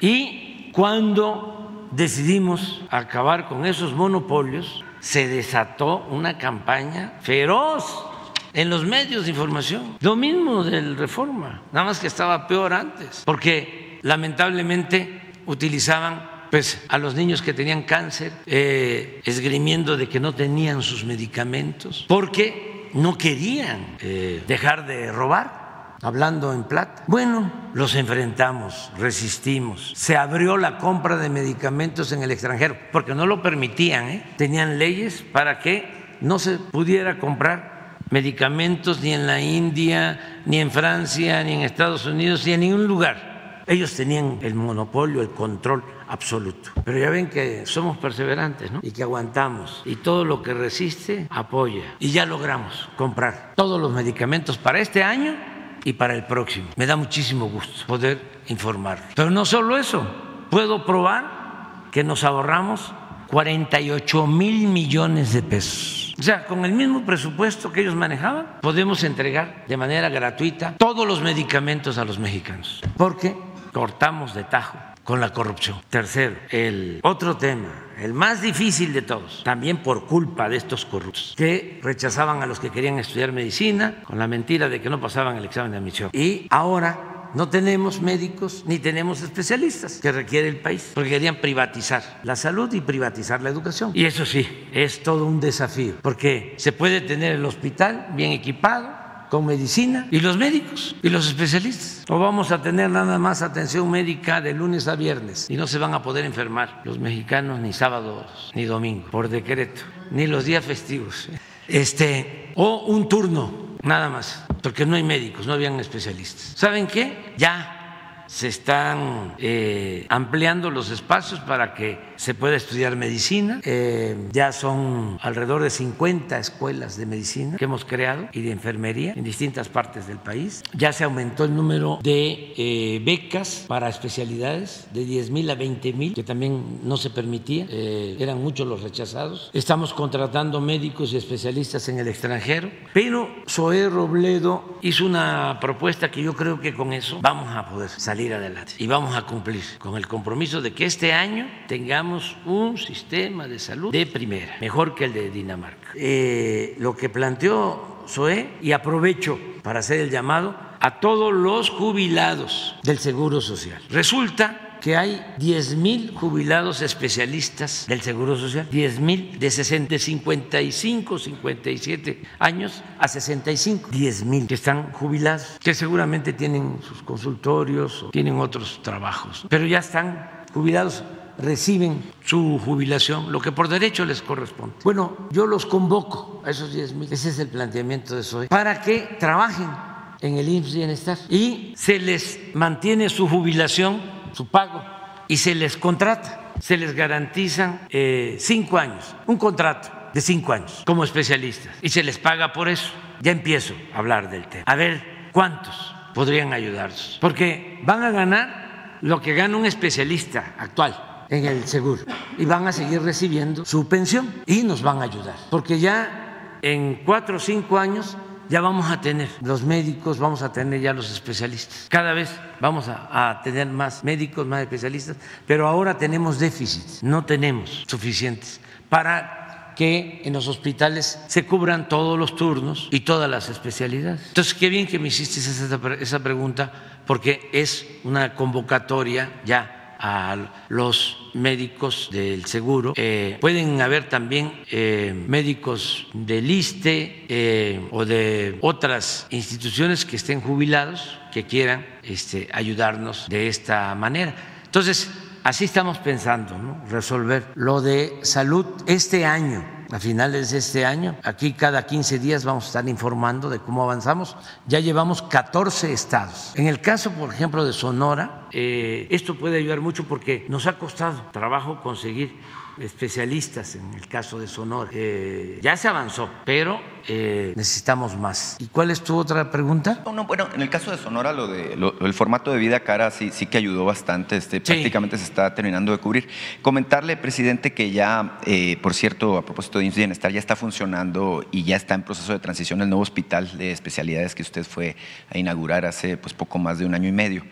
Y cuando decidimos acabar con esos monopolios, se desató una campaña feroz en los medios de información. Lo mismo del Reforma, nada más que estaba peor antes, porque lamentablemente utilizaban pues a los niños que tenían cáncer, eh, esgrimiendo de que no tenían sus medicamentos, porque no querían eh, dejar de robar hablando en plata. Bueno, los enfrentamos, resistimos. Se abrió la compra de medicamentos en el extranjero, porque no lo permitían. ¿eh? Tenían leyes para que no se pudiera comprar medicamentos ni en la India, ni en Francia, ni en Estados Unidos, ni en ningún lugar. Ellos tenían el monopolio, el control absoluto. Pero ya ven que somos perseverantes ¿no? y que aguantamos y todo lo que resiste apoya. Y ya logramos comprar todos los medicamentos para este año y para el próximo. Me da muchísimo gusto poder informar. Pero no solo eso, puedo probar que nos ahorramos 48 mil millones de pesos. O sea, con el mismo presupuesto que ellos manejaban, podemos entregar de manera gratuita todos los medicamentos a los mexicanos, porque cortamos de tajo con la corrupción. Tercero, el otro tema, el más difícil de todos, también por culpa de estos corruptos, que rechazaban a los que querían estudiar medicina con la mentira de que no pasaban el examen de admisión. Y ahora no tenemos médicos ni tenemos especialistas que requiere el país, porque querían privatizar la salud y privatizar la educación. Y eso sí, es todo un desafío, porque se puede tener el hospital bien equipado, con medicina y los médicos y los especialistas. O vamos a tener nada más atención médica de lunes a viernes y no se van a poder enfermar los mexicanos ni sábados ni domingos por decreto, ni los días festivos. este, o un turno, nada más, porque no hay médicos, no habían especialistas. ¿Saben qué? Ya se están eh, ampliando los espacios para que se pueda estudiar medicina. Eh, ya son alrededor de 50 escuelas de medicina que hemos creado y de enfermería en distintas partes del país. Ya se aumentó el número de eh, becas para especialidades de 10 mil a 20 mil, que también no se permitía, eran muchos los rechazados. Estamos contratando médicos y especialistas en el extranjero, pero Zoé Robledo hizo una propuesta que yo creo que con eso vamos a poder salir adelante y vamos a cumplir con el compromiso de que este año tengamos un sistema de salud de primera, mejor que el de Dinamarca. Eh, lo que planteó SOE, y aprovecho para hacer el llamado a todos los jubilados del Seguro Social. Resulta que hay 10 mil jubilados especialistas del Seguro Social, 10 mil de, 60, 55, 57 años a 65, 10 mil que están jubilados, que seguramente tienen sus consultorios o tienen otros trabajos, pero ya están jubilados reciben su jubilación, lo que por derecho les corresponde. Bueno, yo los convoco a esos 10 mil, ese es el planteamiento de SOE, para que trabajen en el IMSS Bienestar y se les mantiene su jubilación su pago y se les contrata, se les garantizan eh, cinco años, un contrato de cinco años como especialistas y se les paga por eso. Ya empiezo a hablar del tema. A ver cuántos podrían ayudarnos, porque van a ganar lo que gana un especialista actual en el seguro y van a seguir recibiendo su pensión y nos van a ayudar, porque ya en cuatro o cinco años ya vamos a tener los médicos, vamos a tener ya los especialistas. Cada vez vamos a, tener más médicos, más especialistas, pero ahora tenemos déficits, no tenemos suficientes para que en los hospitales se cubran todos los turnos y todas las especialidades. Entonces, qué bien que me hiciste esa, esa pregunta, porque es una convocatoria ya a los médicos del seguro. Eh, pueden haber también eh, médicos del ISTE eh, o de otras instituciones que estén jubilados que quieran este, ayudarnos de esta manera. Entonces, así estamos pensando, resolver lo de salud este año a finales de este año. Aquí cada 15 días vamos a estar informando de cómo avanzamos. Ya llevamos 14 estados. En el caso, por ejemplo, de Sonora, eh, esto puede ayudar mucho porque nos ha costado trabajo conseguir especialistas en el caso de Sonora. Eh, ya se avanzó, pero eh, necesitamos más. ¿Y cuál es tu otra pregunta? bueno, en el caso de Sonora, lo de el formato de vida cara sí, sí que ayudó bastante. Este, Prácticamente se está terminando de cubrir. Comentarle, presidente, que ya, eh, por cierto, a propósito de Bienestar, ya está funcionando y ya está en proceso de transición el nuevo hospital de especialidades que usted fue a inaugurar hace pues poco más de un año y medio.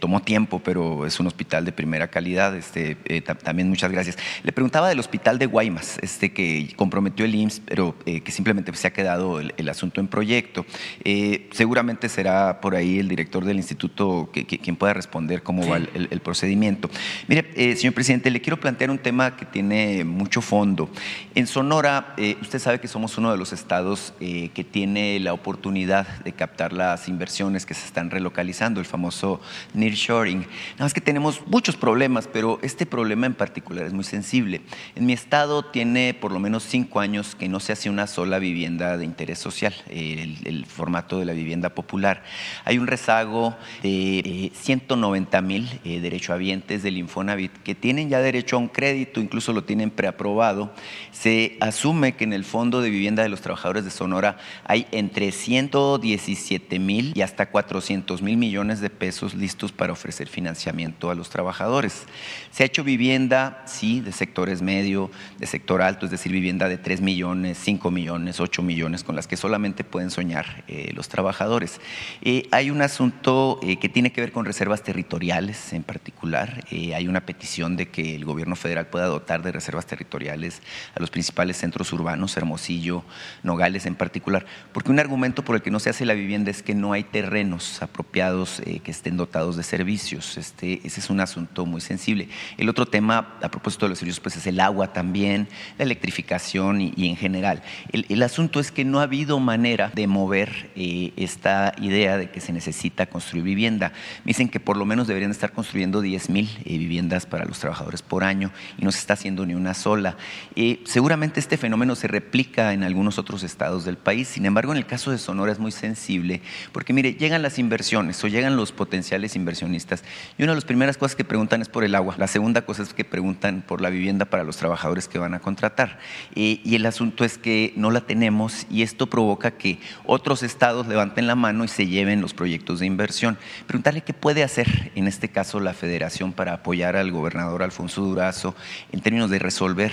tomó tiempo, pero es un hospital de primera calidad. Este, también muchas gracias. Le preguntaba del hospital de Guaymas, este que comprometió el IMSS, pero eh, que simplemente se ha quedado el, asunto en proyecto. Eh, seguramente será por ahí el director del instituto que, quien pueda responder cómo va el, procedimiento. Mire, eh, señor presidente, le quiero plantear un tema que tiene mucho fondo. En Sonora, usted sabe que somos uno de los estados que tiene la oportunidad de captar las inversiones que se están relocalizando, el famoso nearshoring. Nada más que tenemos muchos problemas, pero este problema en particular es muy sensible. En mi estado tiene por lo menos cinco años que no se hace una sola vivienda de interés social, el, formato de la vivienda popular. Hay un rezago de 190 eh, mil eh, derechohabientes del Infonavit que tienen ya derecho a un crédito, incluso lo tienen preaprobado. Se asume que en el Fondo de Vivienda de los Trabajadores de Sonora hay entre 117 mil y hasta 400 mil millones de pesos listos para ofrecer financiamiento a los trabajadores. Se ha hecho vivienda, sí, de sector sectores medio, de sector alto, es decir, vivienda de 3 millones, 5 millones, 8 millones, con las que solamente pueden soñar eh, los trabajadores. Eh, hay un asunto eh, que tiene que ver con reservas territoriales en particular. hay una petición de que el gobierno federal pueda dotar de reservas territoriales a los principales centros urbanos, Hermosillo, Nogales en particular, porque un argumento por el que no se hace la vivienda es que no hay terrenos apropiados que estén dotados de servicios. Este, ese es un asunto muy sensible. El otro tema, a propósito de los servicios pues es el agua también, la electrificación y, en general. El, asunto asunto es que no ha habido manera de mover eh, esta idea de que se necesita construir vivienda. Me dicen que por lo menos deberían estar construyendo 10 mil eh, viviendas para los trabajadores por año y no se está haciendo ni una sola. Eh, seguramente este fenómeno se replica en algunos otros estados del país, sin embargo en el caso de Sonora es muy sensible porque mire, llegan las inversiones o llegan los potenciales inversionistas y una de las primeras cosas que preguntan es por el agua, la segunda cosa es que preguntan por la vivienda para los trabajadores que van a contratar. y el asunto es que no la tenemos y esto provoca que otros estados levanten la mano y se lleven los proyectos de inversión. Preguntarle qué puede hacer en este caso la federación para apoyar al gobernador Alfonso Durazo en términos de resolver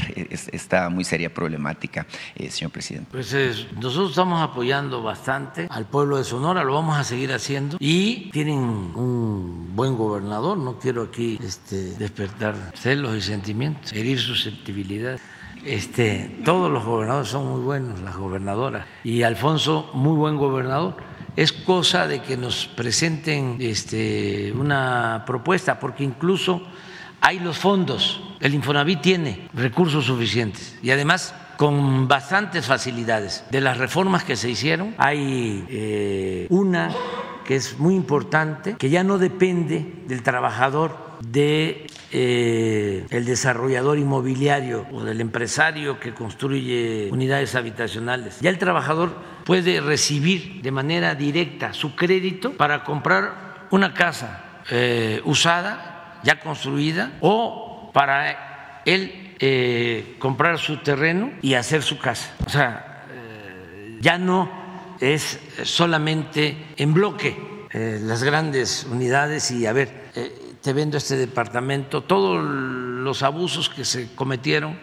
esta muy seria problemática, eh, señor presidente. Pues nosotros estamos apoyando bastante al pueblo de Sonora, lo vamos a seguir haciendo y tienen un buen gobernador, no quiero aquí este, despertar celos y sentimientos, herir susceptibilidad. Este, todos los gobernadores son muy buenos, las gobernadoras, y Alfonso, muy buen gobernador. Es cosa de que nos presenten este, una propuesta, porque incluso hay los fondos, el Infonavit tiene recursos suficientes y además con bastantes facilidades. De las reformas que se hicieron, hay eh, una que es muy importante, que ya no depende del trabajador de eh, desarrollador inmobiliario o del empresario que construye unidades habitacionales. Ya el trabajador puede recibir de manera directa su crédito para comprar una casa eh, usada, ya construida, o para él eh, comprar su terreno y hacer su casa. O sea, ya no es solamente en bloque las grandes unidades y a ver te vendo este departamento, todos los abusos que se cometieron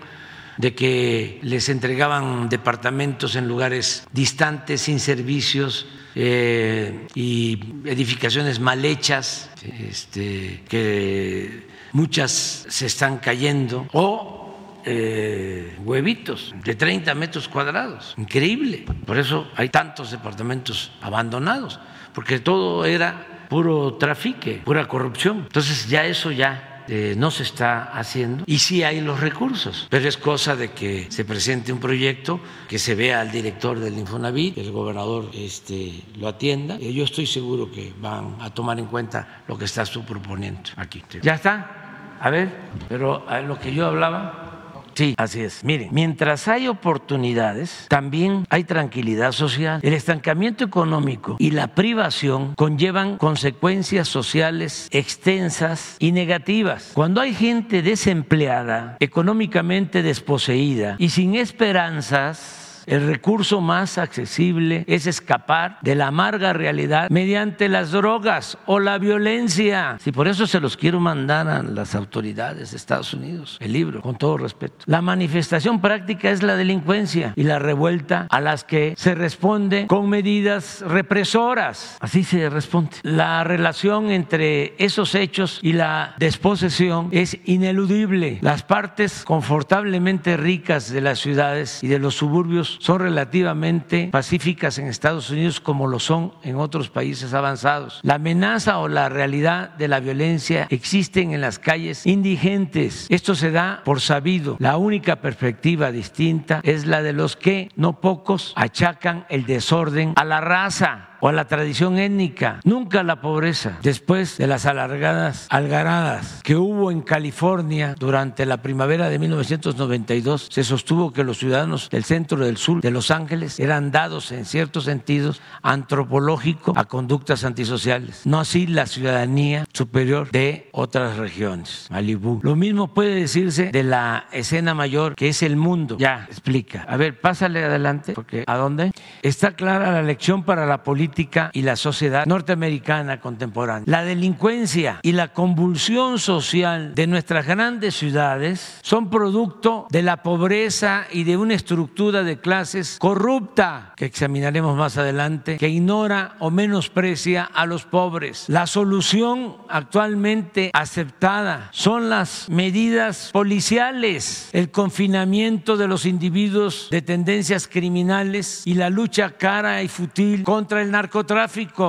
de que les entregaban departamentos en lugares distantes, sin servicios eh, y edificaciones mal hechas, este, que muchas se están cayendo, o eh, huevitos de 30 metros cuadrados, increíble. Por eso hay tantos departamentos abandonados, porque todo era puro trafique, pura corrupción. Entonces ya eso ya eh, no se está haciendo y sí hay los recursos, pero es cosa de que se presente un proyecto, que se vea al director del Infonavit, que el gobernador este, lo atienda. y Yo estoy seguro que van a tomar en cuenta lo que estás tú proponiendo aquí. ¿Ya está? A ver, pero a lo que yo hablaba Sí, así es. Miren, mientras hay oportunidades, también hay tranquilidad social. El estancamiento económico y la privación conllevan consecuencias sociales extensas y negativas. Cuando hay gente desempleada, económicamente desposeída y sin esperanzas, el recurso más accesible es escapar de la amarga realidad mediante las drogas o la violencia. Si por eso se los quiero mandar a las autoridades de Estados Unidos, el libro, con todo respeto. La manifestación práctica es la delincuencia y la revuelta a las que se responde con medidas represoras. Así se responde. La relación entre esos hechos y la desposesión es ineludible. Las partes confortablemente ricas de las ciudades y de los suburbios son relativamente pacíficas en Estados Unidos como lo son en otros países avanzados. La amenaza o la realidad de la violencia existen en las calles indigentes. Esto se da por sabido. La única perspectiva distinta es la de los que, no pocos, achacan el desorden a la raza o a la tradición étnica, nunca a la pobreza. Después de las alargadas algaradas que hubo en California durante la primavera de 1992, se sostuvo que los ciudadanos del centro del sur de Los Ángeles eran dados en ciertos sentidos antropológico a conductas antisociales, no así la ciudadanía superior de otras regiones, Malibú. Lo mismo puede decirse de la escena mayor que es el mundo. Ya, explica. A ver, pásale adelante, porque ¿a dónde? Está clara la lección para la política y la sociedad norteamericana contemporánea. La delincuencia y la convulsión social de nuestras grandes ciudades son producto de la pobreza y de una estructura de clases corrupta que examinaremos más adelante, que ignora o menosprecia a los pobres. La solución actualmente aceptada son las medidas policiales, el confinamiento de los individuos de tendencias criminales y la lucha cara y futil contra el narcotráfico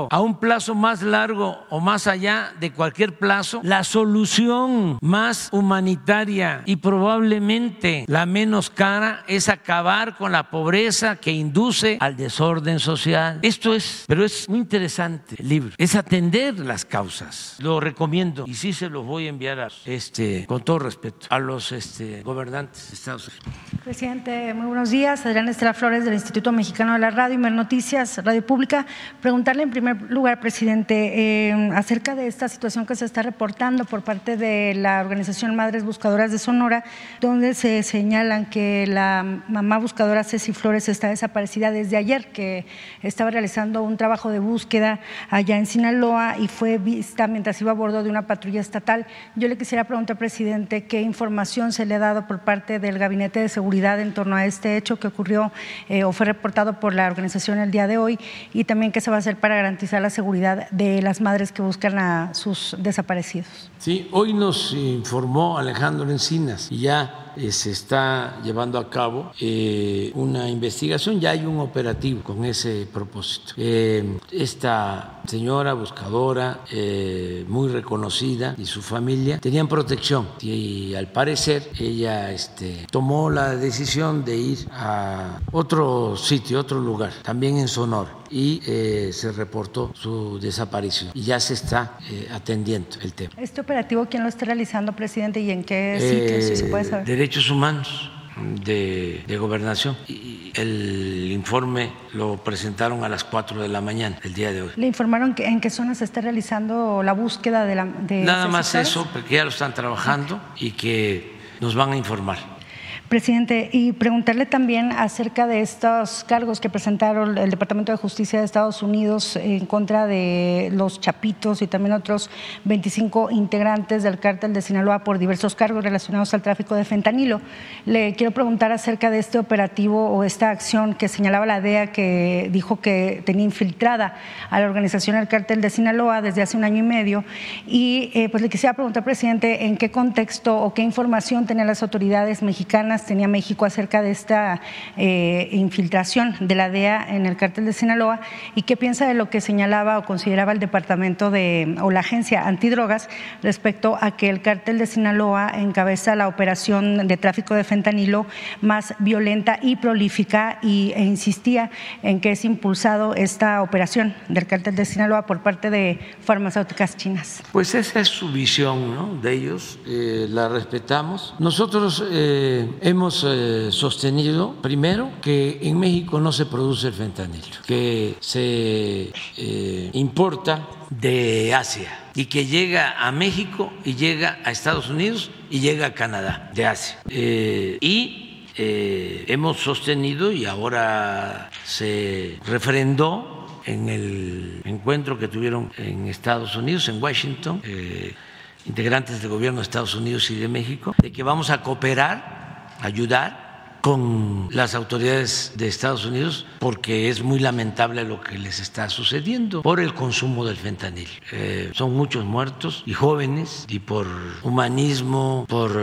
a un plazo más largo o más allá de cualquier plazo, la solución más humanitaria y probablemente la menos cara es acabar con la pobreza que induce al desorden social. Esto es, pero es muy interesante el libro, es atender las causas. Lo recomiendo y sí se los voy a enviar este, con todo respeto a los este, gobernantes de Estados Unidos. Presidente, muy buenos días. Adrián Estela Flores del Instituto Mexicano de la Radio y Mer Noticias, Radio Pública. Preguntarle en primer lugar, presidente, eh, acerca de esta situación que se está reportando por parte de la organización Madres Buscadoras de Sonora, donde se señalan que la mamá buscadora Ceci Flores está desaparecida desde ayer, que estaba realizando un trabajo de búsqueda allá en Sinaloa y fue vista mientras iba a bordo de una patrulla estatal. Yo le quisiera preguntar, presidente, qué información se le ha dado por parte del Gabinete de Seguridad en torno a este hecho que ocurrió eh, o fue reportado por la organización el día de hoy y también qué se va a hacer para garantizar la seguridad de las madres que buscan a sus desaparecidos. Sí, hoy nos informó Alejandro Encinas y ya se está llevando a cabo eh, una investigación, ya hay un operativo con ese propósito. Eh, esta señora buscadora, muy reconocida, y su familia tenían protección y, al parecer ella este, tomó la decisión de ir a otro sitio, otro lugar, también en Sonora y se reportó su desaparición y ya se está atendiendo el tema. ¿Este operativo quién lo está realizando, presidente, y en qué sitio, si se puede saber? Derechos Humanos de, Gobernación. Y el informe lo presentaron a las 4 de la mañana, el día de hoy. ¿Le informaron que, en qué zona se está realizando la búsqueda de la... De Nada más eso, porque ya lo están trabajando y que nos van a informar. Presidente, y preguntarle también acerca de estos cargos que presentaron el Departamento de Justicia de Estados Unidos en contra de los Chapitos y también otros 25 integrantes del cártel de Sinaloa por diversos cargos relacionados al tráfico de fentanilo. Le quiero preguntar acerca de este operativo o esta acción que señalaba la DEA que dijo que tenía infiltrada a la organización del cártel de Sinaloa desde hace un año y medio. Y eh, pues le quisiera preguntar, presidente, en qué contexto o qué información tenían las autoridades mexicanas tenía México acerca de esta eh, infiltración de la DEA en el cártel de Sinaloa y qué piensa de lo que señalaba o consideraba el departamento de o la agencia antidrogas respecto a que el cártel de Sinaloa encabeza la operación de tráfico de fentanilo más violenta y prolífica y, e insistía en que es impulsado esta operación del cártel de Sinaloa por parte de farmacéuticas chinas. Pues esa es su visión ¿no? de ellos, eh, la respetamos. Nosotros eh, hemos eh, sostenido, primero, que en México no se produce el fentanilo, que se eh, importa de Asia y que llega a México y llega a Estados Unidos y llega a Canadá de Asia. Eh, y hemos sostenido y ahora se refrendó en el encuentro que tuvieron en Estados Unidos, en Washington, integrantes del gobierno de Estados Unidos y de México, de que vamos a cooperar ayudar con las autoridades de Estados Unidos porque es muy lamentable lo que les está sucediendo por el consumo del fentanil. Eh, son muchos muertos y jóvenes y por humanismo, por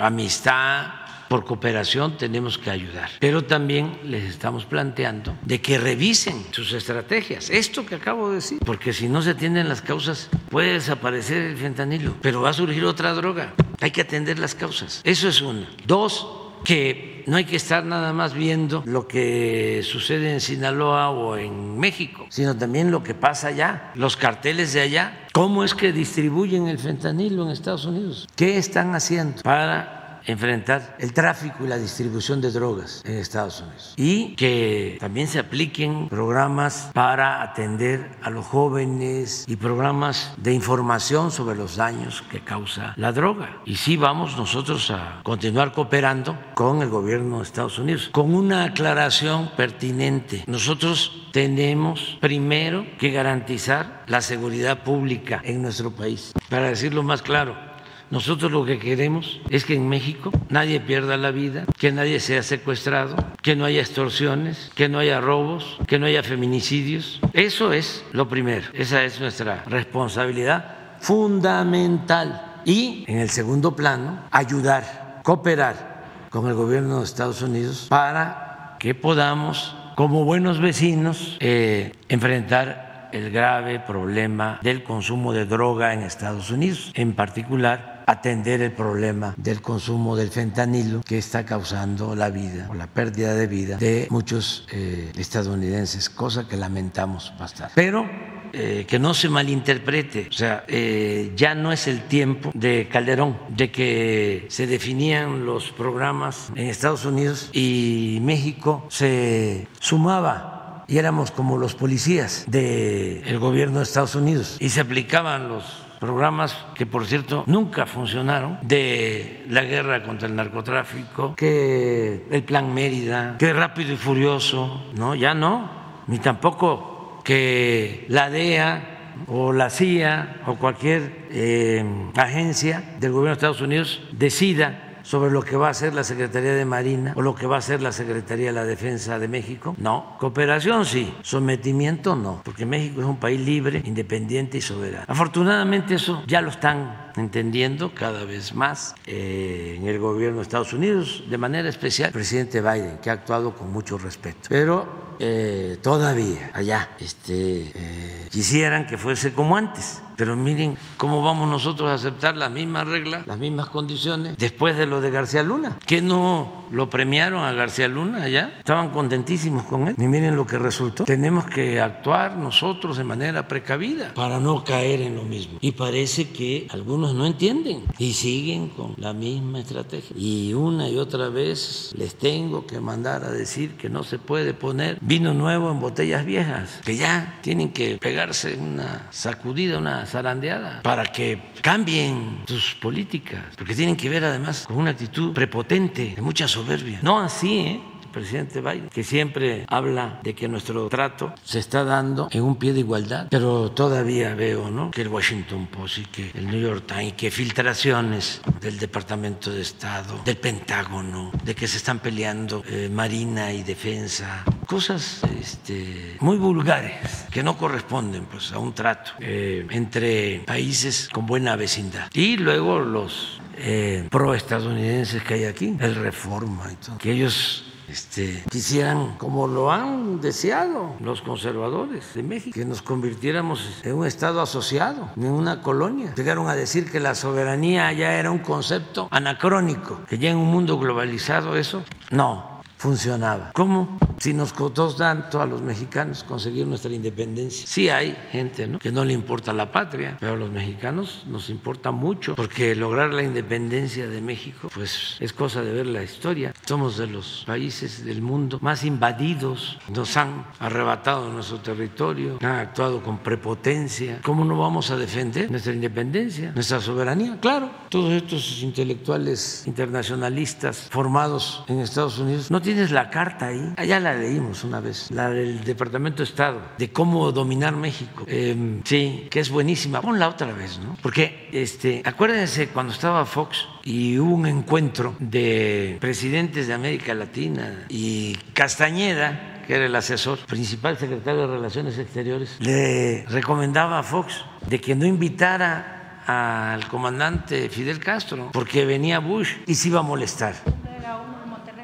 amistad, por cooperación tenemos que ayudar. Pero también les estamos planteando de que revisen sus estrategias. Esto que acabo de decir, porque si no se atienden las causas puede desaparecer el fentanilo, pero va a surgir otra droga. Hay que atender las causas. Eso es uno. Dos, que no hay que estar nada más viendo lo que sucede en Sinaloa o en México, sino también lo que pasa allá, los carteles de allá, cómo es que distribuyen el fentanilo en Estados Unidos, qué están haciendo para enfrentar el tráfico y la distribución de drogas en Estados Unidos y que también se apliquen programas para atender a los jóvenes y programas de información sobre los daños que causa la droga. Y sí vamos nosotros a continuar cooperando con el gobierno de Estados Unidos con una aclaración pertinente. Nosotros tenemos primero que garantizar la seguridad pública en nuestro país. Para decirlo más claro, nosotros lo que queremos es que en México nadie pierda la vida, que nadie sea secuestrado, que no haya extorsiones, que no haya robos, que no haya feminicidios. Eso es lo primero, esa es nuestra responsabilidad fundamental. Y en el segundo plano, ayudar, cooperar con el gobierno de Estados Unidos para que podamos como buenos vecinos, eh, enfrentar el grave problema del consumo de droga en Estados Unidos, en particular atender el problema del consumo del fentanilo que está causando la vida o la pérdida de vida de muchos eh, estadounidenses, cosa que lamentamos bastante. Pero eh, que no se malinterprete, o sea, eh, ya no es el tiempo de Calderón, de que se definían los programas en Estados Unidos y México se sumaba y éramos como los policías del gobierno de Estados Unidos y se aplicaban los programas que por cierto nunca funcionaron, de la guerra contra el narcotráfico, que el plan Mérida, que rápido y furioso, no, ya no, ni tampoco que la DEA o la CIA o cualquier eh, agencia del gobierno de Estados Unidos decida sobre lo que va a hacer la Secretaría de Marina o lo que va a hacer la Secretaría de la Defensa de México? No. Cooperación sí, sometimiento no, porque México es un país libre, independiente y soberano. Afortunadamente eso ya lo están entendiendo cada vez más eh, en el gobierno de Estados Unidos, de manera especial el presidente Biden, que ha actuado con mucho respeto. Pero eh, todavía allá este, eh, quisieran que fuese como antes. Pero miren cómo vamos nosotros a aceptar las mismas reglas, las mismas condiciones después de lo de García Luna. Que no lo premiaron a García Luna allá? Estaban contentísimos con él. Y miren lo que resultó. Tenemos que actuar nosotros de manera precavida para no caer en lo mismo. Y parece que algunos no entienden y siguen con la misma estrategia. Y una y otra vez les tengo que mandar a decir que no se puede poner vino nuevo en botellas viejas, que ya tienen que pegarse una sacudida, una zarandeada, para que cambien sus políticas, porque tienen que ver además con una actitud prepotente, de mucha soberbia. No así, ¿eh? Presidente Biden, que siempre habla de que nuestro trato se está dando en un pie de igualdad, pero todavía veo ¿no? que el Washington Post y que el New York Times, que filtraciones del Departamento de Estado, del Pentágono, de que se están peleando eh, Marina y Defensa, cosas este, muy vulgares que no corresponden pues, a un trato eh, entre países con buena vecindad. Y luego los eh, pro-estadounidenses que hay aquí, el Reforma y todo, que ellos este, quisieran, como lo han deseado los conservadores de México, que nos convirtiéramos en un Estado asociado, en una colonia. Llegaron a decir que la soberanía ya era un concepto anacrónico, que ya en un mundo globalizado eso, no, funcionaba. ¿Cómo? Si nos costó tanto a los mexicanos conseguir nuestra independencia. Sí hay gente ¿no? que no le importa la patria, pero a los mexicanos nos importa mucho, porque lograr la independencia de México, pues es cosa de ver la historia. Somos de los países del mundo más invadidos, nos han arrebatado nuestro territorio, han actuado con prepotencia. ¿Cómo no vamos a defender nuestra independencia, nuestra soberanía? Claro, todos estos intelectuales internacionalistas formados en Estados Unidos no tienes la carta ahí? Allá la leímos una vez, la del Departamento de Estado, de cómo dominar México. Em, sí, que es buenísima. Ponla otra vez, ¿no? Porque, este, acuérdense cuando estaba Fox y hubo un encuentro de presidentes de América Latina y Castañeda, que era el asesor principal secretario de Relaciones Exteriores, le recomendaba a Fox de que no invitara al comandante Fidel Castro porque venía Bush y se iba a molestar.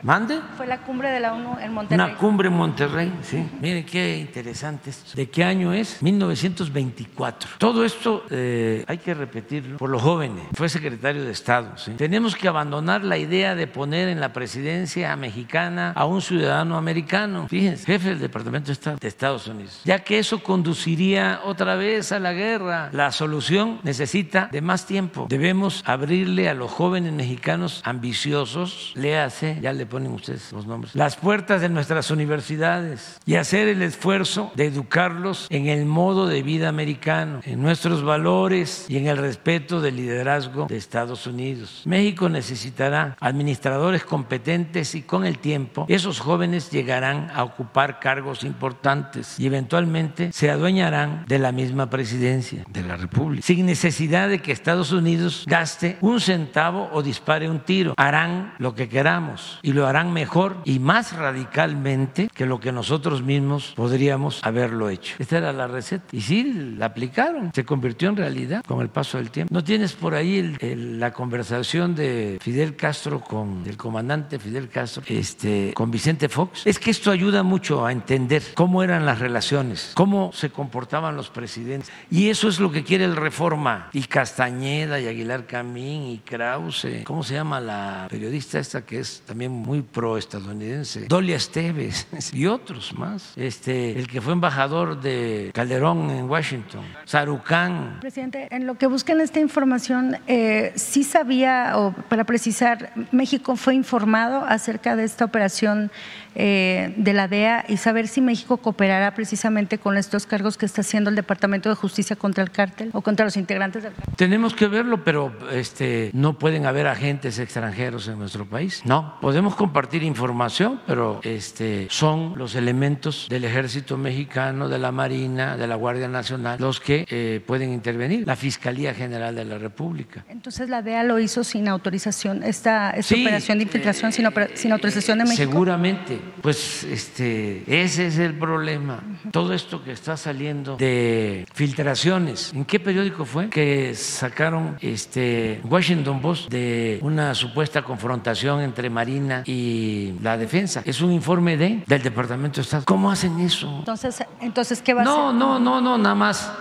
¿Mande? Fue la cumbre de la ONU en Monterrey. Una cumbre en Monterrey, sí. Miren qué interesante esto. ¿De qué año es? 1924. Todo esto eh, hay que repetirlo por los jóvenes. Fue secretario de Estado. ¿sí? Tenemos que abandonar la idea de poner en la presidencia mexicana a un ciudadano americano. Fíjense, jefe del Departamento de Estado de Estados Unidos. Ya que eso conduciría otra vez a la guerra. La solución necesita de más tiempo. Debemos abrirle a los jóvenes mexicanos ambiciosos, léase, ya le ponen ustedes los nombres, las puertas de nuestras universidades y hacer el esfuerzo de educarlos en el modo de vida americano, en nuestros valores y en el respeto del liderazgo de Estados Unidos. México necesitará administradores competentes y con el tiempo esos jóvenes llegarán a ocupar cargos importantes y eventualmente se adueñarán de la misma presidencia de la República, sin necesidad de que Estados Unidos gaste un centavo o dispare un tiro. Harán lo que queramos y lo lo harán mejor y más radicalmente que lo que nosotros mismos podríamos haberlo hecho. Esta era la receta. Y sí, la aplicaron. Se convirtió en realidad con el paso del tiempo. ¿No tienes por ahí la conversación de Fidel Castro con el comandante Fidel Castro, este, con Vicente Fox? Es que esto ayuda mucho a entender cómo eran las relaciones, cómo se comportaban los presidentes. Y eso es lo que quiere el Reforma. Y Castañeda y Aguilar Camín y Krause. ¿Cómo se llama la periodista esta que es también muy pro-estadounidense? Dolia Esteves y otros más. Este, el que fue embajador de Calderón en Washington, Sarucán. Presidente, en lo que buscan esta información, eh, sí sabía, o para precisar, México fue informado acerca de esta operación eh, de la DEA y saber si México cooperará precisamente con estos cargos que está haciendo el Departamento de Justicia contra el cártel o contra los integrantes del cártel. Tenemos que verlo, pero este, no pueden haber agentes extranjeros en nuestro país. No, podemos compartir información, pero este, son los elementos del ejército mexicano, de la Marina, de la Guardia Nacional, los que eh, pueden intervenir, la Fiscalía General de la República. Entonces la DEA lo hizo sin autorización, esta, esta operación de infiltración sin, sin autorización de México. Seguramente pues este, ese es el problema. Todo esto que está saliendo de filtraciones. ¿En qué periódico fue? Que sacaron este Washington Post de una supuesta confrontación entre Marina y la defensa. Es un informe de del Departamento de Estado. ¿Cómo hacen eso? Entonces, entonces ¿qué va no, a hacer? No, no, no, nada más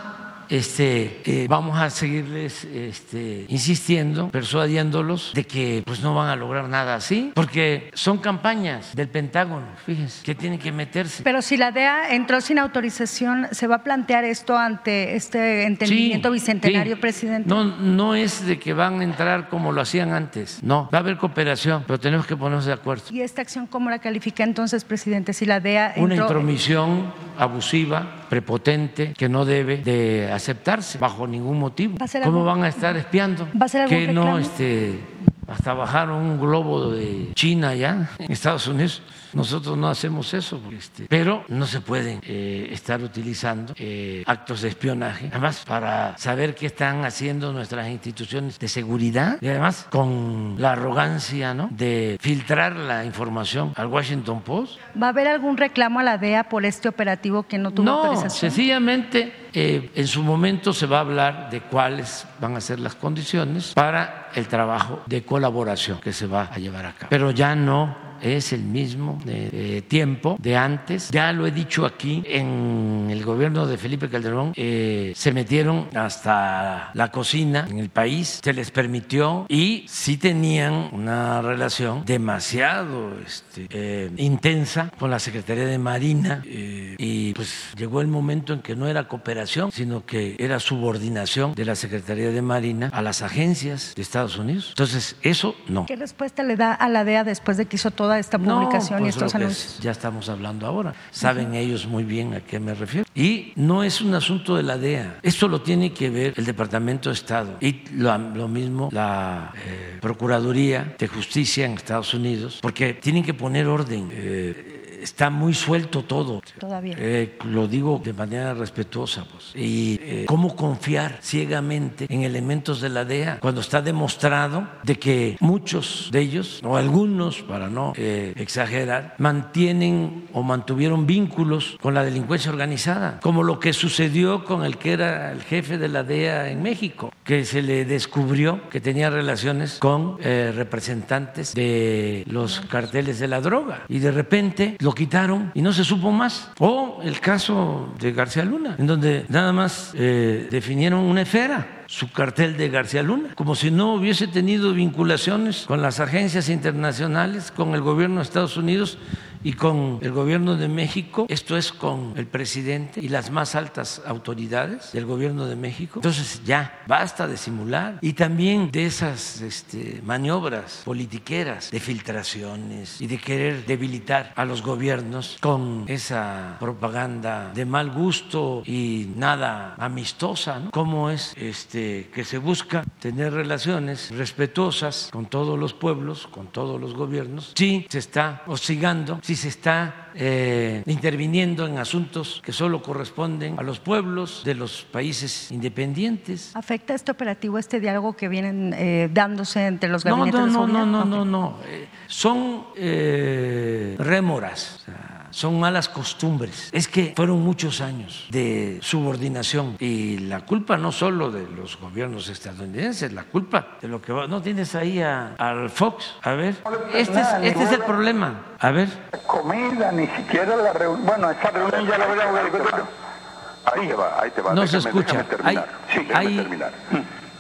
este, eh, vamos a seguirles este, insistiendo, persuadiéndolos de que pues no van a lograr nada así, porque son campañas del Pentágono, fíjense, que tienen que meterse. Pero si la DEA entró sin autorización, ¿se va a plantear esto ante este entendimiento bicentenario, presidente? No, no es de que van a entrar como lo hacían antes, no, va a haber cooperación, pero tenemos que ponernos de acuerdo. ¿Y esta acción cómo la califica entonces, presidente? Si la DEA entró... Una intromisión abusiva, prepotente, que no debe de aceptarse bajo ningún motivo. ¿Cómo van a estar espiando? ¿Va a ser algún que reclamo? no este hasta bajaron un globo de China ya en Estados Unidos. Nosotros no hacemos eso, este, pero no se pueden eh, estar utilizando eh, actos de espionaje, además para saber qué están haciendo nuestras instituciones de seguridad y además con la arrogancia ¿no? de filtrar la información al Washington Post. ¿Va a haber algún reclamo a la DEA por este operativo que no tuvo No, autorización? sencillamente eh, en su momento se va a hablar de cuáles van a ser las condiciones para el trabajo de colaboración que se va a llevar a cabo. Pero ya no es el mismo eh, eh, tiempo de antes. Ya lo he dicho aquí, en el gobierno de Felipe Calderón eh, se metieron hasta la cocina en el país, se les permitió y sí tenían una relación demasiado este, eh, intensa con la Secretaría de Marina eh, y pues llegó el momento en que no era cooperación, sino que era subordinación de la Secretaría de Marina a las agencias de Estados Unidos. Entonces, eso no. ¿Qué respuesta le da a la DEA después de que hizo toda esta No, publicación y pues estos anuncios? Ya estamos hablando ahora. Saben ellos muy bien a qué me refiero. Y no es un asunto de la DEA. Esto lo tiene que ver el Departamento de Estado y lo, lo mismo la eh, Procuraduría de Justicia en Estados Unidos, porque tienen que poner orden. Eh, está muy suelto todo. Todavía. Eh, lo digo de manera respetuosa. Pues. Y eh, cómo confiar ciegamente en elementos de la DEA cuando está demostrado de que muchos de ellos, o algunos, para no eh, exagerar, mantienen o mantuvieron vínculos con la delincuencia organizada, como lo que sucedió con el que era el jefe de la DEA en México, que se le descubrió que tenía relaciones con eh, representantes de los carteles de la droga y de repente lo quitaron y no se supo más. O el caso de García Luna, en donde nada más eh, definieron una esfera su cartel de García Luna, como si no hubiese tenido vinculaciones con las agencias internacionales, con el gobierno de Estados Unidos y con el gobierno de México, esto es con el presidente y las más altas autoridades del gobierno de México. Entonces ya, basta de simular y también de esas este, maniobras politiqueras, de filtraciones y de querer debilitar a los gobiernos con esa propaganda de mal gusto y nada amistosa, ¿no? ¿Cómo es este, que se busca tener relaciones respetuosas con todos los pueblos, con todos los gobiernos? Sí, se está hostigando, sí se está eh, interviniendo en asuntos que solo corresponden a los pueblos de los países independientes. ¿Afecta este operativo, este diálogo que vienen eh, dándose entre los No, gabinetes no, de no, seguridad? no, no, Ok. no, no. Eh, son eh, rémoras. o sea, son malas costumbres. Es que fueron muchos años de subordinación y la culpa no solo de los gobiernos estadounidenses, la culpa de lo que va. No tienes ahí a- al Fox. A ver, este es, este es el problema. A ver. comida, ni siquiera la reunión. Bueno, esa reunión ya la habíamos Ahí te va, ahí te va. No se Déjame- escucha. déjame terminar. Hay- sí, déjame hay terminar.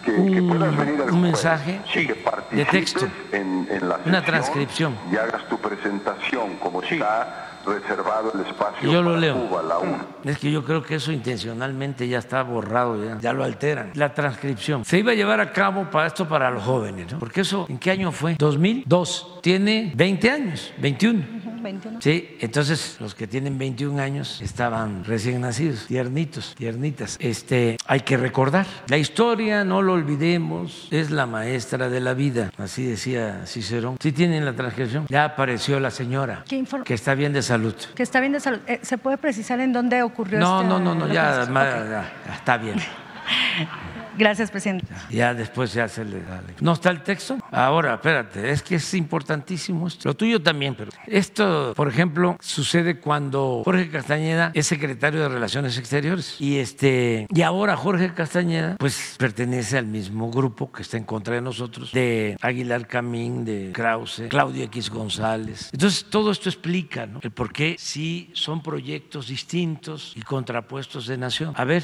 Que, que puedas venir un mensaje que de texto, En, en la una sesión transcripción. Y hagas tu presentación como está reservado el espacio Yo lo para leo. Cuba, la una. Es que yo creo que eso intencionalmente ya está borrado, ya, ya lo alteran. La transcripción. Se iba a llevar a cabo para esto para los jóvenes, ¿no? Porque eso, ¿en qué año fue? 2002. Tiene 20 años, 21. 21. Sí, entonces los que tienen 21 años estaban recién nacidos, tiernitos, tiernitas. Este, hay que recordar, la historia, no lo olvidemos, es la maestra de la vida, así decía Cicerón. Sí tienen la transcripción. Ya apareció la señora, ¿Qué que está bien de salud. Que está bien de salud. Eh, ¿Se puede precisar en dónde ocurrió No, esta no, no, no, ya, ya, está bien. Gracias, presidente. Ya después ya se le da. ¿No está el texto? Ahora, espérate, es que es importantísimo esto. Lo tuyo también, pero esto, por ejemplo, sucede cuando Jorge Castañeda es secretario de Relaciones Exteriores y este y ahora Jorge Castañeda pues pertenece al mismo grupo que está en contra de nosotros de Aguilar Camín, de Krause, Claudio X González. Entonces, todo esto explica, ¿no? El por qué sí son proyectos distintos y contrapuestos de nación. A ver,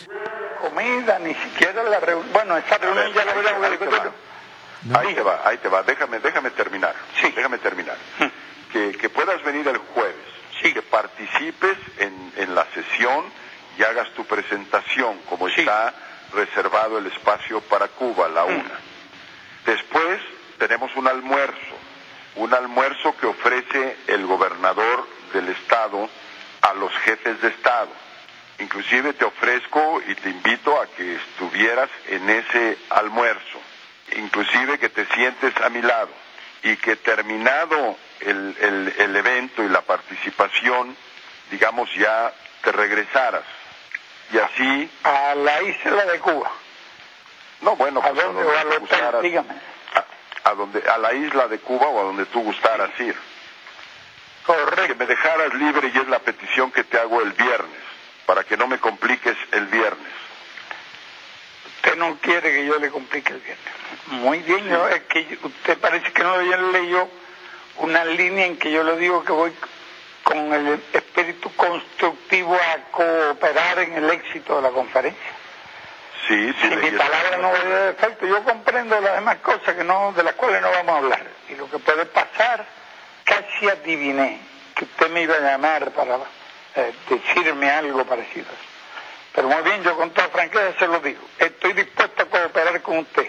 Comida, ni siquiera la reunión. Bueno, esa reunión ya la habíamos Ahí te va, ahí te va. Déjame, déjame terminar. Sí. Déjame terminar. Que, que puedas venir el jueves. Sí. Que participes en, en la sesión y hagas tu presentación, como está reservado el espacio para Cuba, la una. Después tenemos un almuerzo, un almuerzo que ofrece el gobernador del estado a los jefes de estado. Inclusive te ofrezco y te invito a que estuvieras en ese almuerzo, inclusive que te sientes a mi lado y que terminado el, el- el evento y la participación, digamos ya te regresaras. Y así... A la isla de Cuba. No, bueno, ¿A pues dónde donde o al tú hotel? gustaras. Dígame. A, a donde, a la isla de Cuba o a donde tú gustaras ir. Correcto. Que me dejaras libre y es la petición que te hago el viernes, para que no me compliques el viernes. Usted no quiere que yo le complique el viernes. Muy bien, yo- es que usted parece que no leyó una línea en que yo le digo que voy con el espíritu constructivo a cooperar en el éxito de la conferencia. Sí, sí. Si mi palabra no de efecto, yo comprendo las demás cosas que no, de las cuales no vamos a hablar. Y lo que puede pasar, casi adiviné que usted me iba a llamar para eh, decirme algo parecido. Pero muy bien, yo con toda franqueza se lo digo. Estoy dispuesto a cooperar con usted.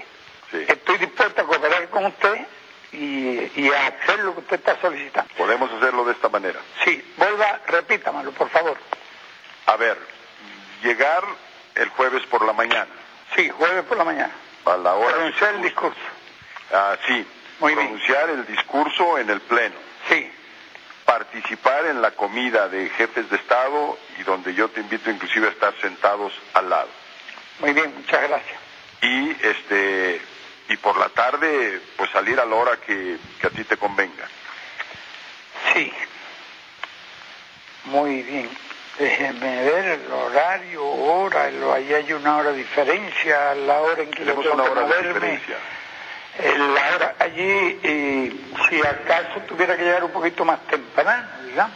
Estoy dispuesto a cooperar con usted y, y a hacer lo que usted está solicitando. Podemos hacerlo de esta manera. Sí, vuelva, repítamelo, por favor. A ver, llegar el jueves por la mañana. Sí, jueves por la mañana. A la hora. Pronunciar el discurso. Ah, sí. pronunciar el discurso en el Pleno. Sí. Participar en la comida de jefes de Estado y donde yo te invito inclusive a estar sentados al lado. Muy bien, muchas gracias. Y este y por la tarde pues salir a la hora que, que a ti te convenga. Sí. Muy bien. Déjeme ver el horario, hora, lo- ahí hay una hora de diferencia, la hora en que yo Tenemos tengo una que hora de moverme. diferencia. La hora allí, eh, si acaso tuviera que llegar un poquito más temprano, digamos.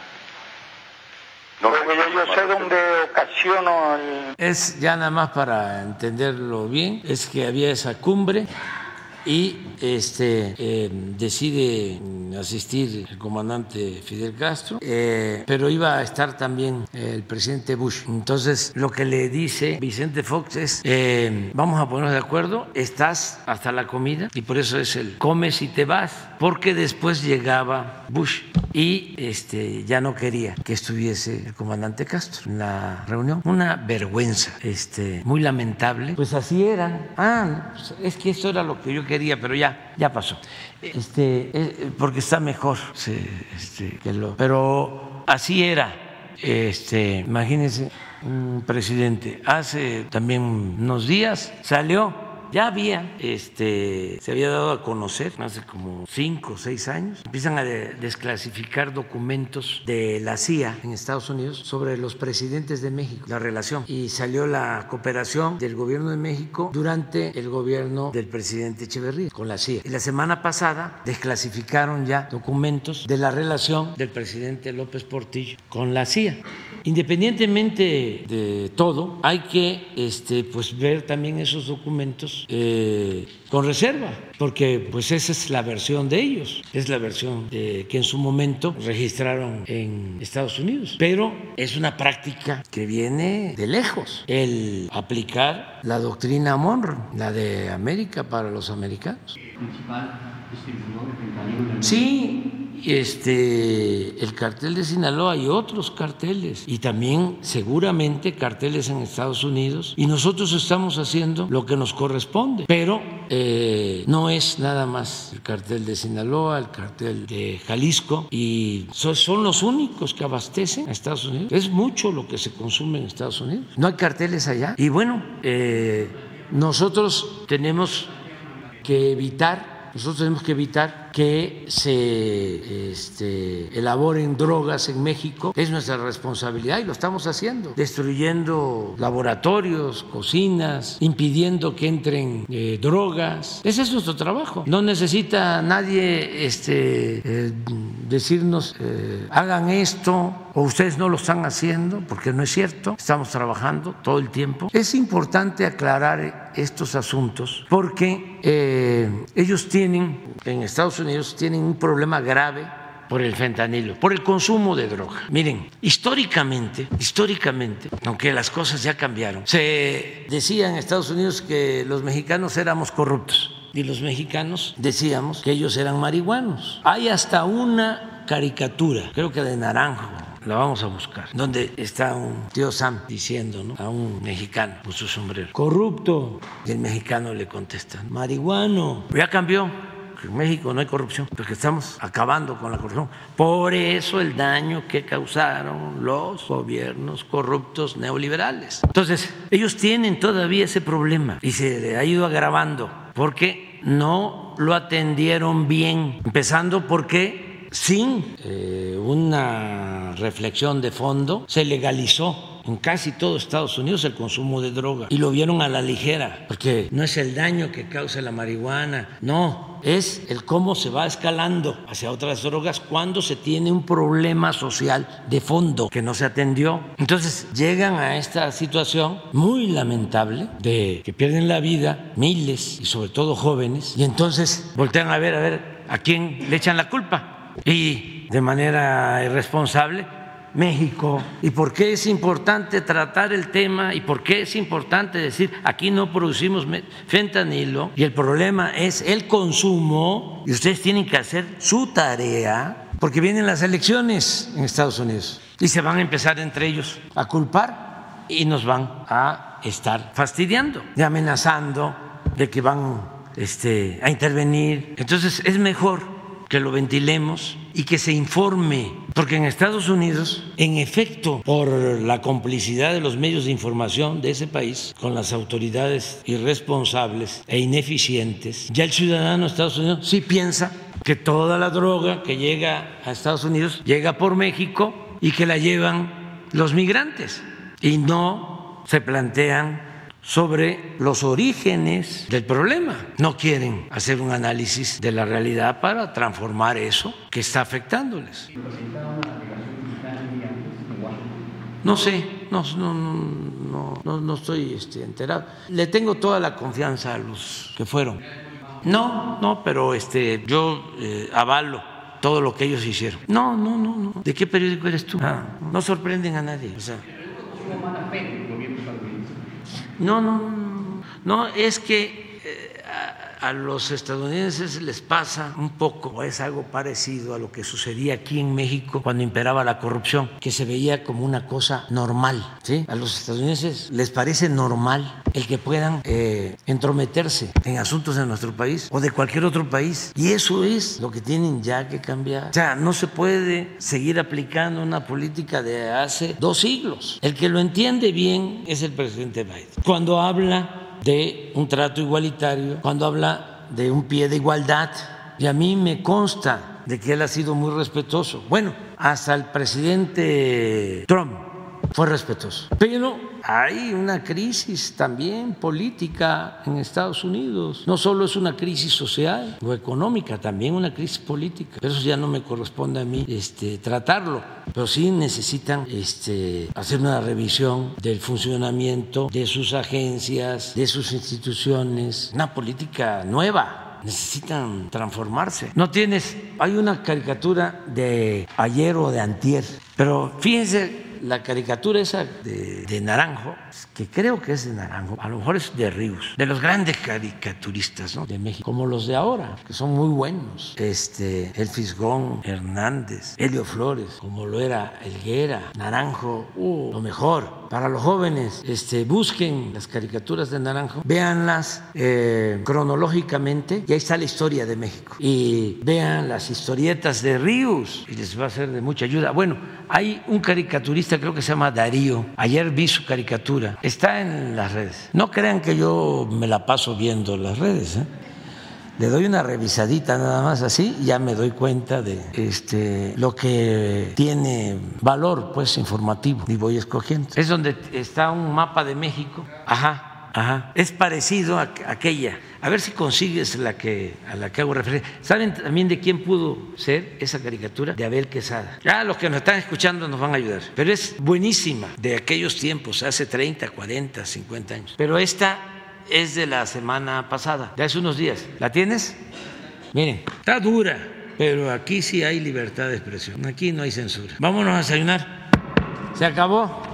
Porque ya yo sé dónde ocasiono el... Es ya nada más para entenderlo bien, es que había esa cumbre y este eh, decide mm, asistir el comandante Fidel Castro, eh, pero iba a estar también el presidente Bush. Entonces lo que le dice Vicente Fox es, eh, vamos a ponernos de acuerdo, estás hasta la comida y por eso es el comes y te vas, porque después llegaba Bush y este ya no quería que estuviese el comandante Castro en la reunión. Una vergüenza, este, muy lamentable. Pues así era. Ah, pues es que esto era lo que yo quería, pero ya, ya pasó. Este, eh, porque está mejor, este, que lo, pero así era. Este, imagínense un presidente hace también unos días salió ya había, este, se había dado a conocer hace como cinco o seis años, empiezan a desclasificar documentos de la CIA en Estados Unidos sobre los presidentes de México, la relación, y salió la cooperación del gobierno de México durante el gobierno del presidente Echeverría con la CIA. Y la semana pasada desclasificaron ya documentos de la relación del presidente López Portillo con la CIA. Independientemente de todo, hay que este, pues, ver también esos documentos eh, con reserva, porque pues esa es la versión de ellos, es la versión de, que en su momento registraron en Estados Unidos. Pero es una práctica que viene de lejos, el aplicar la doctrina Monroe, la de América para los americanos. Sí, este, el cartel de Sinaloa y otros carteles. Y también seguramente carteles en Estados Unidos. Y nosotros estamos haciendo lo que nos corresponde, pero eh, no es nada más el cartel de Sinaloa, el cartel de Jalisco. Y son, los únicos que abastecen a Estados Unidos. Es mucho lo que se consume en Estados Unidos. No hay carteles allá. Y bueno, eh, nosotros tenemos que evitar nosotros tenemos que evitar que se este, elaboren drogas en México. Es nuestra responsabilidad y lo estamos haciendo, destruyendo laboratorios, cocinas, impidiendo que entren eh, drogas. Ese es nuestro trabajo. No necesita nadie este, eh, decirnos eh, hagan esto o ustedes no lo están haciendo, porque no es cierto. Estamos trabajando todo el tiempo. Es importante aclarar estos asuntos porque ellos tienen en Estados Unidos tienen un problema grave por el fentanilo, por el consumo de droga. Miren, históricamente, históricamente, aunque las cosas ya cambiaron, se decía en Estados Unidos que los mexicanos éramos corruptos y los mexicanos decíamos que ellos eran marihuanos. Hay hasta una caricatura, creo que de Naranjo, la vamos a buscar, donde está un tío Sam diciendo a un mexicano con su sombrero, corrupto, y el mexicano le contesta, marihuano, ya cambió en México no hay corrupción, porque estamos acabando con la corrupción. Por eso el daño que causaron los gobiernos corruptos neoliberales. Entonces, ellos tienen todavía ese problema y se ha ido agravando porque no lo atendieron bien, empezando porque sin eh, una reflexión de fondo se legalizó en casi todo Estados Unidos el consumo de droga y lo vieron a la ligera, porque no es el daño que causa la marihuana, no, es el cómo se va escalando hacia otras drogas cuando se tiene un problema social de fondo que no se atendió. Entonces llegan a esta situación muy lamentable de que pierden la vida miles y sobre todo jóvenes y entonces voltean a ver a ver a quién le echan la culpa y de manera irresponsable México. Y por qué es importante tratar el tema y por qué es importante decir aquí no producimos fentanilo y el problema es el consumo y ustedes tienen que hacer su tarea porque vienen las elecciones en Estados Unidos y se van a empezar entre ellos a culpar y nos van a estar fastidiando y amenazando de que van este, a intervenir. Entonces es mejor que lo ventilemos y que se informe, porque en Estados Unidos, en efecto, por la complicidad de los medios de información de ese país con las autoridades irresponsables e ineficientes, ya el ciudadano de Estados Unidos sí piensa que toda la droga que llega a Estados Unidos llega por México y que la llevan los migrantes y no se plantean sobre los orígenes del problema. No quieren hacer un análisis de la realidad para transformar eso que está afectándoles. No sé, no, no, no, no, estoy este, enterado. Le tengo toda la confianza a los que fueron. No, no, pero este, yo eh, avalo todo lo que ellos hicieron. No, no, no, no. ¿De qué periódico eres tú? Ah, no sorprenden a nadie. No, no, no, no, es que eh, a los estadounidenses les pasa un poco, es algo parecido a lo que sucedía aquí en México cuando imperaba la corrupción, que se veía como una cosa normal. ¿sí? A los estadounidenses les parece normal el que puedan eh, entrometerse en asuntos de nuestro país o de cualquier otro país. Y eso es lo que tienen ya que cambiar. O sea, no se puede seguir aplicando una política de hace dos siglos. El que lo entiende bien es el presidente Biden. Cuando habla de un trato igualitario, cuando habla de un pie de igualdad. Y a mí me consta de que él ha sido muy respetuoso. Bueno, hasta el presidente Trump fue respetuoso. Pero hay una crisis también política en Estados Unidos. No solo es una crisis social o económica, también una crisis política. Eso ya no me corresponde a mí este, tratarlo. Pero sí necesitan este, hacer una revisión del funcionamiento de sus agencias, de sus instituciones, una política nueva necesitan transformarse. No tienes, hay una caricatura de ayer o de antier, pero fíjense la caricatura esa de, Naranjo, que creo que es de Naranjo, a lo mejor es de Ríos, de los grandes caricaturistas de México, como los de ahora, que son muy buenos. Este, El Fisgón, Hernández, Helio Flores, como lo era Elguera, Naranjo, uh, lo mejor. Para los jóvenes, este, busquen las caricaturas de Naranjo, véanlas eh, cronológicamente y ahí está la historia de México. Y vean las historietas de Ríos y les va a ser de mucha ayuda. Bueno, hay un caricaturista, creo que se llama Darío. Ayer vi su caricatura. Está en las redes. No crean que yo me la paso viendo las redes. ¿eh? Le doy una revisadita nada más así ya me doy cuenta de este, lo que tiene valor pues informativo y voy escogiendo. Es donde está un mapa de México. Ajá Ajá. Es parecido a aquella. A ver si consigues la que, a la que hago referencia. ¿Saben también de quién pudo ser esa caricatura? De Abel Quesada. Ya los que nos están escuchando nos van a ayudar. Pero es buenísima de aquellos tiempos, hace 30, 40, 50 años. Pero esta es de la semana pasada, de hace unos días. ¿La tienes? Miren, está dura, pero aquí sí hay libertad de expresión. Aquí no hay censura. Vámonos a desayunar. Se acabó.